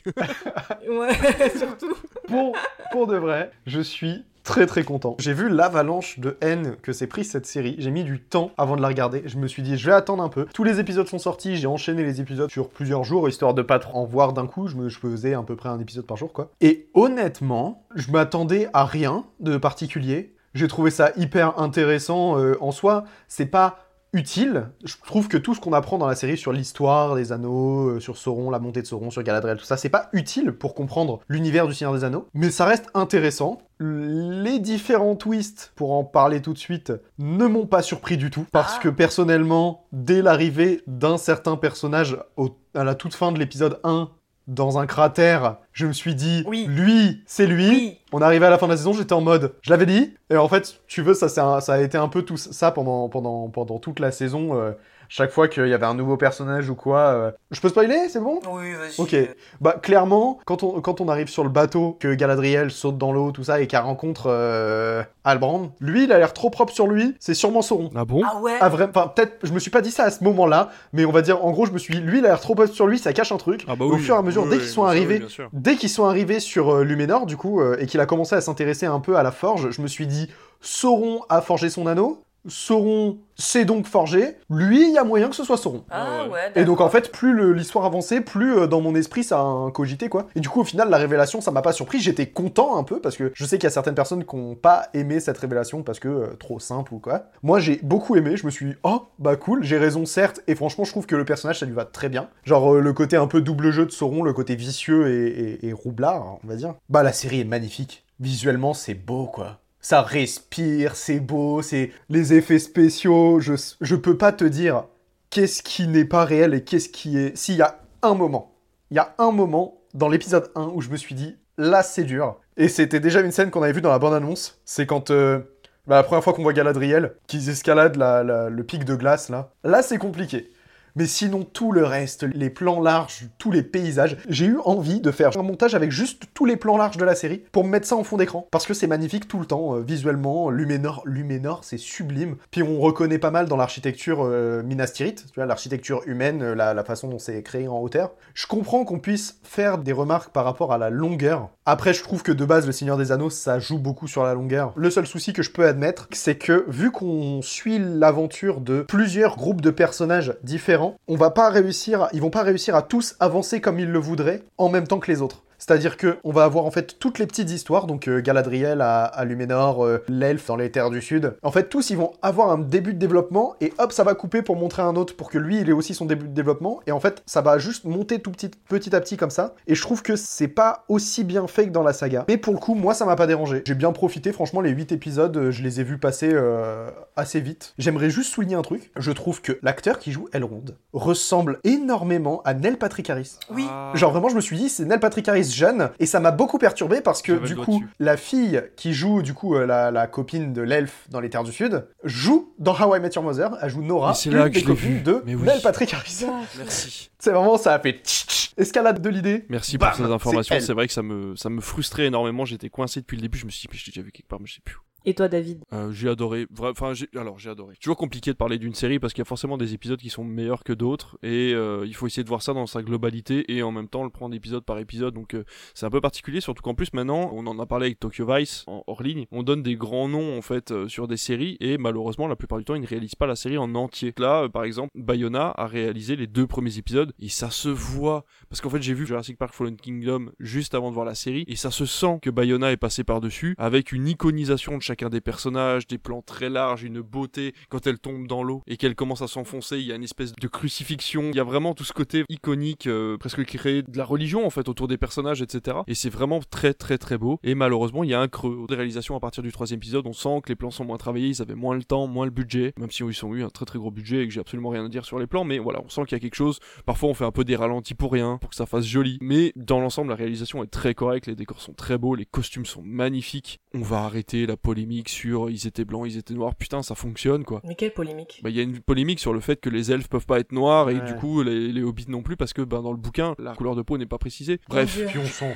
S1: Ouais, surtout.
S3: pour, pour de vrai, je suis très très content. J'ai vu l'avalanche de haine que s'est prise cette série. J'ai mis du temps avant de la regarder. Je me suis dit, je vais attendre un peu. Tous les épisodes sont sortis. J'ai enchaîné les épisodes sur plusieurs jours, histoire de pas en voir d'un coup. Je, me, je faisais à peu près un épisode par jour, quoi. Et honnêtement, je m'attendais à rien de particulier. J'ai trouvé ça hyper intéressant euh, en soi. C'est pas utile. Je trouve que tout ce qu'on apprend dans la série sur l'histoire des anneaux, euh, sur Sauron, la montée de Sauron, sur Galadriel, tout ça, c'est pas utile pour comprendre l'univers du Seigneur des Anneaux, mais ça reste intéressant. Les différents twists, pour en parler tout de suite, ne m'ont pas surpris du tout, parce que personnellement, dès l'arrivée d'un certain personnage au- à la toute fin de l'épisode 1, dans un cratère, je me suis dit, lui, c'est lui. On arrivait à la fin de la saison, j'étais en mode, je l'avais dit. Et en fait, tu veux, ça, un- ça a été un peu tout ça pendant, pendant, pendant toute la saison. euh, chaque fois qu'il y avait un nouveau personnage ou quoi. euh, Je peux spoiler, c'est bon?
S1: Oui, vas-y.
S3: Ok. Bah clairement, quand on, quand on arrive sur le bateau, que Galadriel saute dans l'eau, tout ça, et qu'elle rencontre euh, Albrand, lui, il a l'air trop propre sur lui, c'est sûrement Sauron.
S2: Ah bon?
S1: Ah ouais?
S3: Ah vraiment, enfin peut-être, je me suis pas dit ça à ce moment-là, mais on va dire, en gros, je me suis dit, lui, il a l'air trop propre sur lui, ça cache un truc.
S2: Ah bah
S3: Au
S2: oui,
S3: fur et à mesure,
S2: oui,
S3: dès
S2: oui,
S3: qu'ils sont arrivés,
S2: oui.
S3: Dès qu'ils sont arrivés sur euh, Luménor, du coup, euh, et qu'il a commencé à s'intéresser un peu à la forge, je me suis dit, Sauron a forgé son anneau. Sauron s'est donc forgé. Lui, il y a moyen que ce soit Sauron.
S1: Ah ouais,
S3: Et donc en fait, plus l'histoire avançait, plus euh, dans mon esprit ça a un cogité quoi. Et du coup au final la révélation ça m'a pas surpris, j'étais content un peu parce que je sais qu'il y a certaines personnes qui ont pas aimé cette révélation parce que euh, trop simple ou quoi. Moi j'ai beaucoup aimé, je me suis dit oh bah cool, j'ai raison certes et franchement je trouve que le personnage ça lui va très bien. Genre euh, le côté un peu double jeu de Sauron, le côté vicieux et, et- et roublard on va dire. Bah la série est magnifique, visuellement c'est beau quoi. Ça respire, c'est beau, c'est les effets spéciaux, je, je peux pas te dire qu'est-ce qui n'est pas réel et qu'est-ce qui est... S'il y a un moment, il y a un moment dans l'épisode 1 où je me suis dit, là c'est dur. Et c'était déjà une scène qu'on avait vue dans la bande-annonce, c'est quand... euh, bah, la première fois qu'on voit Galadriel, qu'ils escaladent la- la- le pic de glace là. Là c'est compliqué. Mais sinon, tout le reste, les plans larges, tous les paysages, j'ai eu envie de faire un montage avec juste tous les plans larges de la série pour me mettre ça en fond d'écran. Parce que c'est magnifique tout le temps, euh, visuellement. Luménor, Luménor, c'est sublime. Puis on reconnaît pas mal dans l'architecture euh, tu vois, l'architecture humaine, euh, la, la façon dont c'est créé en hauteur. Je comprends qu'on puisse faire des remarques par rapport à la longueur. Après, je trouve que de base, Le Seigneur des Anneaux, ça joue beaucoup sur la longueur. Le seul souci que je peux admettre, c'est que vu qu'on suit l'aventure de plusieurs groupes de personnages différents, on va pas réussir, ils vont pas réussir à tous avancer comme ils le voudraient en même temps que les autres. C'est-à-dire que on va avoir en fait toutes les petites histoires, donc euh, Galadriel à, à Luménor, euh, l'elfe dans les terres du sud. En fait, tous ils vont avoir un début de développement et hop, ça va couper pour montrer un autre pour que lui il ait aussi son début de développement. Et en fait, ça va juste monter tout petit, petit à petit comme ça. Et je trouve que c'est pas aussi bien fait que dans la saga. Mais pour le coup, moi ça m'a pas dérangé. J'ai bien profité, franchement, les 8 épisodes, euh, je les ai vus passer euh, assez vite. J'aimerais juste souligner un truc. Je trouve que l'acteur qui joue Elrond ressemble énormément à Neil Patrick Harris.
S1: Oui.
S3: Genre vraiment, je me suis dit, c'est Neil Patrick Harris jeune, et ça m'a beaucoup perturbé parce que du coup,
S2: dessus.
S3: la fille qui joue du coup euh, la, la copine de l'elfe dans les Terres du Sud joue dans How I Met Your Mother. Elle joue Nora,
S2: c'est
S3: une
S2: là que
S3: des
S2: je l'ai
S3: copines
S2: vu.
S3: de
S2: Mais oui.
S3: Neil Patrick Harris.
S2: Merci.
S3: C'est vraiment ça a fait tch, tch, escalade de l'idée.
S2: Merci
S3: Bam,
S2: pour ces informations. C'est vrai que ça me, ça me frustrait énormément. J'étais coincé depuis le début. Je me suis dit, mais je l'ai déjà vu quelque part, mais je sais plus où.
S16: Et toi, David?
S2: Euh, j'ai adoré. Enfin, alors j'ai adoré. Toujours compliqué de parler d'une série parce qu'il y a forcément des épisodes qui sont meilleurs que d'autres et euh, il faut essayer de voir ça dans sa globalité et en même temps le prendre épisode par épisode. Donc euh, c'est un peu particulier, surtout qu'en plus maintenant, on en a parlé avec Tokyo Vice en hors ligne, on donne des grands noms en fait sur des séries et malheureusement la plupart du temps ils ne réalisent pas la série en entier. Là, par exemple, Bayona a réalisé les deux premiers épisodes et ça se voit parce qu'en fait j'ai vu Jurassic Park Fallen Kingdom juste avant de voir la série et ça se sent que Bayona est passé par dessus avec une iconisation de chacun des personnages, des plans très larges, une beauté quand elle tombe dans l'eau et qu'elle commence à s'enfoncer, il y a une espèce de crucifixion, il y a vraiment tout ce côté iconique, euh, presque créé de la religion en fait autour des personnages, etc. Et c'est vraiment très très très beau. Et malheureusement, il y a un creux des réalisations à partir du troisième épisode. On sent que les plans sont moins travaillés, ils avaient moins le temps, moins le budget, même si ils ont eu un très très gros budget et que j'ai absolument rien à dire sur les plans. Mais voilà, on sent qu'il y a quelque chose. Parfois, on fait un peu des ralentis pour rien, pour que ça fasse joli. Mais dans l'ensemble, la réalisation est très correcte, les décors sont très beaux, les costumes sont magnifiques. On va arrêter la polémique sur ils étaient blancs, ils étaient noirs. Putain, ça fonctionne quoi.
S1: Mais quelle polémique
S2: Bah, il y a une polémique sur le fait que les elfes peuvent pas être noirs et
S3: Ouais.
S2: du coup les, les hobbits non plus parce que bah, dans le bouquin la couleur de peau n'est pas précisée. Bref.
S3: Puis on s'en.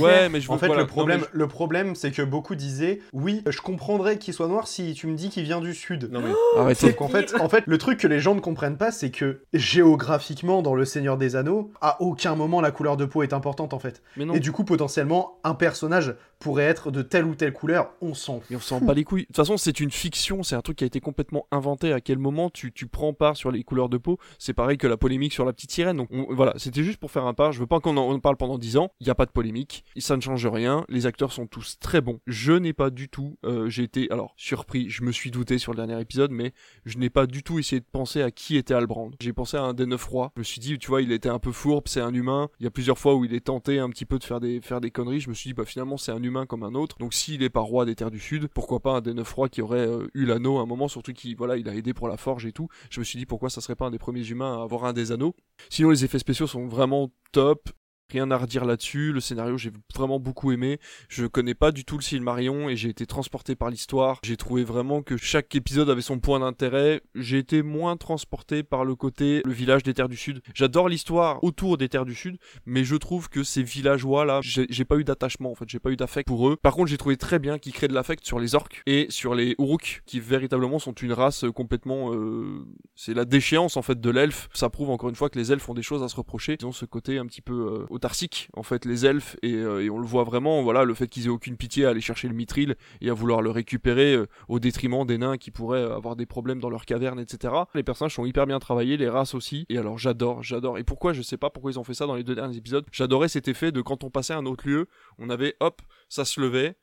S2: Ouais, mais je
S3: En
S2: veux-
S3: fait,
S2: voilà.
S3: le problème,
S2: Non,
S3: le problème, c'est que beaucoup disaient, oui, je comprendrais qu'il soit noir si tu me dis qu'il vient du sud.
S2: Non mais arrêtez.
S3: Sauf qu'en fait, en fait, le truc que les gens ne comprennent pas, c'est que géographiquement, dans Le Seigneur des Anneaux, à aucun moment la couleur de peau est importante en fait.
S2: Mais non.
S3: Et du coup, potentiellement, un personnage pourrait être de telle ou telle couleur, on s'en fout.
S2: Et on s'en bat les couilles. De toute façon, c'est une fiction, c'est un truc qui a été complètement inventé. À quel moment tu, tu prends part sur les couleurs de peau? C'est pareil que la polémique sur la petite sirène. Donc on- voilà, c'était juste pour faire un part. Je veux pas qu'on en on parle pendant 10 ans. Il n'y a pas de polémique. Ça ne change rien. Les acteurs sont tous très bons. Je n'ai pas du tout. euh, J'ai été alors surpris. Je me suis douté sur le dernier épisode, mais je n'ai pas du tout essayé de penser à qui était Albrand. J'ai pensé à un des neuf rois. Je me suis dit, tu vois, il était un peu fourbe, c'est un humain. Il y a plusieurs fois où il est tenté un petit peu de faire des, faire des conneries. Je me suis dit, bah finalement, c'est un humain comme un autre. Donc s'il est pas roi des terres du sud, pourquoi pas un des neuf rois qui aurait euh, eu l'anneau à un moment, surtout qui, voilà, il a aidé pour la forge et tout. Je me suis dit, pourquoi ça serait pas un des premiers humains à avoir un des anneaux? Sinon, les effets spéciaux sont vraiment top. Rien à redire là-dessus. Le scénario, j'ai vraiment beaucoup aimé. Je connais pas du tout le Silmarion et j'ai été transporté par l'histoire. J'ai trouvé vraiment que chaque épisode avait son point d'intérêt. J'ai été moins transporté par le côté le village des Terres du Sud. J'adore l'histoire autour des Terres du Sud, mais je trouve que ces villageois là, j'ai pas eu d'attachement en fait, j'ai pas eu d'affect pour eux. Par contre, j'ai trouvé très bien qu'ils créent de l'affect sur les orques et sur les Uruk, qui véritablement sont une race complètement, euh, c'est la déchéance en fait de l'elfe. Ça prouve encore une fois que les elfes ont des choses à se reprocher. Ils ont ce côté un petit peu euh, en fait les elfes et, euh, et, on le voit vraiment. Voilà, le fait qu'ils aient aucune pitié à aller chercher le mithril et à vouloir le récupérer euh, au détriment des nains qui pourraient avoir des problèmes dans leur caverne, etc. Les personnages sont hyper bien travaillés, les races aussi. Et alors j'adore, j'adore. Et pourquoi je sais pas pourquoi ils ont fait ça dans les deux derniers épisodes. J'adorais cet effet de quand on passait à un autre lieu, on avait hop, ça se levait,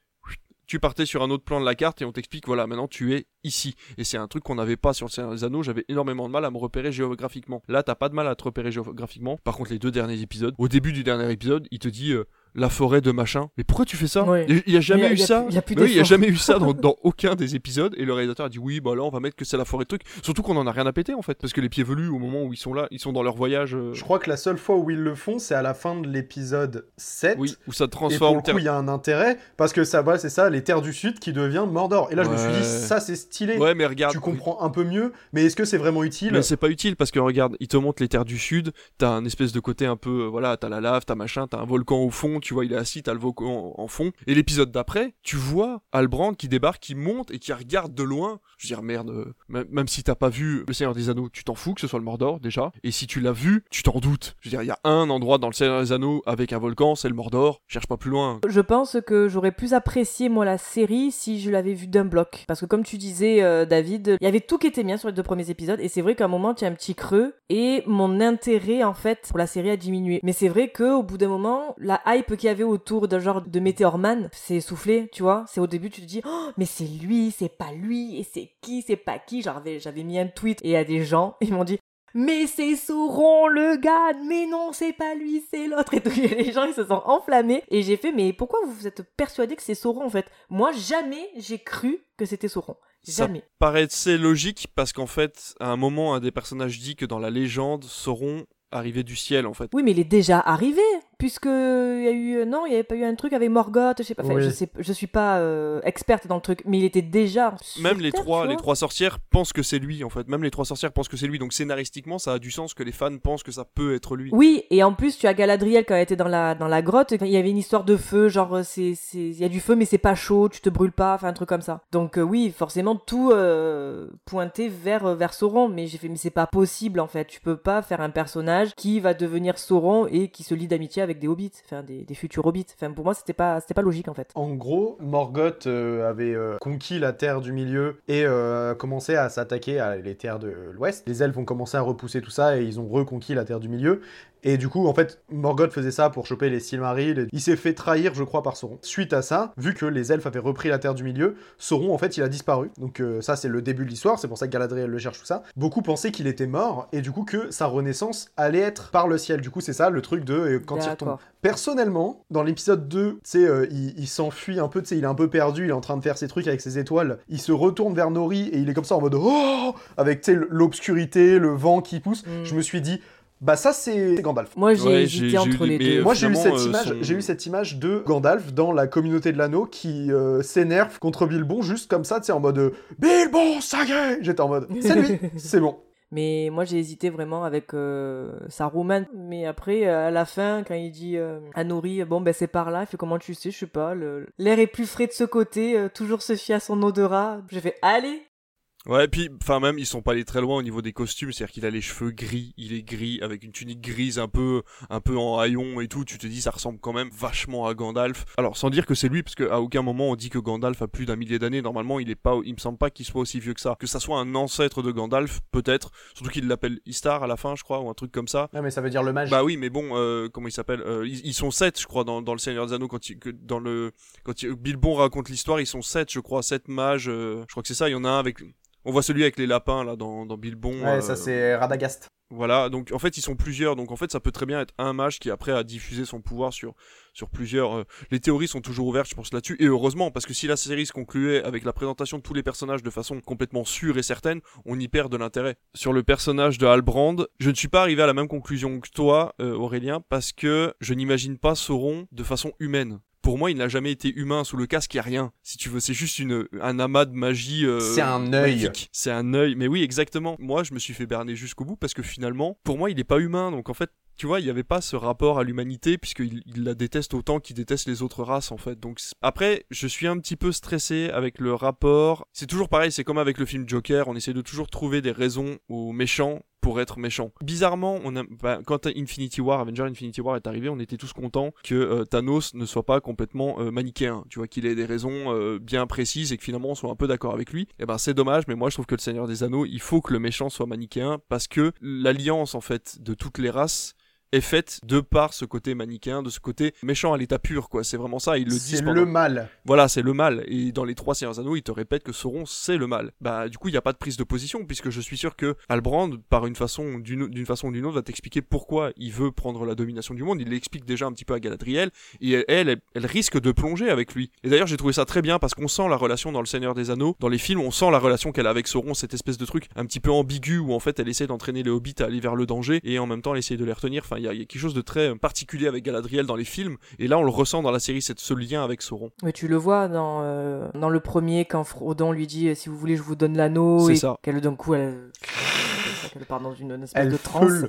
S2: tu partais sur un autre plan de la carte et on t'explique voilà maintenant tu es ici. Et c'est un truc qu'on n'avait pas sur les anneaux. J'avais énormément de mal à me repérer géographiquement. Là t'as pas de mal à te repérer géographiquement. Par contre les deux derniers épisodes au début du dernier épisode il te dit euh, la forêt de machin. Mais pourquoi tu fais ça Il y, a jamais eu ça.
S1: Il y a,
S2: il y a jamais eu ça dans, dans, aucun des épisodes. Et le réalisateur a dit oui, bah là on va mettre que c'est la forêt de trucs. Surtout qu'on en a rien à péter en fait, parce que les pieds velus au moment où ils sont là, ils sont dans leur voyage. euh,
S3: Je crois que la seule fois où ils le font, c'est à la fin de l'épisode 7.
S2: Oui, où ça
S3: Et
S2: transforme.
S3: pour le coup, il y a un intérêt parce que ça, voilà, c'est ça, les terres du sud qui devient Mordor. Et là, je me suis dit, ça, c'est stylé.
S2: Ouais, mais regarde.
S3: Tu comprends un peu mieux, mais est-ce que c'est vraiment utile
S2: Mais c'est pas utile parce que regarde, il te montre les terres du sud, t'as un espèce de côté un peu, euh, voilà, t'as la lave, t'as machin, t'as un volcan au fond, tu vois, il est assis, t'as le volcan en fond. Et l'épisode d'après, tu vois Albrand qui débarque, qui monte et qui regarde de loin. Je veux dire, merde, même, même si t'as pas vu Le Seigneur des Anneaux, tu t'en fous que ce soit le Mordor déjà. Et si tu l'as vu, tu t'en doutes. Je veux dire, il y a un endroit dans Le Seigneur des Anneaux avec un volcan, c'est le Mordor. Cherche pas plus loin.
S1: Je pense que j'aurais plus apprécié moi la série si je l'avais vue d'un bloc. Parce que comme tu disais, euh, David, il y avait tout qui était bien sur les deux premiers épisodes. Et c'est vrai qu'à un moment, tu as un petit creux. Et mon intérêt, en fait, pour la série a diminué. Mais c'est vrai qu'au bout d'un moment, la hype qu'il y avait autour d'un genre de Meteor Man s'est essoufflée, tu vois. C'est au début, tu te dis, oh, mais c'est lui, c'est pas lui, et c'est qui, c'est pas qui. Genre, j'avais- mis un tweet et il y a des gens, ils m'ont dit, mais c'est Sauron le gars, mais non, c'est pas lui, c'est l'autre. Et. Et les gens, ils se sont enflammés. Et j'ai fait, mais pourquoi vous êtes persuadé que c'est Sauron en fait? Moi, jamais j'ai cru que c'était Sauron.
S2: Ça
S1: Jamais.
S2: paraissait logique parce qu'en fait, à un moment, un des personnages dit que dans la légende, Sauron arrivait du ciel en fait.
S1: Oui, mais il est déjà arrivé, puisque il y a eu non, il y avait pas eu un truc avec Morgoth, je sais pas.
S2: Oui.
S1: je sais, je suis pas euh, experte dans le truc, mais il était déjà. sur
S2: Même les
S1: Terre,
S2: trois, les trois sorcières pensent que c'est lui en fait. Même les trois sorcières pensent que c'est lui. Donc scénaristiquement, ça a du sens que les fans pensent que ça peut être lui.
S1: Oui, et en plus, tu as Galadriel qui a été dans la, dans la grotte. Il y avait une histoire de feu, genre, euh, c'est, c'est, il y a du feu, mais c'est pas chaud, tu te brûles pas, enfin, un truc comme ça. Donc, euh, oui, forcément, tout euh, pointé vers, euh, vers Sauron. Mais j'ai fait, mais c'est pas possible, en fait. Tu peux pas faire un personnage qui va devenir Sauron et qui se lie d'amitié avec des hobbits, enfin, des, des futurs hobbits. Enfin, pour moi, c'était pas, c'était pas logique, en fait.
S3: En gros, Morgoth euh, avait euh, conquis la terre du milieu et euh, commencé à s'attaquer à les terres de l'ouest. Les elfes ont commencé à repousser tout ça et ils ont reconquis la terre du milieu. Et du coup, en fait, Morgoth faisait ça pour choper les Silmarils. Il s'est fait trahir, je crois, par Sauron. Suite à ça, vu que les elfes avaient repris la terre du milieu, Sauron, en fait, il a disparu. Donc euh, ça, c'est le début de l'histoire. C'est pour ça que Galadriel le cherche tout ça. Beaucoup pensaient qu'il était mort et du coup que sa renaissance allait être par le ciel. Du coup, c'est ça le truc de euh, quand il retombe. Personnellement, dans l'épisode 2, tu sais, euh, il, il s'enfuit un peu, tu sais, il est un peu perdu, il est en train de faire ses trucs avec ses étoiles. Il se retourne vers Nori et il est comme ça en mode oh avec tu sais l'obscurité, le vent qui pousse. Je me suis dit bah ça c'est Gandalf.
S1: Moi, j'ai Ouais, hésité entre les deux.
S3: Moi j'ai eu cette
S2: euh,
S3: image,
S2: son-
S3: j'ai eu cette image de Gandalf dans la communauté de l'anneau qui euh, s'énerve contre Bilbon juste comme ça, tu sais en mode euh, Bilbon, ça y est J'étais en mode c'est lui, c'est bon.
S1: Mais moi j'ai hésité vraiment avec euh, Saruman. Mais après, à la fin, quand il dit euh, à Nori, bon ben c'est par là, il fait comment tu sais, je sais pas, le- l'air est plus frais de ce côté, euh, toujours se fier à son odorat. J'ai fait, allez
S2: Ouais, puis, enfin, même, ils sont pas allés très loin au niveau des costumes, c'est-à-dire qu'il a les cheveux gris, il est gris, avec une tunique grise un peu, un peu en haillon et tout, tu te dis, ça ressemble quand même vachement à Gandalf. Alors, sans dire que c'est lui, parce qu'à aucun moment on dit que Gandalf a plus d'un millier d'années, normalement, il est pas, il me semble pas qu'il soit aussi vieux que ça. Que ça soit un ancêtre de Gandalf, peut-être, surtout qu'il l'appelle Istar à la fin, je crois, ou un truc comme ça.
S3: Non mais ça veut dire le mage.
S2: Bah oui, mais bon, euh, comment il s'appelle Euh, ils, ils sont sept, je crois, dans, dans le Seigneur des Anneaux quand il, que dans le quand il- Bilbon raconte l'histoire, ils sont sept, je crois, sept mages. euh, je crois que c'est ça. Il y en a un avec. On voit celui avec les lapins là dans, dans Bilbon.
S3: Ouais,
S2: euh,
S3: ça c'est Radagast.
S2: Voilà, donc en fait ils sont plusieurs, donc en fait ça peut très bien être un mage qui après a diffusé son pouvoir sur sur plusieurs. euh, Les théories sont toujours ouvertes, je pense là-dessus, et heureusement parce que si la série se concluait avec la présentation de tous les personnages de façon complètement sûre et certaine, on y perd de l'intérêt. Sur le personnage de Halbrand, je ne suis pas arrivé à la même conclusion que toi, euh, Aurélien, parce que je n'imagine pas Sauron de façon humaine. Pour moi, il n'a jamais été humain sous le casque, il y a rien. Si tu veux, c'est juste une un amas de magie. euh,
S3: C'est un œil.
S2: C'est un œil. Mais oui, exactement. Moi, je me suis fait berner jusqu'au bout parce que finalement, pour moi, il n'est pas humain. Donc en fait, tu vois, il n'y avait pas ce rapport à l'humanité puisqu'il il la déteste autant qu'il déteste les autres races en fait. Donc après, je suis un petit peu stressé avec le rapport. C'est toujours pareil, c'est comme avec le film Joker, on essaie de toujours trouver des raisons aux méchants pour être méchant. Bizarrement, on a, bah, quand Infinity War, Avenger Infinity War est arrivé, on était tous contents que euh, Thanos ne soit pas complètement euh, manichéen, tu vois, qu'il ait des raisons euh, bien précises et que finalement on soit un peu d'accord avec lui. Et ben c'est dommage, mais moi je trouve que le Seigneur des Anneaux, il faut que le méchant soit manichéen parce que l'alliance en fait de toutes les races est faite de par ce côté manichéen, de ce côté méchant à l'état pur, quoi. C'est vraiment ça, ils le disent.
S3: C'est
S2: pendant-
S3: le mal.
S2: Voilà, c'est le mal. Et dans les trois Seigneurs Anneaux, ils te répètent que Sauron, c'est le mal. Bah, du coup, il n'y a pas de prise de position, puisque je suis sûr que Albrand, par une façon, d'une d'une façon ou d'une autre, va t'expliquer pourquoi il veut prendre la domination du monde. Il l'explique déjà un petit peu à Galadriel, et elle, elle, elle risque de plonger avec lui. Et d'ailleurs, j'ai trouvé ça très bien, parce qu'on sent la relation dans Le Seigneur des Anneaux. Dans les films, on sent la relation qu'elle a avec Sauron, cette espèce de truc un petit peu ambigu, où en fait, elle essaie d'entraîner les hobbits à aller vers le danger, et en même temps, elle essaie de les retenir. Enfin, il y, a quelque chose de très particulier avec Galadriel dans les films, et là, on le ressent dans la série, cette, ce lien avec Sauron.
S16: Mais tu le vois dans, euh, dans le premier, quand Frodon lui dit euh, si vous voulez, je vous donne l'anneau.
S2: C'est
S16: et
S2: ça.
S16: Qu'elle, d'un coup, elle. Qu'elle part dans une, une espèce
S3: Elle
S16: de transe.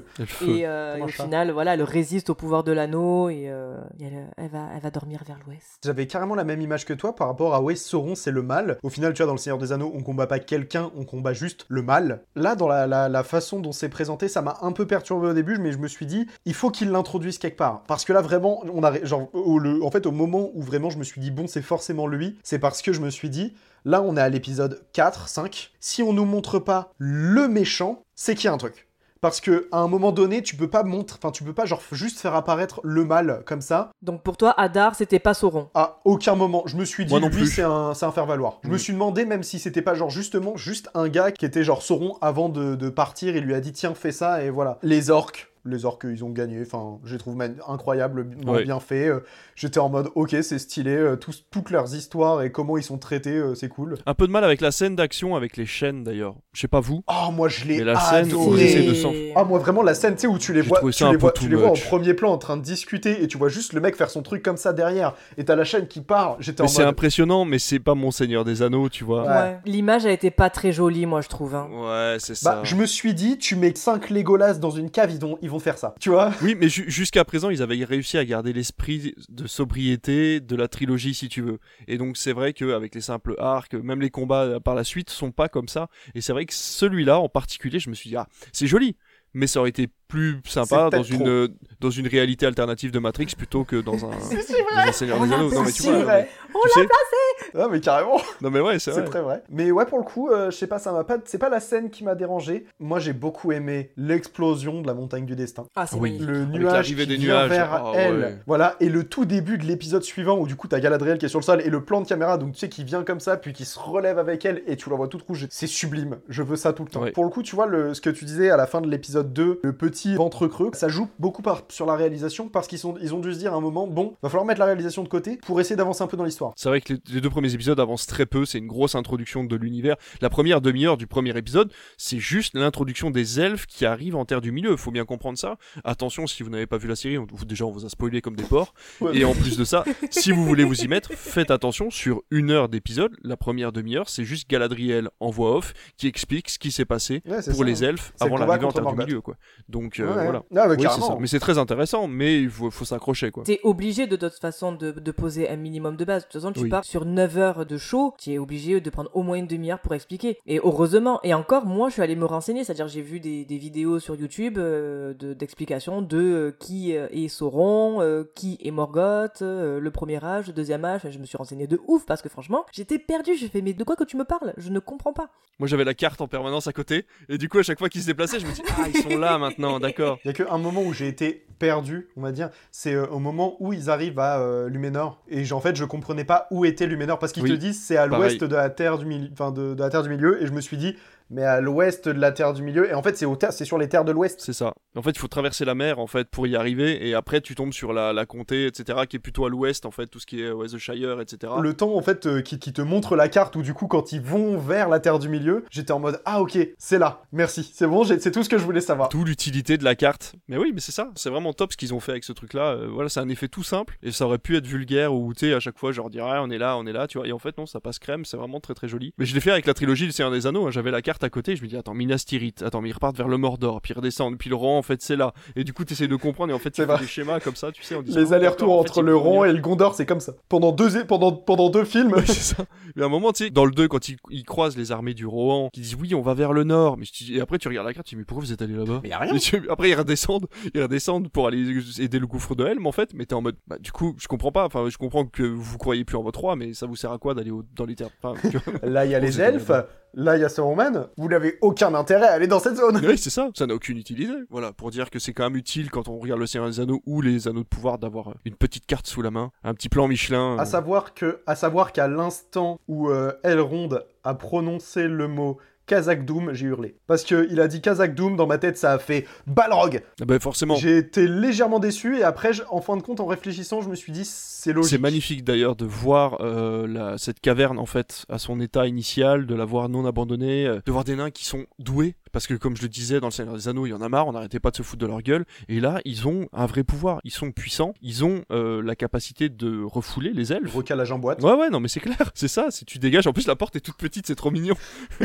S16: Et, euh, et au final, voilà, elle résiste au pouvoir de l'anneau et, euh, et elle, elle va, elle va dormir vers l'ouest.
S3: J'avais carrément la même image que toi par rapport à ouais, Sauron c'est le mal. Au final, tu vois, dans le Seigneur des Anneaux, on combat pas quelqu'un, on combat juste le mal. Là, dans la, la- la façon dont c'est présenté, ça m'a un peu perturbé au début, mais je me suis dit, il faut qu'il l'introduise quelque part. Parce que là, vraiment, on a, genre, au, le- en fait, au moment où vraiment je me suis dit, bon, c'est forcément lui, c'est parce que je me suis dit, là, on est à l'épisode 4, 5. Si on nous montre pas le méchant, c'est qu'il y a un truc. Parce que à un moment donné, tu peux pas montrer, enfin tu peux pas genre juste faire apparaître le mal comme ça
S16: Donc pour toi, Hadar, c'était pas Sauron.
S3: à aucun moment, je me suis dit,
S2: Moi non
S3: lui, c'est un, c'est un faire-valoir. Je me
S2: Mm.
S3: suis demandé, même si c'était pas genre justement juste un gars qui était genre Sauron avant de, de partir, il lui a dit, tiens, fais ça, et voilà. Les orques. Les orques, ils ont gagné. Enfin, je les trouve incroyables,
S2: Ouais.
S3: bien fait. Euh, J'étais en mode, ok, c'est stylé. euh, tous- toutes leurs histoires et comment ils sont traités, euh, c'est cool.
S2: Un peu de mal avec la scène d'action avec les chaînes d'ailleurs. Je sais pas vous.
S3: Oh, moi, je l'ai
S2: Mais la scène où
S3: adoré.
S2: ils essaient de s'en-
S3: Ah, moi, vraiment, la scène, tu sais, où tu les vois, tu
S2: ça un
S3: les
S2: peu
S3: vois, tu les vois en
S2: much.
S3: premier plan en train de discuter et tu vois juste le mec faire son truc comme ça derrière. Et t'as la chaîne qui part. J'étais en
S2: Mais c'est
S3: mode.
S2: impressionnant, mais c'est pas mon Seigneur des Anneaux, tu vois.
S3: Ouais.
S16: L'image a été pas très jolie, moi, je trouve. hein.
S2: Ouais, c'est ça.
S3: Bah, je me suis dit, tu mets 5 Legolas dans une cave, ils vont, ils faire ça. Tu vois?
S2: Oui, mais ju- jusqu'à présent, ils avaient réussi à garder l'esprit de sobriété de la trilogie, si tu veux. Et donc, c'est vrai qu'avec les simples arcs, même les combats euh, par la suite sont pas comme ça. Et c'est vrai que celui-là, en particulier, je me suis dit, ah, c'est joli. Mais ça aurait été plus sympa dans une, euh, dans une réalité alternative de Matrix plutôt que dans un,
S3: C'est
S2: dans un Seigneur
S16: On
S2: des
S16: l'a
S2: Anneaux. Non, mais tu
S3: C'est
S2: vois,
S3: vrai.
S16: On
S2: tu
S16: l'a
S2: sais-
S16: placé
S3: Non, mais carrément.
S2: Non, mais ouais, c'est
S3: très vrai. Mais ouais, pour le coup, euh, je sais pas, ça m'a pas. C'est pas la scène qui m'a dérangé. Moi, j'ai beaucoup aimé l'explosion de la montagne du destin.
S16: Ah, c'est
S2: Oui.
S16: magnifique.
S3: Le nuage qui
S2: des
S3: vient
S2: nuages.
S3: vers
S2: Ah,
S3: elle.
S2: ouais.
S3: Voilà, et le tout début de l'épisode suivant où du coup t'as Galadriel qui est sur le sol et le plan de caméra, donc tu sais, qui vient comme ça, puis qui se relève avec elle et tu la vois toute rouge. C'est sublime. Je veux ça tout le temps.
S2: Ouais.
S3: Pour le coup, tu vois, le, ce que tu disais à la fin de l'épisode 2, le petit ventre creux, ça joue beaucoup par, sur la réalisation parce qu'ils sont, ils ont dû se dire à un moment, bon, va falloir mettre la réalisation de côté pour essayer d'avancer un peu dans l'histoire.
S2: C'est vrai que les, les deux premiers épisodes avancent très peu, c'est une grosse introduction de l'univers. La première demi-heure du premier épisode, c'est juste l'introduction des elfes qui arrivent en Terre du Milieu, faut bien comprendre ça. Attention, si vous n'avez pas vu la série, on- vous- déjà on vous a spoilé comme des porcs.
S3: Ouais.
S2: Et en plus de ça, si vous voulez vous y mettre, faites attention, sur une heure d'épisode, la première demi-heure, c'est juste Galadriel en voix off qui explique ce qui s'est passé
S3: Ouais,
S2: pour
S3: ça.
S2: les elfes avant l'arrivée en Terre du. Milieu, quoi. Donc euh,
S3: Ouais, ouais.
S2: voilà. Oui, c'est
S3: carrément.
S2: ça. Mais c'est très intéressant, mais il faut, faut s'accrocher, quoi.
S16: T'es obligé de toute façon de, de poser un minimum de base. De toute façon, tu
S2: Oui.
S16: pars sur 9 heures de show, tu es obligé de prendre au moins une demi-heure pour expliquer. Et heureusement, et encore, moi je suis allé me renseigner, c'est-à-dire j'ai vu des, des vidéos sur YouTube euh, de- d'explications de, euh, qui euh, est Sauron, euh, qui est Morgoth, euh, le premier âge, le deuxième âge. Je me suis renseigné de ouf parce que franchement, j'étais perdu. Je fais, mais de quoi que tu me parles? Je ne comprends pas.
S2: Moi j'avais la carte en permanence à côté, et du coup à chaque fois qu'ils se déplaçaient, je me dis, ah, ils sont là maintenant, d'accord.
S3: Il y a qu'un moment où j'ai été perdu, on va dire, c'est euh, au moment où ils arrivent à euh, Luménor. Et en fait, je comprenais pas où était Luménor parce qu'ils
S2: Oui,
S3: te disent c'est à l'ouest de la terre du milieu, enfin de, de la terre du milieu. Et je me suis dit mais à l'ouest de la Terre du Milieu. Et en fait, c'est au c'est sur les terres de l'ouest.
S2: C'est ça. En fait, il faut traverser la mer en fait pour y arriver, et après tu tombes sur la, la comté, etc., qui est plutôt à l'ouest en fait, tout ce qui est West Shire, etc.
S3: Le temps en fait euh, qui, qui te montre la carte où du coup quand ils vont vers la Terre du Milieu, j'étais en mode ah ok c'est là, merci, c'est bon, c'est tout ce que je voulais savoir.
S2: Tout l'utilité de la carte. Mais oui, mais c'est ça, c'est vraiment top ce qu'ils ont fait avec ce truc-là. Euh, voilà, c'est un effet tout simple et ça aurait pu être vulgaire ou tu sais à chaque fois leur dirais Ah, on est là, on est là, tu vois. Et en fait non, ça passe crème, c'est vraiment très très joli. Mais je l'ai fait avec la trilogie Le Seigneur des Anneaux. hein. J'avais la carte à côté, je me dis attends Minas Tirith, attends mais ils repartent vers le Mordor, puis ils redescendent, puis le rang en fait c'est là. Et du coup t'essayes de comprendre et en fait tu fais des schémas comme ça, tu sais. En disant,
S3: Les
S2: Ah,
S3: allers-retours
S2: d'accord, en fait,
S3: entre le rond et le Gondor, c'est comme ça. Pendant deux, pendant, pendant deux films.
S2: c'est ça. Mais à un moment, tu sais, dans le 2, quand ils, ils croisent les armées du Rohan, qui disent oui, on va vers le nord. Mais et après, tu regardes la carte, tu dis mais pourquoi vous êtes allés là-bas?
S3: Mais y a rien.
S2: Tu- Après, ils redescendent, ils redescendent pour aller aider le gouffre de Helm, en fait. Mais t'es en mode, bah, du coup, je comprends pas. Enfin, je comprends que vous croyez plus en votre roi, mais ça vous sert à quoi d'aller au- dans les terres? Enfin, tu.
S3: Là, il y a les elfes. Là, il y a Saruman. Vous n'avez aucun intérêt à aller dans cette zone.
S2: Oui, c'est ça. Ça n'a aucune utilité. Voilà, pour dire que c'est quand même utile quand on regarde le Seigneur des Anneaux ou les Anneaux de pouvoir d'avoir une petite carte sous la main, un petit plan Michelin.
S3: À
S2: euh,
S3: savoir que, à savoir qu'à l'instant où euh, Elrond a prononcé le mot Kazakh Doom, j'ai hurlé. Parce que il a dit Kazakh Doom, dans ma tête, ça a fait Balrog.
S2: ah bah, forcément.
S3: J'ai été légèrement déçu et après, en fin de compte, en réfléchissant, je me suis dit c'est logique.
S2: C'est magnifique d'ailleurs de voir euh, la- cette caverne en fait à son état initial, de la voir non abandonnée, euh, de voir des nains qui sont doués. Parce que comme je le disais dans le Seigneur des Anneaux, il y en a marre, on n'arrêtait pas de se foutre de leur gueule. Et là, ils ont un vrai pouvoir, ils sont puissants, ils ont euh, la capacité de refouler les elfes.
S3: Recalage en boîte.
S2: Ouais ouais non mais c'est clair, c'est ça, si tu dégages, en plus la porte est toute petite, c'est trop mignon.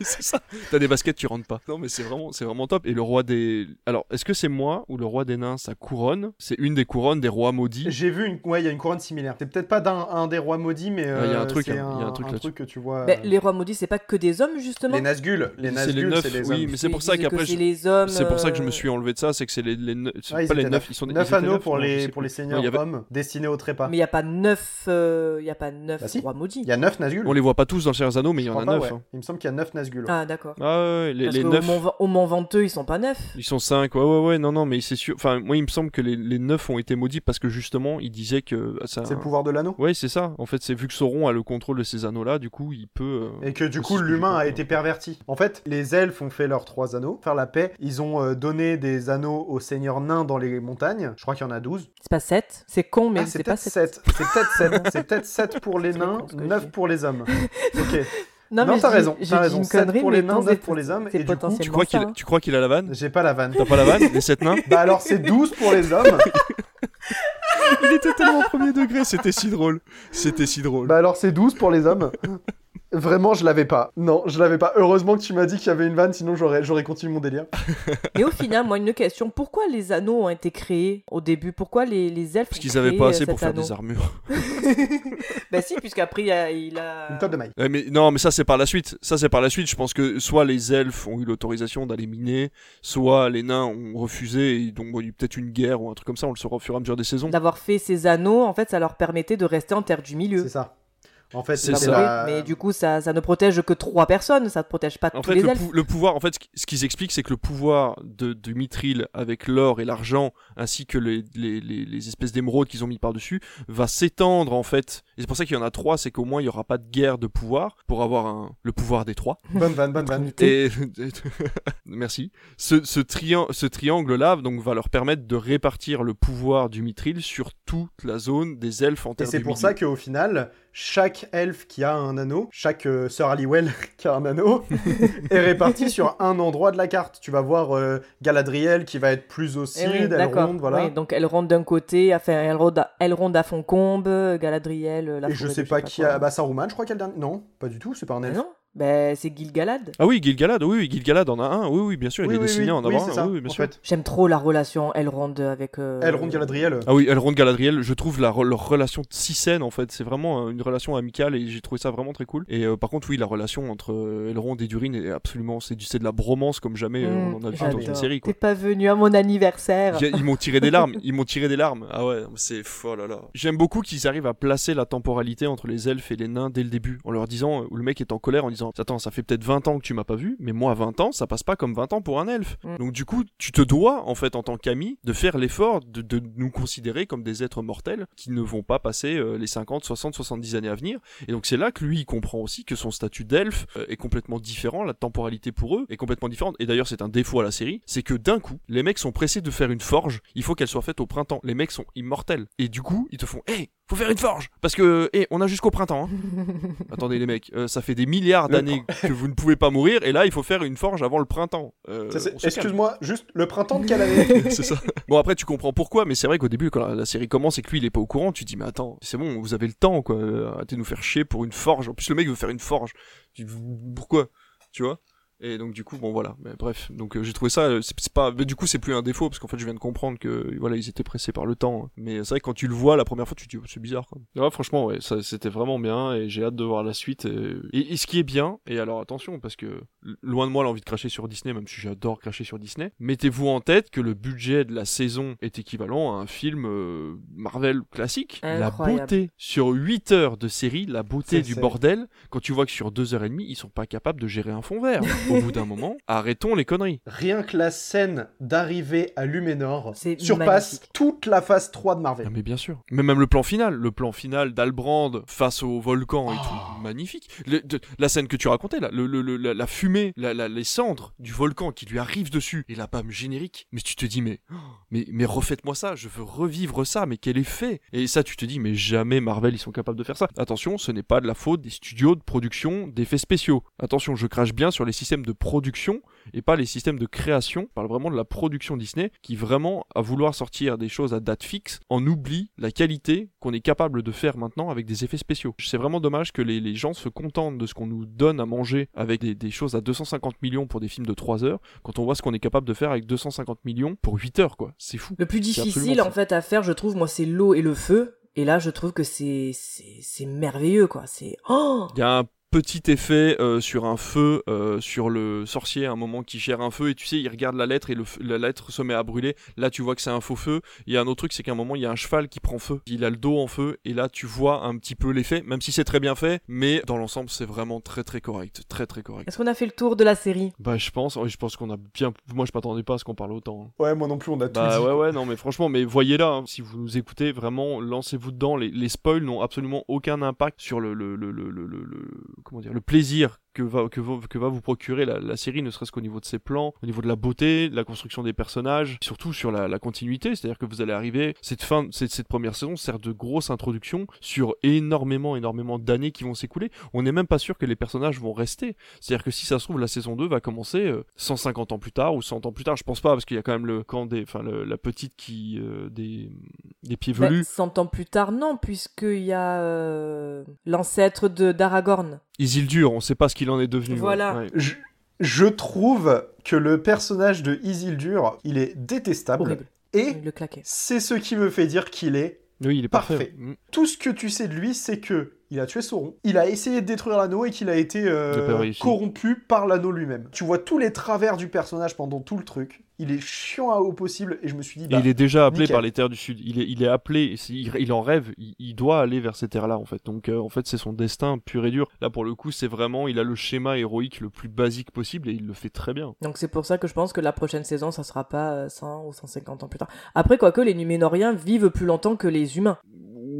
S2: C'est ça. T'as des baskets, tu rentres pas. Non mais c'est vraiment, c'est vraiment top. Et le roi des, alors est-ce que c'est moi ou le roi des nains sa couronne? C'est une des couronnes des rois maudits.
S3: J'ai vu une, ouais, il y a une couronne similaire. C'est peut-être pas d'un un des rois maudits, mais
S2: il y a un
S3: euh,
S2: truc, hein, il y a un truc là-dessus.
S3: que tu vois.
S16: Ben,
S3: euh,
S16: les rois maudits, c'est pas que des hommes, justement
S3: Les Nazgûl, les
S2: C'est
S3: Nazgûl, c'est les
S2: oui, mais c'est pour ça qu'après,
S16: c'est
S2: je-
S16: les hommes,
S2: c'est pour ça que je
S16: euh,
S2: me suis enlevé de ça, c'est que c'est les, les
S3: Ah,
S2: pas les
S3: étaient
S2: neufs,
S3: neufs.
S2: ils sont
S3: Neuf
S2: ils étaient
S3: anneaux
S2: neufs,
S3: pour les pour les seigneurs
S2: il y avait-
S3: hommes destinés au trépas.
S16: Mais il n'y a pas neuf, euh, y a pas neuf
S3: Bah si.
S16: rois maudits.
S3: Il y a neuf Nazgûl.
S2: On les voit pas tous dans le Seigneur des Anneaux, mais il y en a
S3: pas,
S2: neuf.
S3: ouais.
S2: hein.
S3: Il me semble qu'il y a neuf Nazgûl. ouais.
S16: Ah, d'accord.
S2: Ah ouais, ouais, les,
S16: Parce
S2: les
S16: qu'au
S2: neuf.
S16: Mont, au Mont Venteux, ils sont pas neufs.
S2: Ils sont 5, ouais, ouais, ouais, non, non, mais c'est sûr. Enfin, moi, il me semble que les, les 9 ont été maudits parce que justement, ils disaient que ça.
S3: C'est le pouvoir de l'anneau.
S2: Ouais, c'est ça. En fait, c'est vu que Sauron a le contrôle de ces anneaux-là, du coup, il peut. euh,
S3: Et que du coup, l'humain a été perverti. En fait, les elfes ont fait leurs trois anneaux, faire la paix. Ils ont euh, donné des anneaux aux seigneurs nains dans les montagnes. Je crois qu'il y en a 12.
S16: C'est pas 7. C'est con, mais
S3: Ah,
S16: c'est pas
S3: peut-être
S16: 7.
S3: 7. C'est peut-être 7. C'est peut-être 7 pour les nains, 9 pour les hommes. Ok.
S16: Non,
S3: Non,
S16: mais
S3: t'as raison. T'as raison.
S16: une
S3: 7
S16: connerie,
S3: pour les nains,
S16: bon,
S3: 9
S16: c'est-
S3: pour les hommes. Et du coup,
S2: Tu crois qu'il
S16: hein.
S2: qu'il a la vanne?
S3: J'ai pas la vanne.
S2: T'as pas la vanne Les 7 nains?
S3: Bah alors, c'est 12 pour les hommes.
S2: Il était tellement premier degré, c'était si drôle. C'était si drôle.
S3: Bah alors, c'est 12 pour les hommes. Vraiment, je l'avais pas. Non, je l'avais pas. Heureusement que tu m'as dit qu'il y avait une vanne, sinon j'aurais, j'aurais continué mon délire.
S16: Mais au final, moi, une question. Pourquoi les anneaux ont été créés au début? Pourquoi les, les elfes
S2: Parce qu'ils avaient pas
S16: euh,
S2: assez pour faire
S16: anneau?
S2: des armures.
S16: Bah si, puisqu'après, il a... Il a...
S3: Une table de maille.
S2: Ouais, mais non, mais ça c'est par la suite. Ça c'est par la suite. Je pense que soit les elfes ont eu l'autorisation d'aller miner, soit les nains ont refusé et donc bon, il y a eu peut-être une guerre ou un truc comme ça. On le saura au fur et à mesure des saisons.
S16: D'avoir fait ces anneaux, en fait, ça leur permettait de rester en terre du milieu.
S3: C'est ça. En fait,
S2: C'est
S3: c'est
S2: ça.
S3: la-
S16: Mais du coup, ça, ça ne protège que trois personnes, ça ne protège pas
S2: En
S16: tous
S2: fait,
S16: les
S2: le,
S16: elfes.
S2: pou- le pouvoir, en fait, ce qui- ce qu'ils expliquent, c'est que le pouvoir de, de Mithril avec l'or et l'argent, ainsi que les, les, les, les espèces d'émeraudes qu'ils ont mis par-dessus, va s'étendre, en fait. Et c'est pour ça qu'il y en a trois, c'est qu'au moins, il n'y aura pas de guerre de pouvoir pour avoir un, le pouvoir des trois.
S3: Bonne vanne, bonne vanne.
S2: Et merci. Ce, ce, trian- ce triangle-là, donc, va leur permettre de répartir le pouvoir du Mithril sur toute la zone des elfes en
S3: Et
S2: terre
S3: c'est
S2: du
S3: pour
S2: milieu.
S3: ça qu'au final, chaque elfe qui a un anneau, chaque euh, sœur Halliwell qui a un anneau, est réparti sur un endroit de la carte. Tu vas voir euh, Galadriel qui va être plus au
S16: Eh
S3: sud,
S16: oui, d'accord.
S3: Elrond, voilà.
S16: Oui, donc Elrond d'un côté, enfin à, Elrond à Foncombe, Galadriel, la
S3: Et je sais pas qui a. Bah, Saruman, je crois qu'il y a le dernier. Non, pas du tout, c'est pas un
S16: Ah
S3: elfe.
S16: non Ben c'est Gil-galad.
S2: Ah oui, Gil-galad, oui, oui, Gil-galad en a un, oui, oui, bien sûr, il
S3: Oui,
S2: est
S3: oui,
S2: dessiné
S3: oui,
S2: en
S3: oui,
S2: avoir
S3: c'est
S2: un,
S3: ça,
S2: oui, oui, bien
S3: en
S2: sûr.
S16: J'aime trop la relation Elrond avec. euh,
S3: Elrond Galadriel.
S2: Ah oui, Elrond Galadriel, je trouve la, leur relation si saine en fait, c'est vraiment euh, une relation amicale et j'ai trouvé ça vraiment très cool. Et euh, par contre, oui, la relation entre euh, Elrond et Durin est absolument, c'est du- c'est de la bromance comme jamais euh,
S16: Mmh,
S2: on en a vu dans une série.
S16: T'es pas venu à mon anniversaire.
S2: Ils m'ont tiré des larmes, ils m'ont tiré des larmes. Ah ouais, c'est fou, oh là là. J'aime beaucoup qu'ils arrivent à placer la temporalité entre les elfes et les nains dès le début, en leur disant, où le mec est en colère, en disant Attends, ça fait peut-être 20 ans que tu m'as pas vu, mais moi, 20 ans, ça passe pas comme 20 ans pour un elfe.
S16: Mm.
S2: Donc, du coup, tu te dois, en fait, en tant qu'ami, de faire l'effort de, de nous considérer comme des êtres mortels qui ne vont pas passer euh, les 50, 60, 70 années à venir. Et donc, c'est là que lui, il comprend aussi que son statut d'elfe euh, est complètement différent, la temporalité pour eux est complètement différente. Et d'ailleurs, c'est un défaut à la série, c'est que d'un coup, les mecs sont pressés de faire une forge, il faut qu'elle soit faite au printemps. Les mecs sont immortels. Et du coup, ils te font Hé, faut faire une forge Parce que, hé, on a jusqu'au printemps. hein. Attendez, les mecs, euh, ça fait des milliards D'années que vous ne pouvez pas mourir, et là, il faut faire une forge avant le printemps. Euh.
S3: Excuse-moi, juste le printemps de quelle année
S2: c'est ça. Bon après tu comprends pourquoi, mais c'est vrai qu'au début quand la, la série commence et que lui il est pas au courant, tu te dis mais attends, c'est bon, vous avez le temps quoi, euh, arrêtez de nous faire chier pour une forge. En plus le mec veut faire une forge. Tu dis, pourquoi? Tu vois? Et donc du coup bon voilà mais bref donc euh, j'ai trouvé ça euh, c'est pas mais du coup c'est plus un défaut parce qu'en fait je viens de comprendre que voilà ils étaient pressés par le temps mais c'est vrai quand tu le vois la première fois tu te dis oh, c'est bizarre quoi. Ouais, franchement ouais ça c'était vraiment bien et j'ai hâte de voir la suite et, et- et ce qui est bien et alors attention parce que loin de moi l'envie de cracher sur Disney même si j'adore cracher sur Disney mettez-vous en tête que le budget de la saison est équivalent à un film euh, Marvel classique la beauté sur 8 heures de série la beauté du bordel quand tu vois que sur 2 heures et demie ils sont pas capables de gérer un fond vert au bout d'un moment arrêtons les conneries
S3: Rien que la scène d'arrivée à Luménor surpasse
S16: magnifique.
S3: toute la phase 3 de Marvel.
S2: Ah mais bien sûr. Mais même le plan final, le plan final d'Albrand face au volcan et
S3: Oh.
S2: tout, magnifique. Le- de- la scène que tu racontais là, le, le- le- la, la fumée, les cendres du volcan qui lui arrivent dessus et la bam générique. Mais tu te dis mais mais mais refaites-moi ça, je veux revivre ça, mais quel effet? Et ça tu te dis mais jamais Marvel ils sont capables de faire ça. Attention, ce n'est pas de la faute des studios de production d'effets spéciaux. Attention, je crache bien sur les systèmes de production et pas les systèmes de création. Je parle vraiment de la production Disney qui vraiment, à vouloir sortir des choses à date fixe, en oublie la qualité qu'on est capable de faire maintenant avec des effets spéciaux. C'est vraiment dommage que les, les gens se contentent de ce qu'on nous donne à manger avec des, des choses à 250 millions pour des films de 3 heures, quand on voit ce qu'on est capable de faire avec 250 millions pour 8 heures, quoi. C'est fou.
S16: Le plus difficile en fait à faire, je trouve, moi, c'est l'eau et le feu. Et là, je trouve que c'est merveilleux, quoi. C'est oh
S2: Il y a un petit effet euh, sur un feu, euh, sur le sorcier à un moment qui gère un feu et tu sais, il regarde la lettre et le la lettre se met à brûler. Là, tu vois que c'est un faux feu. Il y a un autre truc, c'est qu'à un moment, il y a un cheval qui prend feu. Il a le dos en feu et là, tu vois un petit peu l'effet, même si c'est très bien fait, mais dans l'ensemble, c'est vraiment très très correct. Très très correct.
S16: Est-ce qu'on a fait le tour de la série?
S2: Bah, je pense, oui, je pense qu'on a bien. Moi, je m'attendais pas à ce qu'on parle autant. hein.
S3: Ouais, moi non plus, on a tout
S2: Bah
S3: dit.
S2: ouais ouais non mais franchement mais voyez-la hein, si vous nous écoutez vraiment lancez-vous dedans les, les spoils n'ont absolument aucun impact sur le, le, le, le, le- le- le- comment dire le plaisir que va, que, va, que va vous procurer la, la série, ne serait-ce qu'au niveau de ses plans, au niveau de la beauté, de la construction des personnages, surtout sur la, la continuité, c'est-à-dire que vous allez arriver, cette fin, cette, cette première saison sert de grosse introduction sur énormément, énormément d'années qui vont s'écouler. On n'est même pas sûr que les personnages vont rester. C'est-à-dire que si ça se trouve, la saison 2 va commencer euh, 150 ans plus tard ou 100 ans plus tard, je pense pas, parce qu'il y a quand même le camp des, enfin le- la petite qui, euh, des, des pieds
S16: Mais
S2: velus.
S16: 100 ans plus tard, non, puisqu'il y a euh, l'ancêtre de d'Aragorn.
S2: Isildur, on sait pas ce qu'il en est devenu.
S16: Voilà.
S2: Ouais.
S3: Je, je trouve que le personnage de Isildur, il est détestable.
S16: Horrible.
S3: Et c'est ce qui me fait dire qu'il est
S2: Oui, il est
S3: parfait.
S2: parfait. Mm.
S3: Tout ce que tu sais de lui, c'est que il a tué Sauron, il a essayé de détruire l'anneau et qu'il a été euh, corrompu par l'anneau lui-même. Tu vois tous les travers du personnage pendant tout le truc. Il est chiant à haut possible et je me suis dit.
S2: Et
S3: bah,
S2: il est déjà appelé
S3: nickel.
S2: par les terres du Sud. Il est, il est appelé, il, il en rêve, il, il doit aller vers ces terres-là en fait. Donc euh, en fait c'est son destin pur et dur. Là pour le coup c'est vraiment, il a le schéma héroïque le plus basique possible et il le fait très bien.
S16: Donc c'est pour ça que je pense que la prochaine saison, ça sera pas euh, 100 ou 150 ans plus tard. Après, quoique les Numénoriens vivent plus longtemps que les humains.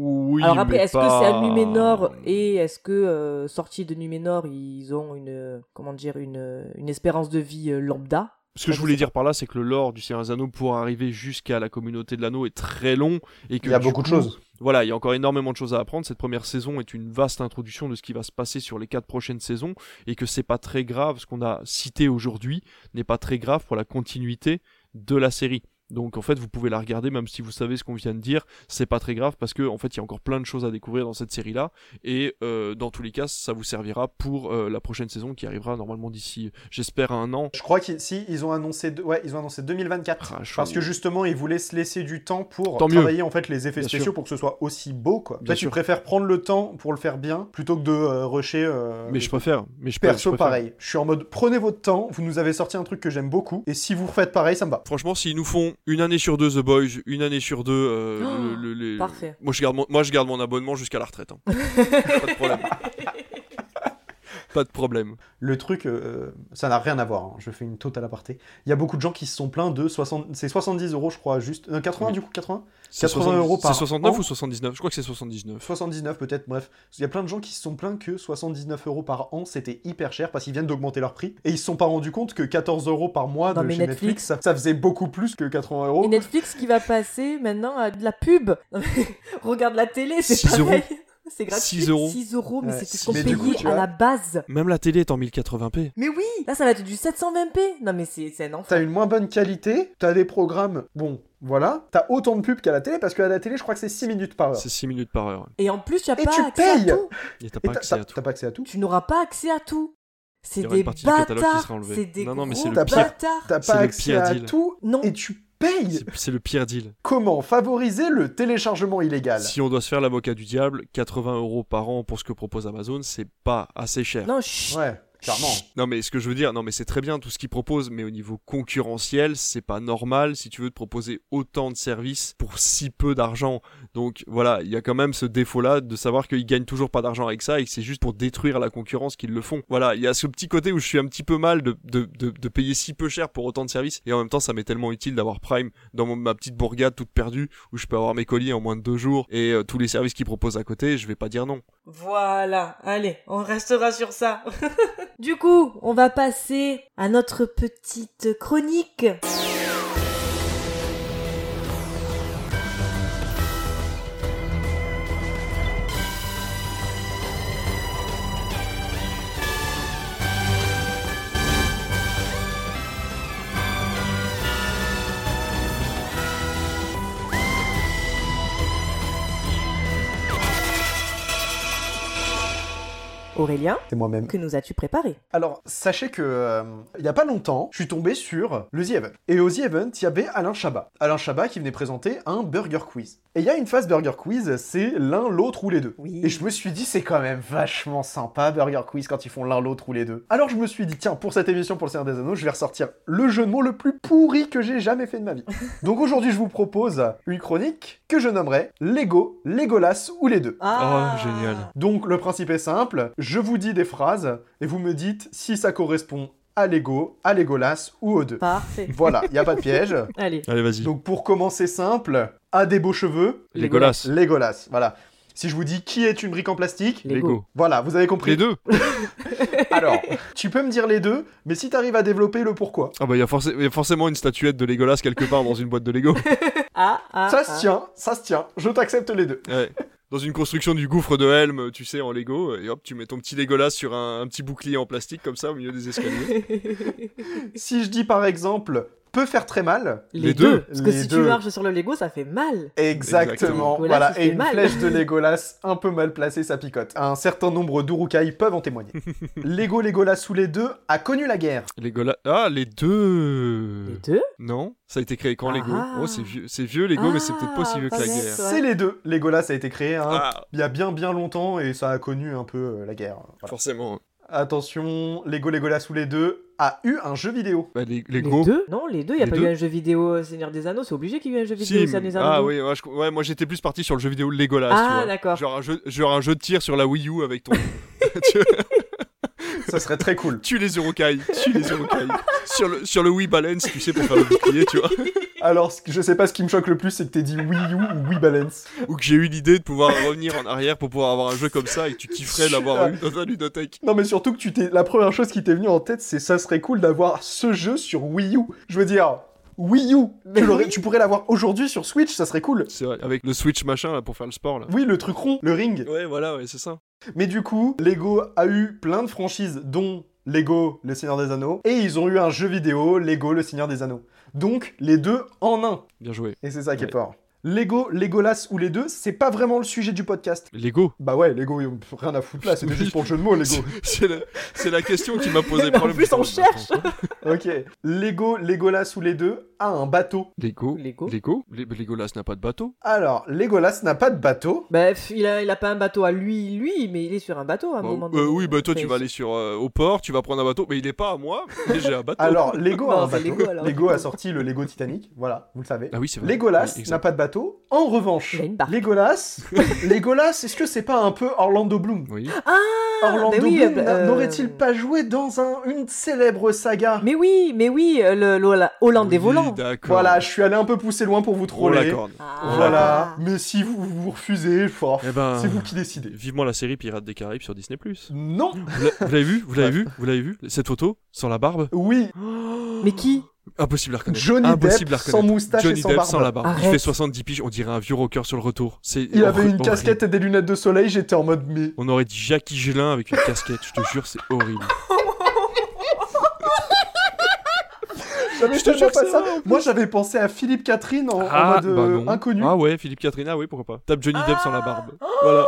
S2: Oui,
S16: Alors après, est-ce que c'est à Numénor et est-ce que euh, sortis de Numénor, ils ont une euh, comment dire une, euh, une espérance de vie euh, lambda?
S2: Ce que je voulais dire par là, c'est que le lore du Seigneur des Anneaux pour arriver jusqu'à la communauté de l'anneau est très long et que
S3: Il y a beaucoup de choses.
S2: Voilà, il y a encore énormément de choses à apprendre. Cette première saison est une vaste introduction de ce qui va se passer sur les quatre prochaines saisons et que c'est pas très grave. Ce qu'on a cité aujourd'hui n'est pas très grave pour la continuité de la série. Donc en fait, vous pouvez la regarder même si vous savez ce qu'on vient de dire, c'est pas très grave parce que en fait, il y a encore plein de choses à découvrir dans cette série-là et euh, dans tous les cas, ça vous servira pour euh, la prochaine saison qui arrivera normalement d'ici, j'espère, un an.
S3: Je crois qu'ils si, ils ont annoncé de- ouais, ils ont annoncé 2024
S2: Ah,
S3: parce que justement ils voulaient se laisser du temps pour
S2: Tant mieux.
S3: travailler en fait les effets
S2: Bien
S3: spéciaux
S2: sûr.
S3: pour que ce soit aussi beau quoi. Toi tu préfères prendre le temps pour le faire bien plutôt que de euh, rusher euh,
S2: Mais je préfère. Mais je
S3: perso
S2: je préfère.
S3: pareil. Je suis en mode prenez votre temps, vous nous avez sorti un truc que j'aime beaucoup et si vous refaites pareil ça me va.
S2: Franchement, s'ils nous font une année sur deux The Boys, une année sur deux, euh,
S16: Oh,
S2: le- le- les-
S16: parfait.
S2: Moi, je garde mon, moi, je garde mon abonnement jusqu'à la retraite. hein. Pas de problème. Pas de problème.
S3: Le truc, euh, ça n'a rien à voir. hein. Je fais une totale aparté. Il y a beaucoup de gens qui se sont plaints de 60... C'est 70 euros, je crois, juste. euh, 80
S2: Oui.
S3: du coup, 80
S2: C'est
S3: 80
S2: 60
S3: euros par
S2: C'est 69
S3: an.
S2: ou 79 Je crois que c'est 79.
S3: 79 peut-être, bref. Il y a plein de gens qui se sont plaints que 79 euros par an c'était hyper cher parce qu'ils viennent d'augmenter leur prix et ils se sont pas rendus compte que 14 euros par mois
S16: Non,
S3: de chez Netflix,
S16: Netflix-
S3: ça, ça faisait beaucoup plus que 80 euros.
S16: Et Netflix qui va passer maintenant à de la pub. Regarde la télé, c'est
S2: 6
S16: pareil.
S2: euros.
S16: C'est gratuit.
S2: 6 euros.
S16: 6 euros, mais
S3: Ouais.
S16: c'était ce qu'on payait
S3: coup,
S16: à la base.
S2: Même la télé est en 1080p.
S16: Mais oui Là, ça va être du 720p. Non, mais c'est c'est un enfer.
S3: T'as une moins bonne qualité, t'as des programmes, bon, voilà. T'as autant de pubs qu'à la télé parce qu'à la télé, je crois que c'est 6 minutes par heure.
S2: C'est 6 minutes par heure.
S16: Et en plus, tu n'as
S3: Et
S16: pas
S3: tu
S16: accès
S3: payes
S16: à tout.
S2: Et t'as
S3: Et
S2: pas accès à
S3: t'as
S2: tout.
S3: pas accès à tout.
S16: Tu n'auras pas accès à tout. C'est
S2: Il y aura
S16: des
S2: une partie du catalogue qui
S16: bâtards.
S2: sera enlevée.
S16: C'est des
S2: Non, non, mais
S16: gros
S2: c'est le
S3: T'as
S2: pire.
S3: pas,
S16: bâtards.
S3: t'as
S2: C'est
S3: pas
S2: le
S3: accès
S2: pire
S3: à
S2: deal.
S3: tout
S16: Non.
S3: et tu payes.
S2: C'est- C'est le pire deal.
S3: Comment favoriser le téléchargement illégal
S2: Si on doit se faire l'avocat du diable, 80 euros par an pour ce que propose Amazon, c'est pas assez cher.
S16: Non, chut.
S3: Ouais, clairement.
S2: Non mais ce que je veux dire, non mais c'est très bien tout ce qu'ils proposent, mais au niveau concurrentiel, c'est pas normal si tu veux te proposer autant de services pour si peu d'argent. Donc voilà, il y a quand même ce défaut-là de savoir qu'ils gagnent toujours pas d'argent avec ça et que c'est juste pour détruire la concurrence qu'ils le font. Voilà, il y a ce petit côté où je suis un petit peu mal de, de, de, de payer si peu cher pour autant de services et en même temps ça m'est tellement utile d'avoir Prime dans ma petite bourgade toute perdue où je peux avoir mes colis en moins de deux jours et euh, tous les services qu'ils proposent à côté, je vais pas dire non.
S16: Voilà, allez, on restera sur ça. du coup, on va passer à notre petite chronique. Aurélien,
S3: C'est moi-même.
S16: que nous as-tu préparé?
S3: Alors, sachez que euh, il y a pas longtemps, je suis tombé sur le The Event. Et au The Event, il y avait Alain Chabat. Alain Chabat qui venait présenter un burger quiz. Et il y a une phase burger quiz, c'est l'un, l'autre ou les deux.
S16: Oui.
S3: Et je me suis dit, c'est quand même vachement sympa burger quiz quand ils font l'un, l'autre ou les deux. Alors je me suis dit, tiens, pour cette émission pour le Seigneur des Anneaux, je vais ressortir le jeu de mots le plus pourri que j'ai jamais fait de ma vie. Donc aujourd'hui, je vous propose une chronique que je nommerai Lego, Legolas ou les deux.
S16: Ah.
S2: Oh, génial.
S3: Donc le principe est simple, je vous dis des phrases et vous me dites si ça correspond à Lego, à Legolas ou aux deux.
S16: Parfait.
S3: Voilà, il n'y a pas de piège.
S16: Allez.
S2: Allez, vas-y.
S3: Donc pour commencer simple, a des beaux cheveux,
S2: Legolas.
S3: Legolas, voilà. Si je vous dis qui est une brique en plastique,
S2: Lego.
S3: voilà, vous avez compris.
S2: Les deux
S3: Alors, tu peux me dire les deux, mais si t'arrives à développer le pourquoi.
S2: Ah bah il y, a forcé- il y a forcément une statuette de Legolas quelque part dans une boîte de Lego.
S16: Ah, ah,
S3: ça
S16: ah.
S3: se tient, ça se tient, je t'accepte les deux.
S2: Ouais. Dans une construction du gouffre de Helm, tu sais, en Lego, et hop, tu mets ton petit Legolas sur un, un petit bouclier en plastique comme ça au milieu des escaliers.
S3: Si je dis par exemple peut faire très mal,
S16: Les,
S2: Les
S16: deux.
S2: deux.
S16: Parce que
S3: Les
S16: si
S3: deux.
S16: tu marches sur le Lego, ça fait mal.
S3: Exactement,
S2: Exactement.
S16: Legolas, il
S3: voilà, et une
S16: mal.
S3: flèche de Legolas un peu mal placée, ça picote. Un certain nombre d'Urukai peuvent en témoigner. Lego Legolas sous les deux a connu la guerre.
S2: Legolas. Ah, les deux
S16: Les deux
S2: Non Ça a été créé quand Lego
S16: Ah.
S2: Oh, c'est vieux, c'est vieux Lego, mais c'est peut-être pas aussi vieux que la guerre.
S16: ouais.
S3: C'est les deux. Legolas a été créé hein,
S2: Ah,
S3: il y a bien bien longtemps et ça a connu un peu euh, la guerre. Voilà.
S2: forcément.
S3: Attention, Lego Legolas sous les deux a eu un jeu vidéo.
S2: Bah, les,
S16: Les deux Non, les deux. Il n'y a
S2: Les
S16: pas
S2: deux
S16: eu un jeu vidéo euh, Seigneur des Anneaux. C'est obligé qu'il y ait eu un jeu vidéo
S2: Si,
S16: Seigneur des Anneaux.
S2: ah oui, ouais, je- ouais, moi j'étais plus parti sur le jeu vidéo Legolas.
S16: Ah, d'accord.
S2: Genre un, jeu, genre un jeu de tir sur la Wii U avec ton.
S3: Ça serait très cool.
S2: tue les Urukai, tue les Urukai. sur, le, sur le Wii Balance, tu sais, pour faire le bouclier, tu vois.
S3: Alors, je sais pas ce qui me choque le plus, c'est que t'aies dit Wii U ou Wii Balance.
S2: Ou que j'ai eu l'idée de pouvoir revenir en arrière pour pouvoir avoir un jeu comme ça et que tu kifferais l'avoir eu dans ta ludothèque.
S3: Non mais surtout que tu t'es la première chose qui t'est venue en tête c'est ça serait cool d'avoir ce jeu sur Wii U. Je veux dire Wii U,
S16: Mais
S3: tu,
S16: oui.
S3: tu pourrais l'avoir aujourd'hui sur Switch, ça serait cool.
S2: C'est vrai, avec le Switch machin là pour faire le sport là.
S3: Oui, le truc rond, le ring.
S2: Ouais, voilà, ouais, c'est ça.
S3: Mais du coup, Lego a eu plein de franchises dont Lego Le Seigneur des Anneaux et ils ont eu un jeu vidéo Lego Le Seigneur des Anneaux. Donc les deux en un.
S2: Bien joué.
S3: Et c'est ça qui est fort. Lego, Legolas ou les deux, c'est pas vraiment le sujet du podcast.
S2: Lego.
S3: Bah ouais, Lego, rien à foutre là, c'était juste pour le jeu de mots, Lego.
S2: C'est la, c'est la question qui m'a posé
S16: Mais en
S2: problème.
S16: plus, on cherche.
S3: ok. Lego, Legolas ou les deux a un bateau.
S2: Lego.
S16: Lego.
S2: Lego. Le- Legolas n'a pas de bateau.
S3: Alors, Legolas n'a pas de bateau.
S16: Bref, il a, il a pas un bateau à lui, lui, mais il est sur un bateau à un
S2: Bah,
S16: moment
S2: euh,
S16: donné.
S2: oui, bah toi tu vas aller sur euh, au port, tu vas prendre un bateau, mais il est pas à moi, mais j'ai un bateau.
S3: Alors, Lego a
S16: Non,
S3: un
S16: c'est
S3: bateau.
S16: Lego, alors.
S3: Lego a sorti le Lego Titanic, voilà, vous le savez.
S2: ah oui, c'est vrai.
S3: Legolas
S2: Oui,
S3: n'a pas de bateau, bateau. En revanche. Legolas, Legolas, est-ce que c'est pas un peu Orlando Bloom?
S2: Oui.
S16: Ah
S3: Orlando
S16: oui,
S3: Bloom
S16: euh,
S3: n'aurait-il pas joué dans un- une célèbre saga?
S16: Mais oui, mais oui, euh, le, le- Hollande des volants.
S2: D'accord.
S3: Voilà, je suis allé un peu pousser loin pour vous troller.
S2: l'accorde.
S16: Ah.
S3: Voilà, mais si vous vous refusez, fort,
S2: Eh ben,
S3: c'est vous qui décidez.
S2: Vivement la série Pirates des Caraïbes sur Disney+.
S3: Non
S2: vous l'avez vu? Vous l'avez vu? Vous l'avez vu? Cette photo Sans la barbe?
S3: Oui,
S16: Mais qui?
S2: Impossible à reconnaître.
S3: Johnny
S2: Impossible
S3: Depp
S2: à reconnaître.
S3: sans moustache et
S2: Johnny
S3: sans
S2: Depp
S3: barbe.
S2: sans la barbe. Il
S16: Arrête.
S2: fait 70 piges, on dirait un vieux rocker sur le retour. C'est
S3: il avait une
S2: horrible.
S3: casquette et des lunettes de soleil, j'étais en mode mais...
S2: On aurait dit Jackie Gelin avec une casquette, je te jure, c'est horrible.
S3: J'avais
S2: Je te
S3: tellement
S2: jure
S3: pas
S2: c'est
S3: ça.
S2: vrai, en
S3: Moi j'avais pensé à Philippe Catherine en, en
S2: Ah,
S3: mode
S2: bah
S3: euh,
S2: non.
S3: inconnu.
S2: Ah ouais, Philippe Catherine, ah oui, pourquoi pas. Tape Johnny Depp sans la barbe. Voilà.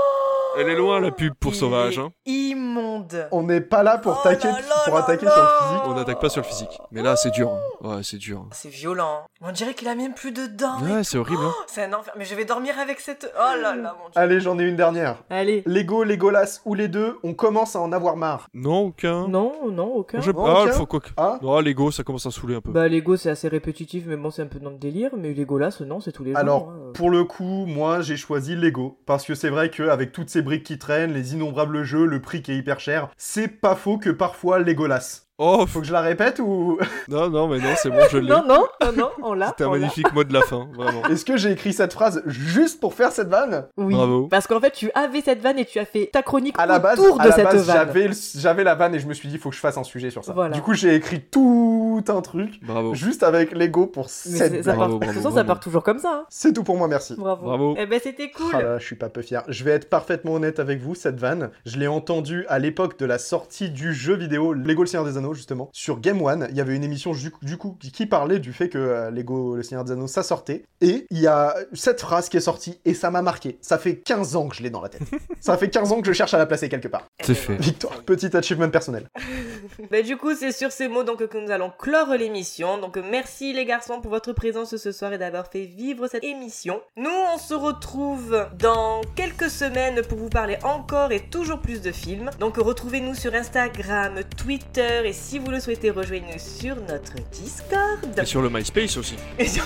S2: Elle est loin la pub pour
S1: Il
S2: Sauvage.
S1: est
S2: Hein.
S1: Immonde.
S3: On n'est pas là pour,
S1: Oh
S3: taquer,
S1: là là
S3: pour
S1: là
S3: attaquer
S1: là.
S3: sur le physique.
S2: On n'attaque pas sur le physique. Mais là, c'est dur. hein. Ouais, c'est dur.
S1: C'est violent. On dirait qu'il a même plus de dents.
S2: Ouais, c'est horrible. Hein.
S1: Oh, c'est un enfer. Mais je vais dormir avec cette. Oh là là, mon dieu.
S3: Allez, j'en ai une dernière.
S16: Allez.
S3: Lego, Legolas ou les deux, on commence à en avoir marre.
S2: Non, aucun.
S16: Non, non, aucun.
S2: Je...
S3: Non,
S2: Ah,
S3: aucun
S2: il faut quoi que-
S3: Ah
S2: Non, Lego, ça commence à saouler un peu.
S16: Bah Lego c'est assez répétitif mais bon c'est un peu dans le délire mais Legolas non c'est tous les
S3: Alors,
S16: jours. hein.
S3: pour le coup, moi j'ai choisi Lego. Parce que c'est vrai qu'avec toutes ces briques qui traînent, les innombrables jeux, le prix qui est hyper cher, c'est pas faux que parfois Legolas.
S2: Oh,
S3: Faut que je la répète ou?
S2: non, non, mais non, c'est bon, je l'ai.
S16: Non non non non on l'a.
S2: C'était un magnifique mot de la fin, vraiment.
S3: Est-ce que j'ai écrit cette phrase juste pour faire cette vanne?
S16: Oui.
S2: Bravo.
S16: Parce qu'en fait tu avais cette vanne et tu as fait ta chronique
S3: À la base,
S16: autour
S3: à
S16: de
S3: la
S16: cette
S3: base,
S16: vanne.
S3: j'avais, la vanne et je me suis dit, faut que je fasse un sujet sur ça.
S16: Voilà.
S3: Du coup, j'ai écrit tout un truc
S2: Bravo.
S3: juste avec Lego pour
S16: Mais
S3: cette
S16: part,
S2: Bravo,
S16: de toute
S2: bravo,
S16: façon ça part toujours comme ça. hein.
S3: C'est tout pour moi, merci.
S16: Bravo.
S2: Bravo.
S16: Eh ben c'était cool.
S3: Ah là, je suis pas peu fier. Je vais être parfaitement honnête avec vous, cette vanne, je l'ai entendue à l'époque de la sortie du jeu vidéo Lego le Seigneur des Anneaux, justement. Sur Game One, il y avait une émission du, coup qui, qui parlait du fait que euh, Lego le Seigneur des Anneaux, ça sortait. Et il y a cette phrase qui est sortie et ça m'a marqué. Ça fait 15 ans que je l'ai dans la tête. ça fait 15 ans que je cherche à la placer quelque part.
S2: C'est fait.
S3: Victoire, petit achievement personnel.
S1: Bah, du coup, c'est sur ces mots donc que nous allons clore l'émission. Donc merci les garçons pour votre présence ce soir et d'avoir fait vivre cette émission. Nous, on se retrouve dans quelques semaines pour vous parler encore et toujours plus de films. Donc retrouvez-nous sur Instagram, Twitter et si vous le souhaitez, rejoignez-nous sur notre Discord.
S2: Et sur le MySpace aussi.
S1: Et sur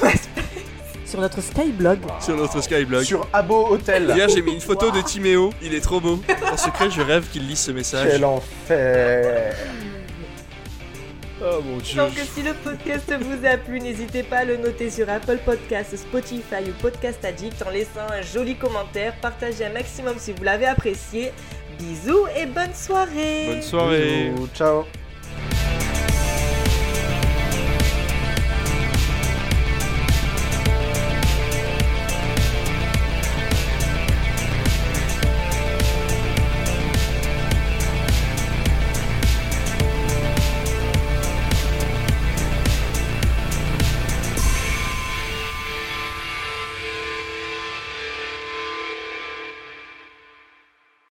S16: Sur notre Skyblog.
S2: Sur notre Skyblog.
S3: Sur Abo Hotel.
S2: Hier, j'ai mis une photo de Timéo. Il est trop beau. En secret, je rêve qu'il lise ce message.
S3: Quel enfer.
S2: Oh mon dieu.
S1: Donc si le podcast vous a plu, n'hésitez pas à le noter sur Apple Podcasts, Spotify ou Podcast Addict en laissant un joli commentaire. Partagez un maximum si vous l'avez apprécié. Bisous et bonne soirée
S2: Bonne soirée.
S3: Bisous, ciao. Thank you.